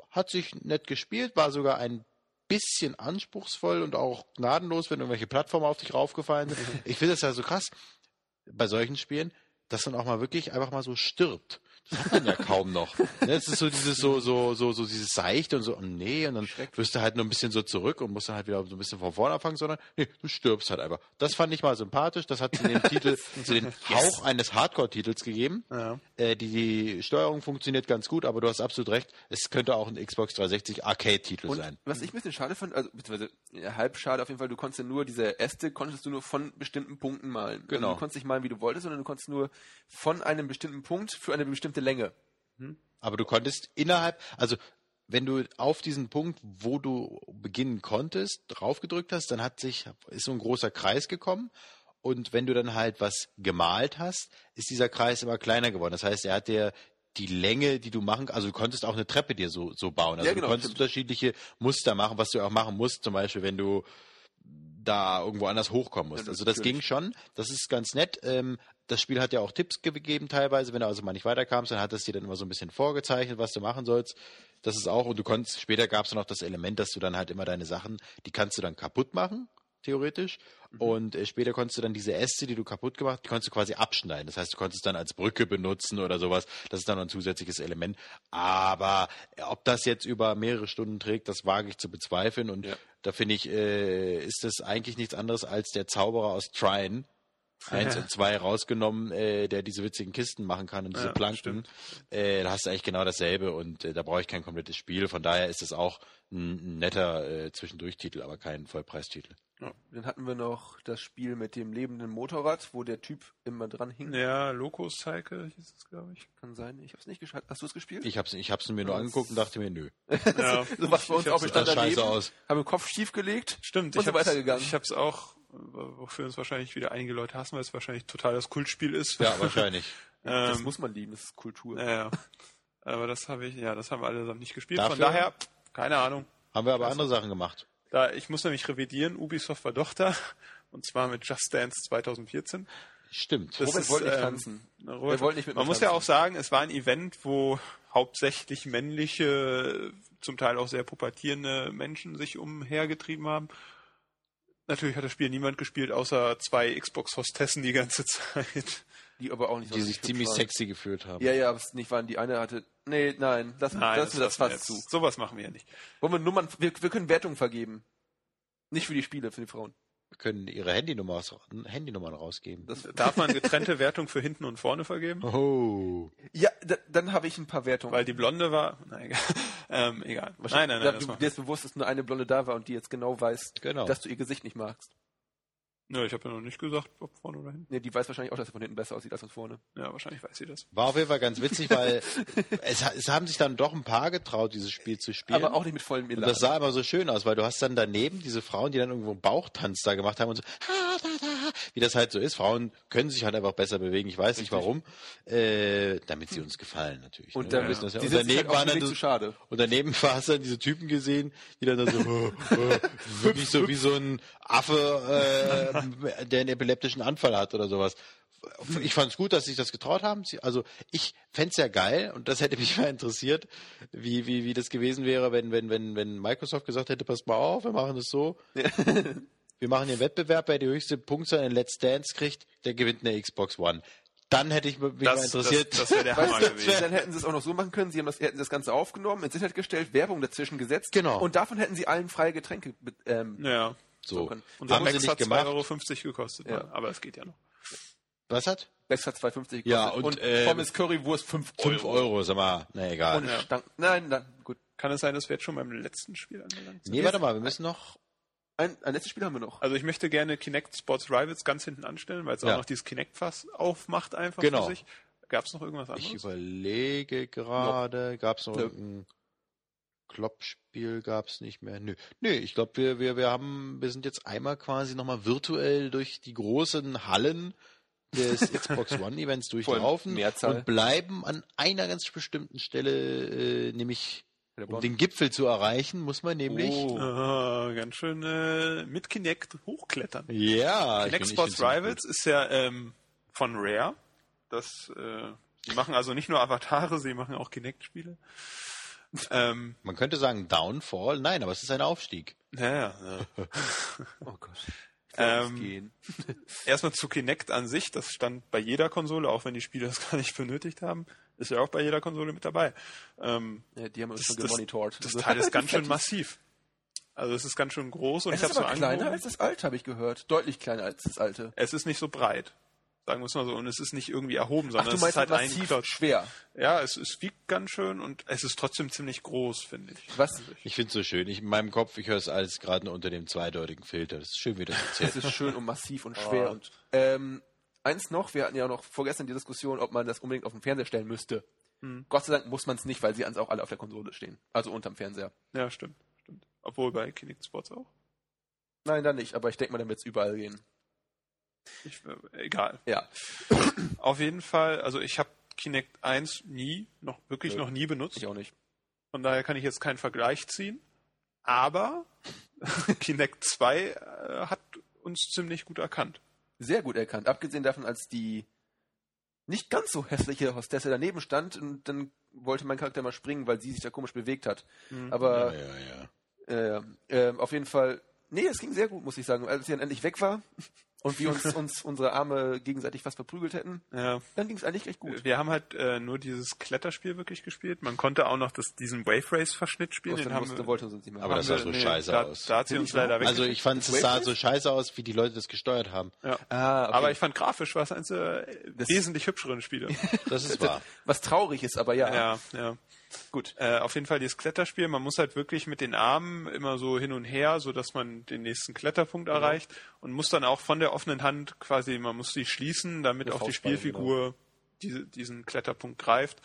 S3: Hat sich nett gespielt, war sogar ein bisschen anspruchsvoll und auch gnadenlos, wenn irgendwelche Plattformen auf dich raufgefallen sind. Ich finde das ja so krass bei solchen Spielen, dass man auch mal wirklich einfach mal so stirbt. Das hat man ja kaum noch. Ne, Es ist so dieses so so so so dieses seichte und so oh nee und dann wirst du halt nur ein bisschen so zurück und musst dann halt wieder so ein bisschen von vorne anfangen, sondern nee, du stirbst halt einfach. Das fand ich mal sympathisch. Das hat zu dem Titel zu den Hauch eines Hardcore-Titels gegeben.
S1: Ja.
S3: Äh, die, die Steuerung funktioniert ganz gut, aber du hast absolut recht. Es könnte auch ein Xbox 360 Arcade-Titel sein.
S2: was ich ein bisschen schade fand, also beziehungsweise ja, halb schade auf jeden Fall, du konntest ja nur diese Äste, konntest du nur von bestimmten Punkten malen.
S3: Genau.
S2: Also du konntest nicht malen, wie du wolltest, sondern du konntest nur von einem bestimmten Punkt für eine bestimmte Länge.
S3: Aber du konntest innerhalb, also wenn du auf diesen Punkt, wo du beginnen konntest, draufgedrückt hast, dann hat sich, ist so ein großer Kreis gekommen. Und wenn du dann halt was gemalt hast, ist dieser Kreis immer kleiner geworden. Das heißt, er hat dir die Länge, die du machen, also du konntest auch eine Treppe dir so, so bauen. Also
S2: Ja, genau,
S3: du konntest
S2: stimmt.
S3: unterschiedliche Muster machen, was du auch machen musst, zum Beispiel, wenn du da irgendwo anders hochkommen musst.
S2: Ja,
S3: also das ging schon. Das ist ganz nett. Ähm, das Spiel hat ja auch Tipps ge- gegeben teilweise, wenn du also mal nicht weiterkamst, dann hat es dir dann immer so ein bisschen vorgezeichnet, was du machen sollst. Das ist auch, und du konntest, später gab es noch das Element, dass du dann halt immer deine Sachen, die kannst du dann kaputt machen, theoretisch. Und äh, später konntest du dann diese Äste, die du kaputt gemacht, die konntest du quasi abschneiden. Das heißt, du konntest dann als Brücke benutzen oder sowas. Das ist dann noch ein zusätzliches Element. Aber äh, ob das jetzt über mehrere Stunden trägt, das wage ich zu bezweifeln. Und
S2: Ja.
S3: da finde ich, äh, ist das eigentlich nichts anderes als der Zauberer aus Trine. Eins
S1: Ja.
S3: und zwei rausgenommen, äh, der diese witzigen Kisten machen kann und diese
S1: Ja,
S3: Planken. Äh, da hast du eigentlich genau dasselbe und äh, da brauche ich kein komplettes Spiel. Von daher ist es auch ein, ein netter äh, Zwischendurchtitel, aber kein Vollpreistitel.
S2: Dann hatten wir noch das Spiel mit dem lebenden Motorrad, wo der Typ immer dran hing.
S1: Ja, Locus Cycle hieß es, glaube ich.
S2: Kann sein. Ich hab's nicht geschafft. Hast du es gespielt?
S3: Ich hab's, ich hab's mir nur
S2: Das-
S3: angeguckt und dachte mir, nö.
S1: Ja.
S2: so was bei uns
S1: Ich
S2: auch bestand
S3: das
S2: daneben.
S3: scheiße aus.
S2: Haben den Kopf schief gelegt.
S1: Stimmt,
S2: Und
S1: ich
S2: so
S1: hab's,
S2: weitergegangen.
S1: ich hab's auch, wofür uns wahrscheinlich wieder einige Leute hassen, weil es wahrscheinlich total das Kultspiel ist.
S3: Ja, wahrscheinlich.
S2: das
S1: Ähm,
S2: muss man lieben, das ist Kultur.
S1: Ja, ja. Aber das habe ich, ja, das haben wir alle nicht gespielt.
S3: Dafür-
S1: Von daher, keine Ahnung.
S3: Haben wir aber andere Sachen gemacht.
S1: Da, ich muss nämlich revidieren, Ubisoft war doch da. Und zwar mit Just Dance 2014.
S3: Stimmt.
S1: Das
S2: Robert
S1: ist,
S2: wollte nicht
S1: ähm,
S2: tanzen.
S1: Robert,
S2: Er wollte nicht mit
S1: man muss ja
S2: tanzen.
S1: auch sagen, es war ein Event, wo hauptsächlich männliche, zum Teil auch sehr pubertierende Menschen sich umhergetrieben haben. Natürlich hat das Spiel niemand gespielt, außer zwei Xbox-Hostessen die ganze Zeit.
S2: Die aber auch nicht
S3: Die
S2: so
S3: sich ziemlich
S2: waren.
S3: sexy gefühlt haben.
S2: Ja, ja, aber es nicht waren. Die eine hatte. Nee, nein, lass,
S1: Nein,
S2: lass mir das
S1: wir
S2: fast zu.
S1: Sowas machen wir ja nicht.
S2: Wollen wir Nummern, wir, wir können Wertungen vergeben. Nicht für die Spiele, für die Frauen.
S3: können ihre Handynummer, Handynummern rausgeben.
S2: Das,
S1: Darf man getrennte Wertung für hinten und vorne vergeben?
S3: oh.
S2: ja, da, dann habe ich ein paar Wertungen.
S1: Weil die Blonde war. Nein, egal. ähm, egal. Nein, nein, nein.
S2: Da,
S1: Das
S2: du, dir ist bewusst, dass nur eine Blonde da war und die jetzt genau weiß,
S3: Genau.
S2: dass du ihr Gesicht nicht magst.
S1: Nö, ich habe ja noch nicht gesagt, ob vorne oder hinten.
S2: Nee, die weiß wahrscheinlich auch, dass er von hinten besser aussieht als von vorne.
S1: Ja, wahrscheinlich weiß sie das.
S3: War auf jeden Fall ganz witzig, weil es, es haben sich dann doch ein paar getraut, dieses Spiel zu spielen.
S2: Aber auch nicht mit vollem
S3: Und
S2: Elan.
S3: das sah immer so schön aus, weil du hast dann daneben diese Frauen, die dann irgendwo einen Bauchtanz da gemacht haben und so, wie das halt so ist. Frauen können sich halt einfach besser bewegen. Ich weiß nicht warum. Äh, damit sie uns gefallen natürlich.
S2: und
S3: ne?
S2: Damit,
S3: das ja.
S2: die
S3: Und daneben
S2: halt
S3: dann so,
S2: zu schade.
S3: und daneben hast du dann diese Typen gesehen, die dann da so, oh, oh, wirklich so wie so ein Affe, äh, der einen epileptischen Anfall hat oder sowas. Ich fand es gut, dass sie sich das getraut haben. Also ich fänd's ja geil und das hätte mich mal interessiert, wie, wie, wie das gewesen wäre, wenn, wenn, wenn, wenn Microsoft gesagt hätte, pass mal auf, wir machen es so. Wir machen den Wettbewerb, wer die höchste Punktzahl in Let's Dance kriegt, der gewinnt eine Xbox One. Dann hätte ich mich mal
S1: Das, das,
S3: interessiert.
S1: das wäre der Hammer gewesen.
S2: dann hätten sie es auch noch so machen können, sie haben das, hätten das Ganze aufgenommen, ins Internet gestellt, Werbung dazwischen gesetzt.
S3: Genau.
S2: Und davon hätten sie allen freie Getränke ähm,
S1: Ja.
S3: so.
S2: können.
S1: Unser
S3: Haben sie
S1: Max hat
S3: gemacht.
S1: 2,50 Euro gekostet.
S2: Ja.
S1: ne? Aber es geht ja noch.
S3: Was hat?
S2: Bex hat 2,50 gekostet.
S3: Ja, und, äh,
S2: Pommes Currywurst 5 Euro.
S3: 5 Euro, sag mal. Na egal.
S2: Und
S1: Ja.
S2: Stank. Nein, nein, gut.
S1: Kann es sein, dass wir jetzt schon beim letzten Spiel angelangt sind?
S3: Nee, warte mal, wir müssen noch.
S2: Ein, ein letztes Spiel haben wir noch.
S1: Also ich möchte gerne Kinect Sports Rivals ganz hinten anstellen, weil es auch
S3: Ja.
S1: noch dieses Kinect-Fass aufmacht einfach
S3: Genau.
S1: für sich. Gab es noch irgendwas anderes?
S3: Ich überlege gerade, gab es noch
S2: Nö.
S3: irgendein Kloppspiel, gab es nicht mehr. Nö, Nö ich glaube, wir, wir, wir haben, wir sind jetzt einmal quasi nochmal virtuell durch die großen Hallen des Xbox One Events durchlaufen und bleiben an einer ganz bestimmten Stelle, äh, nämlich um den Gipfel zu erreichen, muss man nämlich.
S2: Oh.
S1: Ah, ganz schön äh, mit Kinect hochklettern.
S3: Ja, ich
S1: Kinect Sports Rivals ist ja ähm, von Rare. Das, äh, die machen also nicht nur Avatare, sie machen auch Kinect-Spiele. ähm.
S3: Man könnte sagen Downfall, nein, aber es ist ein Aufstieg.
S1: naja, ja.
S2: Oh Gott.
S1: Ähm. Erstmal zu Kinect an sich, das stand bei jeder Konsole, auch wenn die Spieler das gar nicht benötigt haben, ist ja auch bei jeder Konsole mit dabei. Ähm,
S2: Ja, die haben uns
S1: das,
S2: schon
S1: das,
S2: gemonitort.
S1: das Teil ist ganz schön massiv. Also es ist ganz schön groß und
S2: Es
S1: ich
S2: ist
S1: habe so
S2: aber kleiner
S1: angehoben.
S2: als das alte, habe ich gehört. Deutlich kleiner als das alte.
S1: Es ist nicht so breit, sagen wir es mal so, und es ist nicht irgendwie erhoben,
S2: Ach,
S1: sondern
S2: du
S1: es ist halt ein
S2: massiv
S1: Klotz.
S2: schwer.
S1: Ja, es, es wiegt ganz schön und es ist trotzdem ziemlich groß, finde ich.
S2: Was?
S3: Ich finde es so schön. Ich, in meinem Kopf, ich höre es alles gerade unter dem zweideutigen Filter. Das ist schön, wie das erzählt.
S2: Es ist schön und massiv und schwer. Und ähm, eins noch, wir hatten ja noch vorgestern die Diskussion, ob man das unbedingt auf den Fernseher stellen müsste.
S1: Hm.
S2: Gott sei Dank muss man es nicht, weil sie ans auch alle auf der Konsole stehen. Also unterm Fernseher.
S1: Ja, stimmt, stimmt. Obwohl bei Kinect Sports auch.
S2: Nein, dann nicht, aber ich denke mal, dann wird es überall gehen.
S1: Ich, äh, egal.
S2: Ja.
S1: Auf jeden Fall, also ich habe Kinect 1 nie, noch wirklich
S2: Nö.
S1: noch nie benutzt.
S2: Ich auch nicht.
S1: Von daher kann ich jetzt keinen Vergleich ziehen. Aber Kinect 2 äh, hat uns ziemlich gut erkannt.
S2: Sehr gut erkannt. Abgesehen davon, als die nicht ganz so hässliche Hostesse daneben stand und dann wollte mein Charakter mal springen, weil sie sich da komisch bewegt hat.
S1: Mhm.
S2: Aber
S3: ja, ja, ja.
S2: äh, äh, auf jeden Fall, nee, es ging sehr gut, muss ich sagen. Als sie dann endlich weg war und wir uns, uns unsere Arme gegenseitig fast verprügelt hätten,
S1: Ja,
S2: dann ging es eigentlich recht gut.
S1: wir haben halt äh, nur dieses Kletterspiel wirklich gespielt. Man konnte auch noch das, diesen Wave Race Verschnitt spielen. Den haben
S2: musste,
S1: wir,
S2: wollten uns nicht mehr
S3: Aber das sah so scheiße
S1: da,
S3: aus.
S1: Da hat sie uns leider weg.
S3: Also ich fand, es sah so scheiße aus, wie die Leute das gesteuert haben.
S1: ja.
S2: Ah, okay.
S1: Aber ich fand grafisch war es eines der wesentlich hübscheren Spiele.
S3: Das ist wahr.
S2: Was traurig ist, aber ja.
S1: ja, ja.
S2: Gut.
S1: Äh, auf jeden Fall dieses Kletterspiel. Man muss halt wirklich mit den Armen immer so hin und her, so dass man den nächsten Kletterpunkt
S2: Genau.
S1: erreicht und muss dann auch von der offenen Hand quasi, man muss sie schließen, damit
S2: Mit
S1: auch die
S2: Faustballen,
S1: Spielfigur diese, diesen Kletterpunkt greift.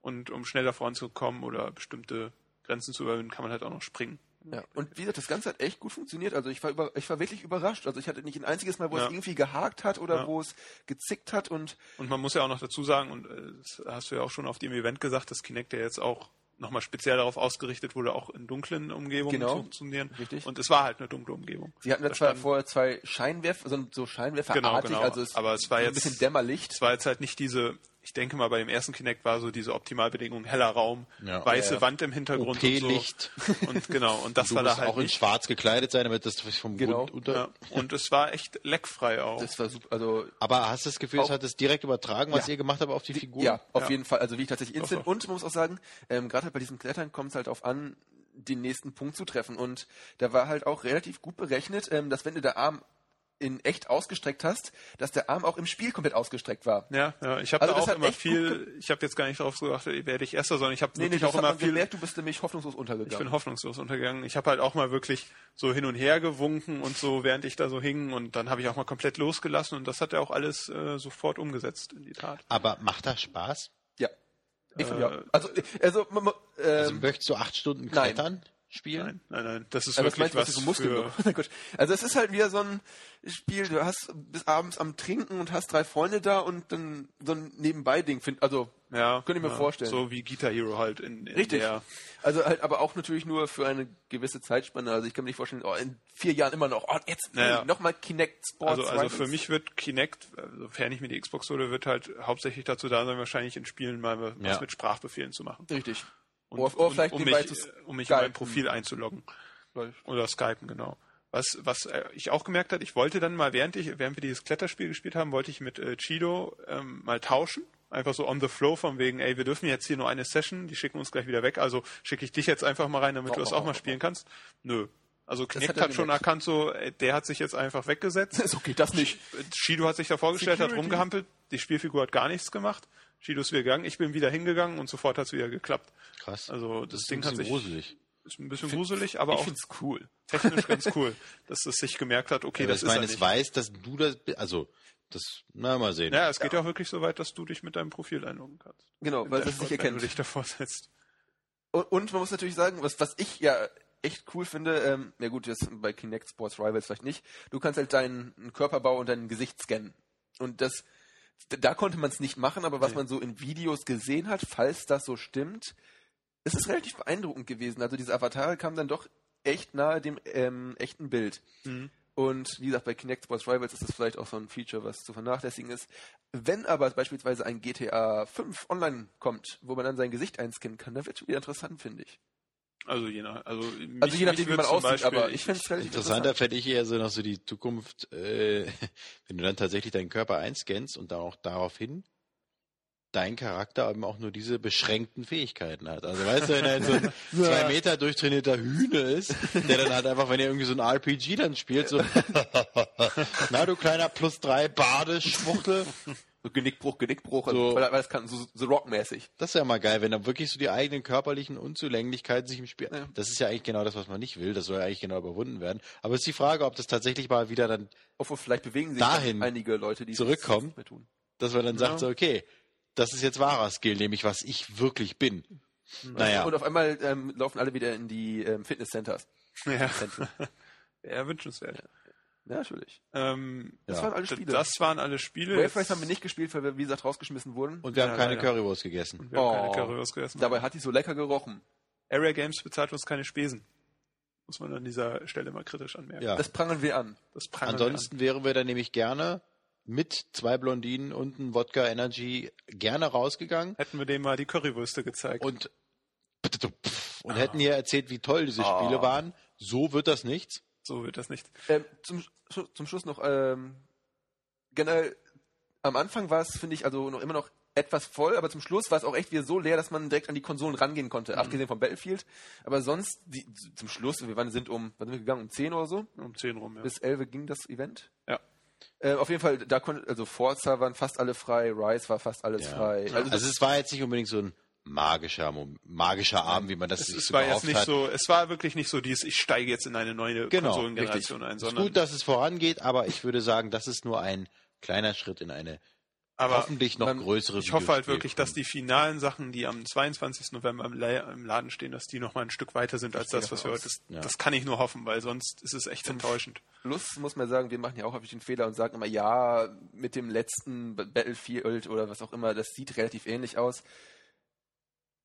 S1: Und um schneller voranzukommen oder bestimmte Grenzen zu überwinden, kann man halt auch noch springen.
S2: Ja. Und wie gesagt, das Ganze hat echt gut funktioniert. Also ich war über, ich war wirklich überrascht. Also ich hatte nicht ein einziges Mal, wo
S1: Ja.
S2: es irgendwie gehakt hat oder
S1: Ja.
S2: wo es gezickt hat und
S1: Und man muss ja auch noch dazu sagen, und äh, das hast du ja auch schon auf dem Event gesagt, dass Kinect ja jetzt auch nochmal speziell darauf ausgerichtet wurde, auch in dunklen Umgebungen
S2: Genau.
S1: zu funktionieren.
S2: Richtig.
S1: Und es war halt eine dunkle Umgebung.
S2: sie hatten da
S1: Da
S2: zwar vorher zwei Scheinwerfer, so, so Scheinwerferartig,
S1: Genau, genau.
S2: also es
S1: Aber es war
S2: so ein
S1: jetzt-
S2: bisschen Dämmerlicht.
S1: Es war jetzt halt nicht diese, ich denke mal, bei dem ersten Kinect war so diese Optimalbedingung, heller Raum,
S3: Ja.
S1: weiße
S2: Ja.
S1: Wand im Hintergrund
S3: OP-Licht.
S1: und so. Und genau, und das
S3: Du
S1: war da
S3: musst
S1: halt
S3: auch in
S1: nicht.
S3: schwarz gekleidet sein, damit das vom
S2: Genau.
S3: Grund unter...
S1: Ja. Und es war echt leckfrei auch.
S2: Das war super. Also
S3: Aber hast du das Gefühl, es hat es direkt übertragen, was
S2: Ja.
S3: ihr gemacht habt auf die Figur?
S2: ja, auf
S1: Ja.
S2: jeden Fall. Also wie ich tatsächlich instant.
S1: Doch, doch.
S2: Und man muss auch sagen, ähm, gerade halt bei diesem Klettern kommt es halt auf an, den nächsten Punkt zu treffen. Und da war halt auch relativ gut berechnet, ähm, dass wenn dir der Arm in echt ausgestreckt hast, dass der Arm auch im Spiel komplett ausgestreckt war.
S1: Ja, ja, ich habe
S2: Also
S1: auch immer viel, ich habe jetzt gar nicht darauf geachtet, werde ich Erster, sondern ich habe
S2: Nee, nee,
S1: wirklich
S2: das
S1: auch immer viel,
S2: gemerkt, du bist nämlich hoffnungslos
S1: ich
S2: untergegangen.
S1: bin hoffnungslos untergegangen. Ich habe halt auch mal wirklich so hin und her gewunken und so, während ich da so hing und dann habe ich auch mal komplett losgelassen und das hat er auch alles äh, sofort umgesetzt in die Tat.
S3: Aber macht das Spaß?
S2: ja. Ich
S1: Äh,
S2: ja. Also, also, man, ähm,
S3: Also möchtest du acht Stunden
S2: nein.
S3: Spielen?
S1: Nein, nein, nein, das ist
S2: was
S1: wirklich
S2: was
S1: was für.
S2: Also es ist halt wieder so ein Spiel, du hast bis abends am Trinken und hast drei Freunde da und dann so ein Nebenbei-Ding. Also
S1: ja,
S2: Könnte ich mir
S1: ja,
S2: vorstellen.
S1: So wie Guitar Hero halt in, in
S2: Richtig.
S1: der
S2: Also halt aber auch natürlich nur für eine gewisse Zeitspanne. Also ich kann mir nicht vorstellen, oh, in vier Jahren immer noch, oh, jetzt
S1: Naja.
S2: nochmal Kinect Sports.
S1: Also, also für mich wird Kinect, sofern ich mir die Xbox hole, wird halt hauptsächlich dazu da sein, wahrscheinlich in Spielen mal was
S3: Ja.
S1: mit Sprachbefehlen zu machen.
S2: Richtig.
S1: Und,
S2: Oder- oder vielleicht
S1: um,
S2: nebenbei
S1: mich,
S2: zu
S1: um mich in mein. Profil einzuloggen.
S2: Läuft.
S1: Oder Skypen, genau. Was, was äh, ich auch gemerkt habe, ich wollte dann mal, während ich, während wir dieses Kletterspiel gespielt haben, wollte ich mit äh, Chido ähm, mal tauschen. Einfach so on the flow von wegen, ey, wir dürfen jetzt hier nur eine Session, die schicken uns gleich wieder weg, also schicke ich dich jetzt einfach mal rein, damit du das auch mal spielen kannst. Nö. Also Kinect
S2: hat
S1: hat schon erkannt, so, ey, der hat sich jetzt einfach weggesetzt.
S2: So geht das nicht.
S1: Shido hat sich da vorgestellt, hat
S2: Security.
S1: rumgehampelt, die Spielfigur hat gar nichts gemacht. Shido ist wieder gegangen, ich bin wieder hingegangen und sofort hat es wieder geklappt.
S3: Krass.
S1: Also das,
S3: das ist
S1: Ding
S3: ein
S1: hat
S3: bisschen
S1: sich
S3: gruselig.
S1: ist ein bisschen gruselig, aber
S2: Ich
S1: auch
S2: find's cool.
S1: technisch ganz cool, dass es sich gemerkt hat, okay,
S3: Ja,
S1: das
S3: ich
S1: ist
S3: meine,
S1: er
S3: es weiß, dass du das, also, das, na, mal sehen.
S1: Ja, es geht ja auch wirklich so weit, dass du dich mit deinem Profil einloggen kannst.
S2: Genau, weil das nicht
S1: Sport, Wenn
S2: erkennt.
S1: du dich davor setzt.
S2: Und, und man muss natürlich sagen, was, was ich ja echt cool finde, ähm, ja gut, jetzt bei Kinect Sports Rivals vielleicht nicht, du kannst halt deinen Körperbau und dein Gesicht scannen. Und das, da konnte man es nicht machen, aber was
S1: Nee.
S2: man so in Videos gesehen hat, falls das so stimmt, es ist relativ beeindruckend gewesen. Also diese Avatare kamen dann doch echt nahe dem ähm, echten Bild.
S1: Mhm.
S2: Und wie gesagt, bei Kinect Sports Rivals ist das vielleicht auch so ein Feature, was zu vernachlässigen ist. Wenn aber beispielsweise ein GTA 5 online kommt, wo man dann sein Gesicht einscannen kann, dann wird es wieder interessant, finde ich.
S1: Also je nach, also, mich,
S2: Also je nachdem, wie man aussieht,
S1: Beispiel-
S2: aber ich finde es relativ
S3: Interessanter fände ich eher so noch so die Zukunft, äh, wenn du dann tatsächlich deinen Körper einscannst und dann auch daraufhin dein Charakter eben auch nur diese beschränkten Fähigkeiten hat. Also weißt du, wenn er so ein zwei Meter durchtrainierter Hühne ist, der dann halt einfach, wenn er irgendwie so ein RPG dann spielt, so na du kleiner plus drei Badeschwuchtel,
S2: So Genickbruch, Genickbruch, also,
S3: So.
S2: weil, weil das kann so, so rockmäßig.
S3: das ist ja mal geil, wenn dann wirklich so die eigenen körperlichen Unzulänglichkeiten sich im Spiel.
S2: Ja.
S3: Das ist ja eigentlich genau das, was man nicht will. Das soll ja eigentlich genau überwunden werden. Aber es ist die Frage, ob das tatsächlich mal wieder dann,
S2: Obwohl vielleicht bewegen sich
S3: Dahin
S2: einige Leute, die
S3: zurückkommen.
S2: das mehr tun.
S3: dass man dann sagt, so, okay, das ist jetzt wahrer Skill, nämlich was ich wirklich bin. Naja,
S2: Und auf einmal ähm, laufen alle wieder in die ähm, Fitnesscenters.
S1: Ja, ja wünschenswert.
S2: ja, natürlich.
S1: Ähm,
S2: Das
S3: Ja.
S2: waren alle Spiele.
S1: das waren alle Spiele.
S2: Wave Race haben wir nicht gespielt, weil wir, wie gesagt, rausgeschmissen wurden.
S3: und wir haben
S1: Ja,
S3: keine
S1: leider.
S3: Currywurst gegessen.
S1: Wir haben
S2: Oh.
S1: keine Currywurst gegessen.
S2: Dabei hat die so lecker gerochen.
S1: Area Games bezahlt uns keine Spesen. Muss man an dieser Stelle mal kritisch anmerken.
S3: Ja.
S2: Das prangern wir an.
S1: Das prangern wir
S3: Ansonsten wären wir dann nämlich gerne mit zwei Blondinen und einem Wodka Energy gerne rausgegangen
S1: an. Hätten wir dem mal die Currywürste gezeigt.
S3: und und hätten hier erzählt, wie toll diese
S2: Ah.
S3: Spiele waren. So wird das nichts.
S1: So wird das nicht.
S2: Ähm, zum, zum Schluss noch, ähm, generell, am Anfang war es, finde ich, also noch immer noch etwas voll, aber zum Schluss war es auch echt wieder so leer, dass man direkt an die Konsolen rangehen konnte, abgesehen vom Battlefield. Aber sonst, die, zum Schluss, wir waren, sind um, wann sind wir gegangen? Um 10 oder so?
S1: Um 10 rum, ja.
S2: Bis 11 ging das Event.
S1: Ja.
S2: Äh, auf jeden Fall, da konnte, also Forza waren fast alle frei, Rise war fast alles
S3: Ja.
S2: frei.
S3: Also,
S2: Also,
S3: es war jetzt nicht unbedingt so ein magischer, magischer Abend, wie man das
S1: Es,
S3: sich
S1: es
S3: so
S1: war jetzt nicht
S3: hat.
S1: so, es war wirklich nicht so dieses, ich steige jetzt in eine neue
S3: Genau,
S1: Konsolengeneration ein,
S3: Es ist
S1: sondern
S3: gut, dass es vorangeht, aber ich würde sagen, das ist nur ein kleiner Schritt in eine
S1: aber
S3: hoffentlich noch
S2: man-
S3: größere
S1: ich hoffe halt wirklich, dass die finalen Sachen, die am 22. November im, La im Laden stehen, dass die noch mal ein Stück weiter sind als das, was wir heute. Das,
S3: Ja.
S1: das kann ich nur hoffen, weil sonst ist es echt enttäuschend.
S2: Plus muss man sagen, wir machen ja auch häufig den Fehler und sagen immer, ja, mit dem letzten Battlefield oder was auch immer, das sieht relativ ähnlich aus.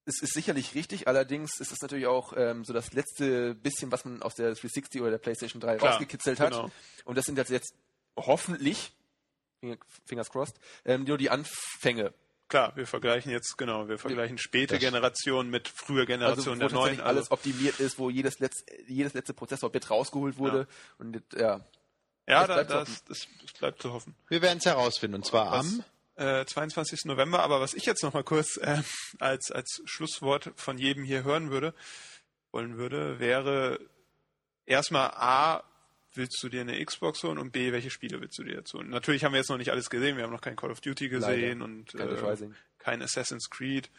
S2: Es ist sicherlich richtig, allerdings ist es natürlich auch ähm, so das letzte bisschen, was man aus der 360 oder der PlayStation 3
S1: Klar,
S2: rausgekitzelt hat.
S1: genau.
S2: Und das sind jetzt, jetzt hoffentlich, Finger- fingers crossed, ähm, nur die Anfänge.
S1: Klar, wir vergleichen jetzt, genau, wir vergleichen späte Generationen mit früher
S2: Also
S1: Generationen
S2: wo
S1: der neuen.
S2: alles
S1: Also,
S2: optimiert ist, wo jedes, letz, jedes letzte Prozessorbit rausgeholt wurde. Und ja,
S1: ja,
S2: das
S1: da,
S2: bleibt
S1: das, das, das bleibt zu hoffen.
S3: Wir werden es herausfinden, und zwar
S1: Was-
S3: am
S1: äh, 22. November. Aber was ich jetzt noch mal kurz äh, als, als Schlusswort von jedem hier hören würde, wollen würde, wäre erstmal A, willst du dir eine Xbox holen und B, welche Spiele willst du dir jetzt holen? Natürlich haben wir jetzt noch nicht alles gesehen, wir haben noch kein Call of Duty gesehen
S2: Leider.
S1: und äh, kein Assassin's Creed.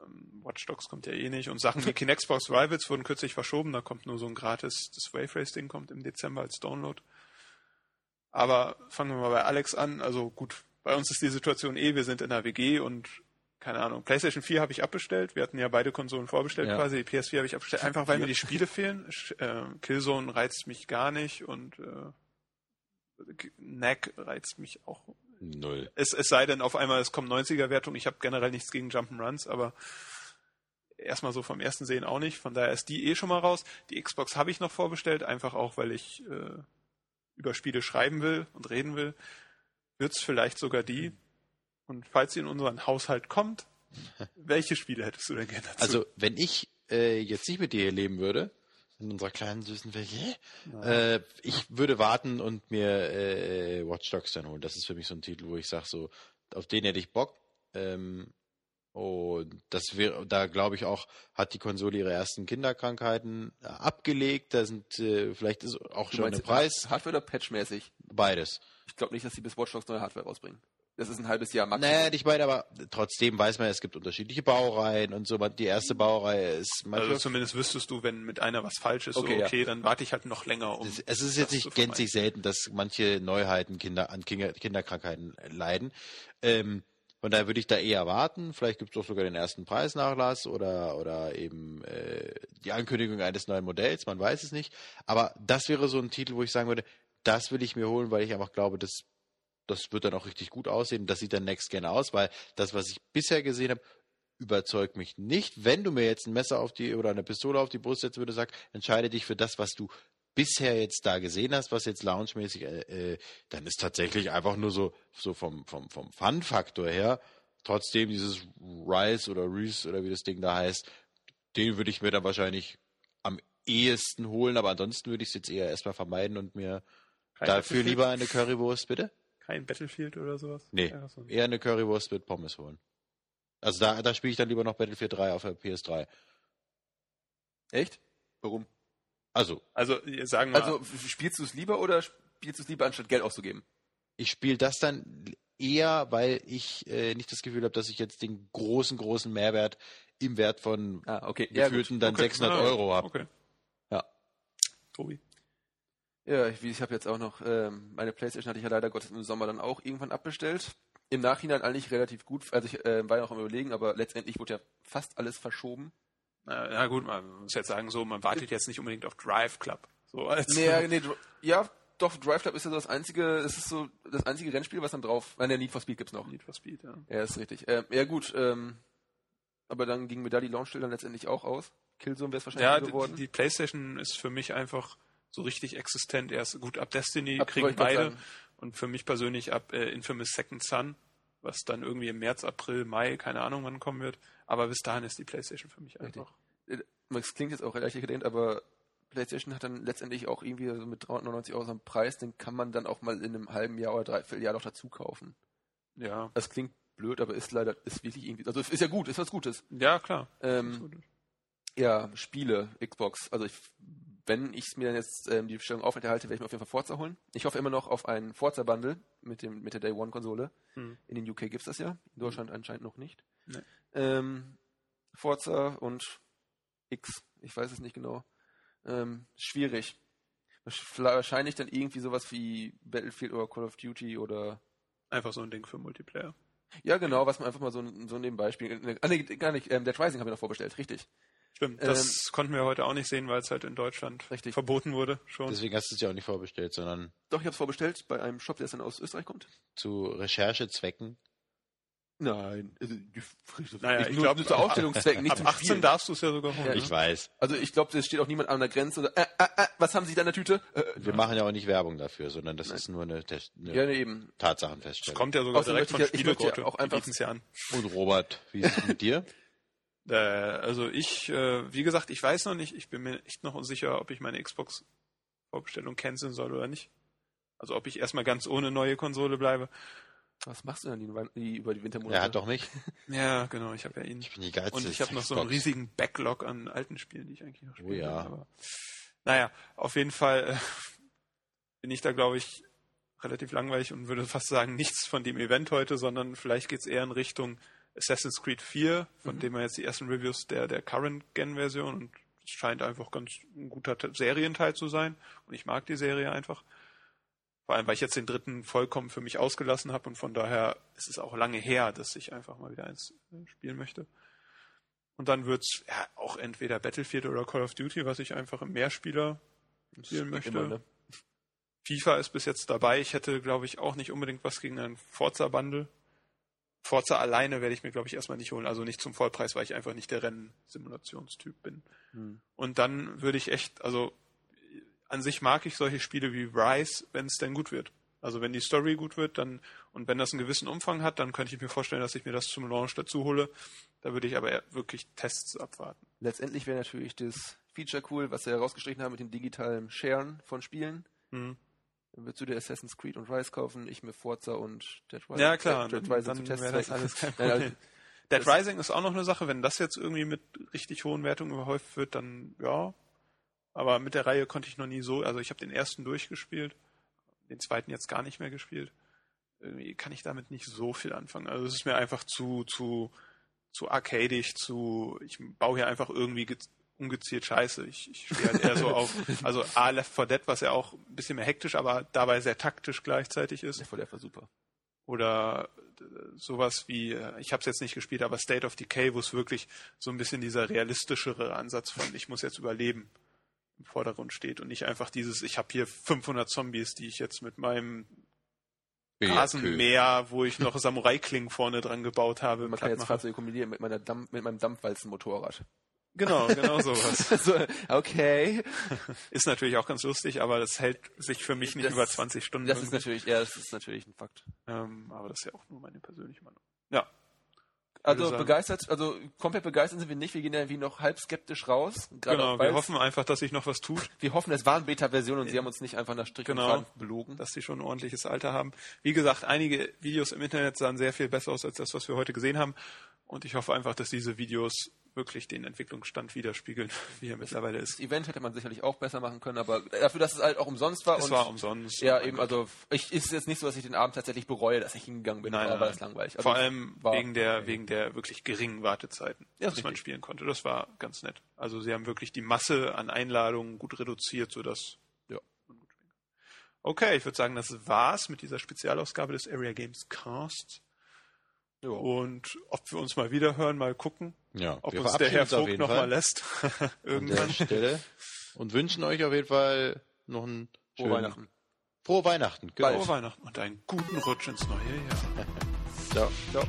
S1: Ähm, Watch Dogs kommt ja eh nicht. Und Sachen wie Sports Rivals wurden kürzlich verschoben. Da kommt nur so ein gratis, das Wave Race Ding kommt im Dezember als Download. Aber fangen wir mal bei Alex an. Also gut, bei uns ist die Situation eh, wir sind in der WG und keine Ahnung, PlayStation 4 habe ich abbestellt. Wir hatten ja beide Konsolen vorbestellt
S3: Ja.
S1: quasi. Die PS4 habe ich abbestellt, einfach weil mir die Spiele fehlen. Äh, Killzone reizt mich gar nicht und äh, Knack reizt mich auch
S3: Null.
S1: es, es sei denn, auf einmal es kommt 90er-Wertung. Ich habe generell nichts gegen Jump'n'Runs, aber erstmal so vom ersten Sehen auch nicht. Von daher ist die eh schon mal raus. Die Xbox habe ich noch vorbestellt, einfach auch, weil ich äh, über Spiele schreiben will und reden will. Wird's vielleicht sogar die. Und falls sie in unseren Haushalt kommt, welche Spiele hättest du denn gerne dazu?
S3: Also, wenn ich äh, jetzt nicht mit dir hier leben würde, in unserer kleinen süßen Welt, äh, ich würde warten und mir äh, Watch Dogs dann holen. Das ist für mich so ein Titel, wo ich sage, so, auf den hätte ich Bock. Ähm, und das wäre, da glaube ich auch, hat die Konsole ihre ersten Kinderkrankheiten äh, abgelegt. Da sind äh, vielleicht ist auch
S2: Du
S3: schon ein
S2: meinst
S3: Preis.
S2: Hardware oder patchmäßig?
S3: Beides.
S2: Ich glaube nicht, dass sie bis Watch Dogs neue Hardware rausbringen. Das ist ein halbes Jahr Maximum.
S3: Naja, ich meine, aber trotzdem weiß man, es gibt unterschiedliche Baureihen und so. Die erste Baureihe ist manchmal
S1: also zumindest wüsstest du, wenn mit einer was falsch ist,
S2: Okay,
S1: so
S2: ja.
S1: okay, dann warte ich halt noch länger um.
S3: Es, es ist jetzt nicht gänzlich selten, dass manche Neuheiten Kinder an Kinder, Kinderkrankheiten leiden. Ähm, von daher würde ich da eher warten. Vielleicht gibt es auch sogar den ersten Preisnachlass oder, oder eben äh, die Ankündigung eines neuen Modells, man weiß es nicht. Aber das wäre so ein Titel, wo ich sagen würde, das will ich mir holen, weil ich einfach glaube, das, das wird dann auch richtig gut aussehen. Das sieht dann Next Gen aus, weil das, was ich bisher gesehen habe, überzeugt mich nicht. Wenn du mir jetzt ein Messer auf die oder eine Pistole auf die Brust setzen würde, sag, entscheide dich für das, was du bisher jetzt da gesehen hast, was jetzt loungemäßig, äh, äh, dann ist tatsächlich einfach nur so, so vom, vom, vom Fun-Faktor her, trotzdem dieses Rise oder Reese oder wie das Ding da heißt, den würde ich mir dann wahrscheinlich am ehesten holen, aber ansonsten würde ich es jetzt eher erstmal vermeiden und mir
S1: Kein
S3: dafür lieber eine Currywurst, bitte?
S1: Kein Battlefield oder sowas?
S3: Nee,
S1: Ja, so.
S3: eher eine Currywurst mit Pommes holen. Also da, da spiele ich dann lieber noch Battlefield 3 auf der PS3.
S2: Echt? Warum?
S3: Also,
S1: Also sagen wir,
S2: Also spielst du es lieber oder spielst du es lieber, anstatt Geld auszugeben?
S3: ich spiele das dann eher, weil ich äh, nicht das Gefühl habe, dass ich jetzt den großen, großen Mehrwert im Wert von
S2: Ah, okay.
S3: gefühlten dann
S1: okay.
S3: 600
S1: Ah,
S3: Euro habe.
S1: Okay.
S3: Ja.
S1: Tobi.
S2: Ja, ich, ich habe jetzt auch noch, ähm, meine Playstation hatte ich ja leider Gottes im Sommer dann auch irgendwann abbestellt. Im Nachhinein eigentlich relativ gut, also ich äh, war ja noch am überlegen, aber letztendlich wurde ja fast alles verschoben.
S1: Na, na gut, man muss jetzt sagen, so, man wartet jetzt nicht unbedingt auf Drive Club. So als
S2: Nee, ja, nee, ja, doch, Drive Club ist ja so das einzige, es ist so das einzige Rennspiel, was dann drauf, nein, der Need for Speed gibt's noch.
S1: Need for Speed, ja.
S2: Ja, ist richtig. Ähm, ja gut, ähm, aber dann ging mir da die Launchstelle dann letztendlich auch aus. Killzone wäre es wahrscheinlich
S1: Ja,
S2: nie
S1: die,
S2: geworden.
S1: die PlayStation ist für mich einfach so richtig existent. Erst gut ab Destiny
S2: Ab-
S1: kriegen beide und für mich persönlich ab äh, Infamous Second Son, was dann irgendwie im März, April, Mai, keine Ahnung wann kommen wird. Aber bis dahin ist die PlayStation für mich einfach.
S2: Es klingt jetzt auch relativ gedehnt, aber PlayStation hat dann letztendlich auch irgendwie so mit 399 Euro so einen Preis, den kann man dann auch mal in einem halben Jahr oder dreiviertel Jahr noch dazu kaufen.
S1: Ja,
S2: Das klingt blöd, aber ist leider, ist wirklich irgendwie, also ist ja gut, ist was Gutes.
S1: ja klar.
S2: Ähm, ja, Spiele, Xbox, also ich, wenn ich mir dann jetzt ähm, die Bestellung aufrechterhalte, werde ich mir auf jeden Fall Forza holen. Ich hoffe immer noch auf einen Forza-Bundle mit, dem, mit der Day One-Konsole.
S1: Hm.
S2: In den UK gibt's das ja, in Deutschland anscheinend noch nicht.
S1: Nee.
S2: Ähm, Forza und X, ich weiß es nicht genau. Ähm, schwierig. Wahrscheinlich dann irgendwie sowas wie Battlefield oder Call of Duty oder
S1: Einfach so ein Ding für Multiplayer.
S2: ja genau, was man einfach mal so, so nebenbei spielt. Ah, nee, gar nicht, ähm, Dead Rising haben wir noch vorbestellt, richtig.
S1: Stimmt, das konnten wir heute auch nicht sehen, weil es halt in Deutschland
S2: Ähm, Richtig.
S1: verboten wurde schon.
S3: Deswegen hast du es ja auch nicht vorbestellt, sondern
S2: Doch, ich habe es vorbestellt bei einem Shop, der dann aus Österreich kommt.
S3: zu Recherchezwecken.
S2: Nein, also
S1: Naja, ich
S2: nur,
S1: glaub,
S2: nur zu Aufstellungszwecken, nicht
S1: Ab
S2: zum
S1: 18
S2: Spielen.
S1: darfst du es ja sogar holen.
S2: Ja,
S1: ne?
S3: Ich weiß.
S2: Also ich glaube, es steht auch niemand an der Grenze oder äh, äh, äh, was haben Sie da in der Tüte? Äh,
S3: Wir machen ja auch nicht Werbung dafür, sondern das ist nur eine, Test- eine
S2: ja, eben.
S1: Es
S3: Tatsachenfeststellung.
S1: kommt ja sogar
S2: Außerdem
S1: direkt von
S2: ich ja- ich ja auch einfach-
S1: ja an.
S3: Und Robert, wie ist es mit dir?
S1: Äh, also ich, äh, wie gesagt, ich weiß noch nicht, ich bin mir echt noch unsicher, ob ich meine Xbox-Vorbestellung canceln soll oder nicht. Also ob ich erstmal ganz ohne neue Konsole bleibe.
S2: Was machst du denn die, über die Wintermonate?
S3: Er hat doch mich.
S1: Ja, genau, ich habe ja ihn.
S3: Ich bin die geilste.
S1: Und ich habe noch so einen
S3: Xbox.
S1: riesigen Backlog an alten Spielen, die ich eigentlich noch spiele.
S3: Oh ja.
S1: Aber, naja, auf jeden Fall, äh, bin ich da, glaube ich, relativ langweilig und würde fast sagen, nichts von dem Event heute, sondern vielleicht geht es eher in Richtung Assassin's Creed 4, von
S2: Mhm.
S1: dem wir jetzt die ersten Reviews der, der Current-Gen-Version und es scheint einfach ganz ein guter Te- Serienteil zu sein und ich mag die Serie einfach. Vor allem, weil ich jetzt den dritten vollkommen für mich ausgelassen habe und von daher ist es auch lange her, dass ich einfach mal wieder eins äh, spielen möchte. Und dann wird's ja auch entweder Battlefield oder Call of Duty, was ich einfach im Mehrspieler spielen möchte.
S2: Immer, ne?
S1: FIFA ist bis jetzt dabei. Ich hätte, glaube ich, auch nicht unbedingt was gegen einen Forza-Bundle. Forza alleine werde ich mir, glaube ich, erstmal nicht holen. Also nicht zum Vollpreis, weil ich einfach nicht der Rennsimulationstyp bin.
S2: Hm.
S1: Und dann würde ich echt, also an sich mag ich solche Spiele wie Rise, wenn es denn gut wird. Also wenn die Story gut wird, dann und wenn das einen gewissen Umfang hat, dann könnte ich mir vorstellen, dass ich mir das zum Launch dazu hole. Da würde ich aber eher wirklich Tests abwarten.
S2: Letztendlich wäre natürlich das Feature cool, was sie herausgestrichen haben mit dem digitalen Sharen von Spielen.
S1: Hm.
S2: Würdest du dir Assassin's Creed und Rise kaufen, ich mir Forza und Dead Rising.
S1: Ja, klar,
S2: Dead
S1: dann,
S2: Rising
S1: dann wäre das alles kein
S2: Nein,
S1: Problem.
S2: also,
S1: Dead Rising ist auch noch eine Sache, wenn das jetzt irgendwie mit richtig hohen Wertungen überhäuft wird, dann ja. Aber mit der Reihe konnte ich noch nie so, also ich habe den ersten durchgespielt, den zweiten jetzt gar nicht mehr gespielt. Irgendwie kann ich damit nicht so viel anfangen. Also es ist mir einfach zu, zu, zu arcadig, zu, ich baue hier einfach irgendwie ge- ungezielt Scheiße. Ich, ich stehe halt eher so auf, also A, Left 4 Dead, was ja auch ein bisschen mehr hektisch, aber dabei sehr taktisch gleichzeitig ist
S2: Der voll der war super.
S1: oder äh, sowas wie, äh, ich habe es jetzt nicht gespielt, aber State of Decay, wo es wirklich so ein bisschen dieser realistischere Ansatz von, ich muss jetzt überleben im Vordergrund steht und nicht einfach dieses, ich habe hier 500 Zombies, die ich jetzt mit meinem Rasenmäher, wo ich noch Samurai-Klingen vorne dran gebaut habe,
S2: Man kann jetzt. Fahrzeuge kombinieren mit, meiner Dampf, mit meinem Dampfwalzen-Motorrad.
S1: Genau, genau sowas.
S2: so, okay.
S1: Ist natürlich auch ganz lustig, aber das hält sich für mich nicht
S2: Das-
S1: über 20 Stunden.
S2: Das ist
S1: irgendwie.
S2: natürlich, ja, das ist natürlich ein Fakt.
S1: ähm, aber das ist ja auch nur meine persönliche Meinung. Ja,
S2: Also begeistert, also komplett begeistert sind wir nicht. Wir gehen ja irgendwie noch halb skeptisch raus.
S1: Genau. Wir hoffen einfach, dass sich noch was tut.
S2: wir hoffen, es waren Beta-Versionen und sie haben uns nicht einfach nach Strich
S1: Genau.
S2: belogen.
S1: dass sie schon ein ordentliches Alter haben. Wie gesagt, einige Videos im Internet sahen sehr viel besser aus als das, was wir heute gesehen haben. Und ich hoffe einfach, dass diese Videos wirklich den Entwicklungsstand widerspiegeln, wie er mittlerweile ist.
S2: Das Event hätte man sicherlich auch besser machen können, aber dafür, dass es halt auch umsonst war.
S1: Es
S2: und
S1: war umsonst.
S2: Ja, eben, also ich ist jetzt nicht so, dass ich den Abend tatsächlich bereue, dass ich hingegangen bin,
S1: Nein,
S2: aber
S1: nein,
S2: war das langweilig. Also
S1: Vor allem wegen der, wegen der wirklich geringen Wartezeiten,
S2: Ja,
S1: dass man spielen konnte. Das war ganz nett. Also sie haben wirklich die Masse an Einladungen gut reduziert, sodass. Okay, ich würde sagen, das war's mit dieser Spezialausgabe des Area Games Cast.
S2: Ja.
S1: Und ob wir uns mal wieder hören, mal gucken.
S3: Ja,
S1: Ob
S3: wir
S1: uns der Herr Vogt
S3: jeden
S1: noch
S3: Fall
S1: mal lässt.
S3: an der
S1: Irgendwann.
S3: Stelle und wünschen euch auf jeden Fall noch einen
S2: Frohe
S3: schönen
S2: Weihnachten.
S3: Frohe Weihnachten. Genau.
S1: Frohe Weihnachten und einen guten Rutsch ins neue Jahr.
S3: Ciao.
S2: Ciao.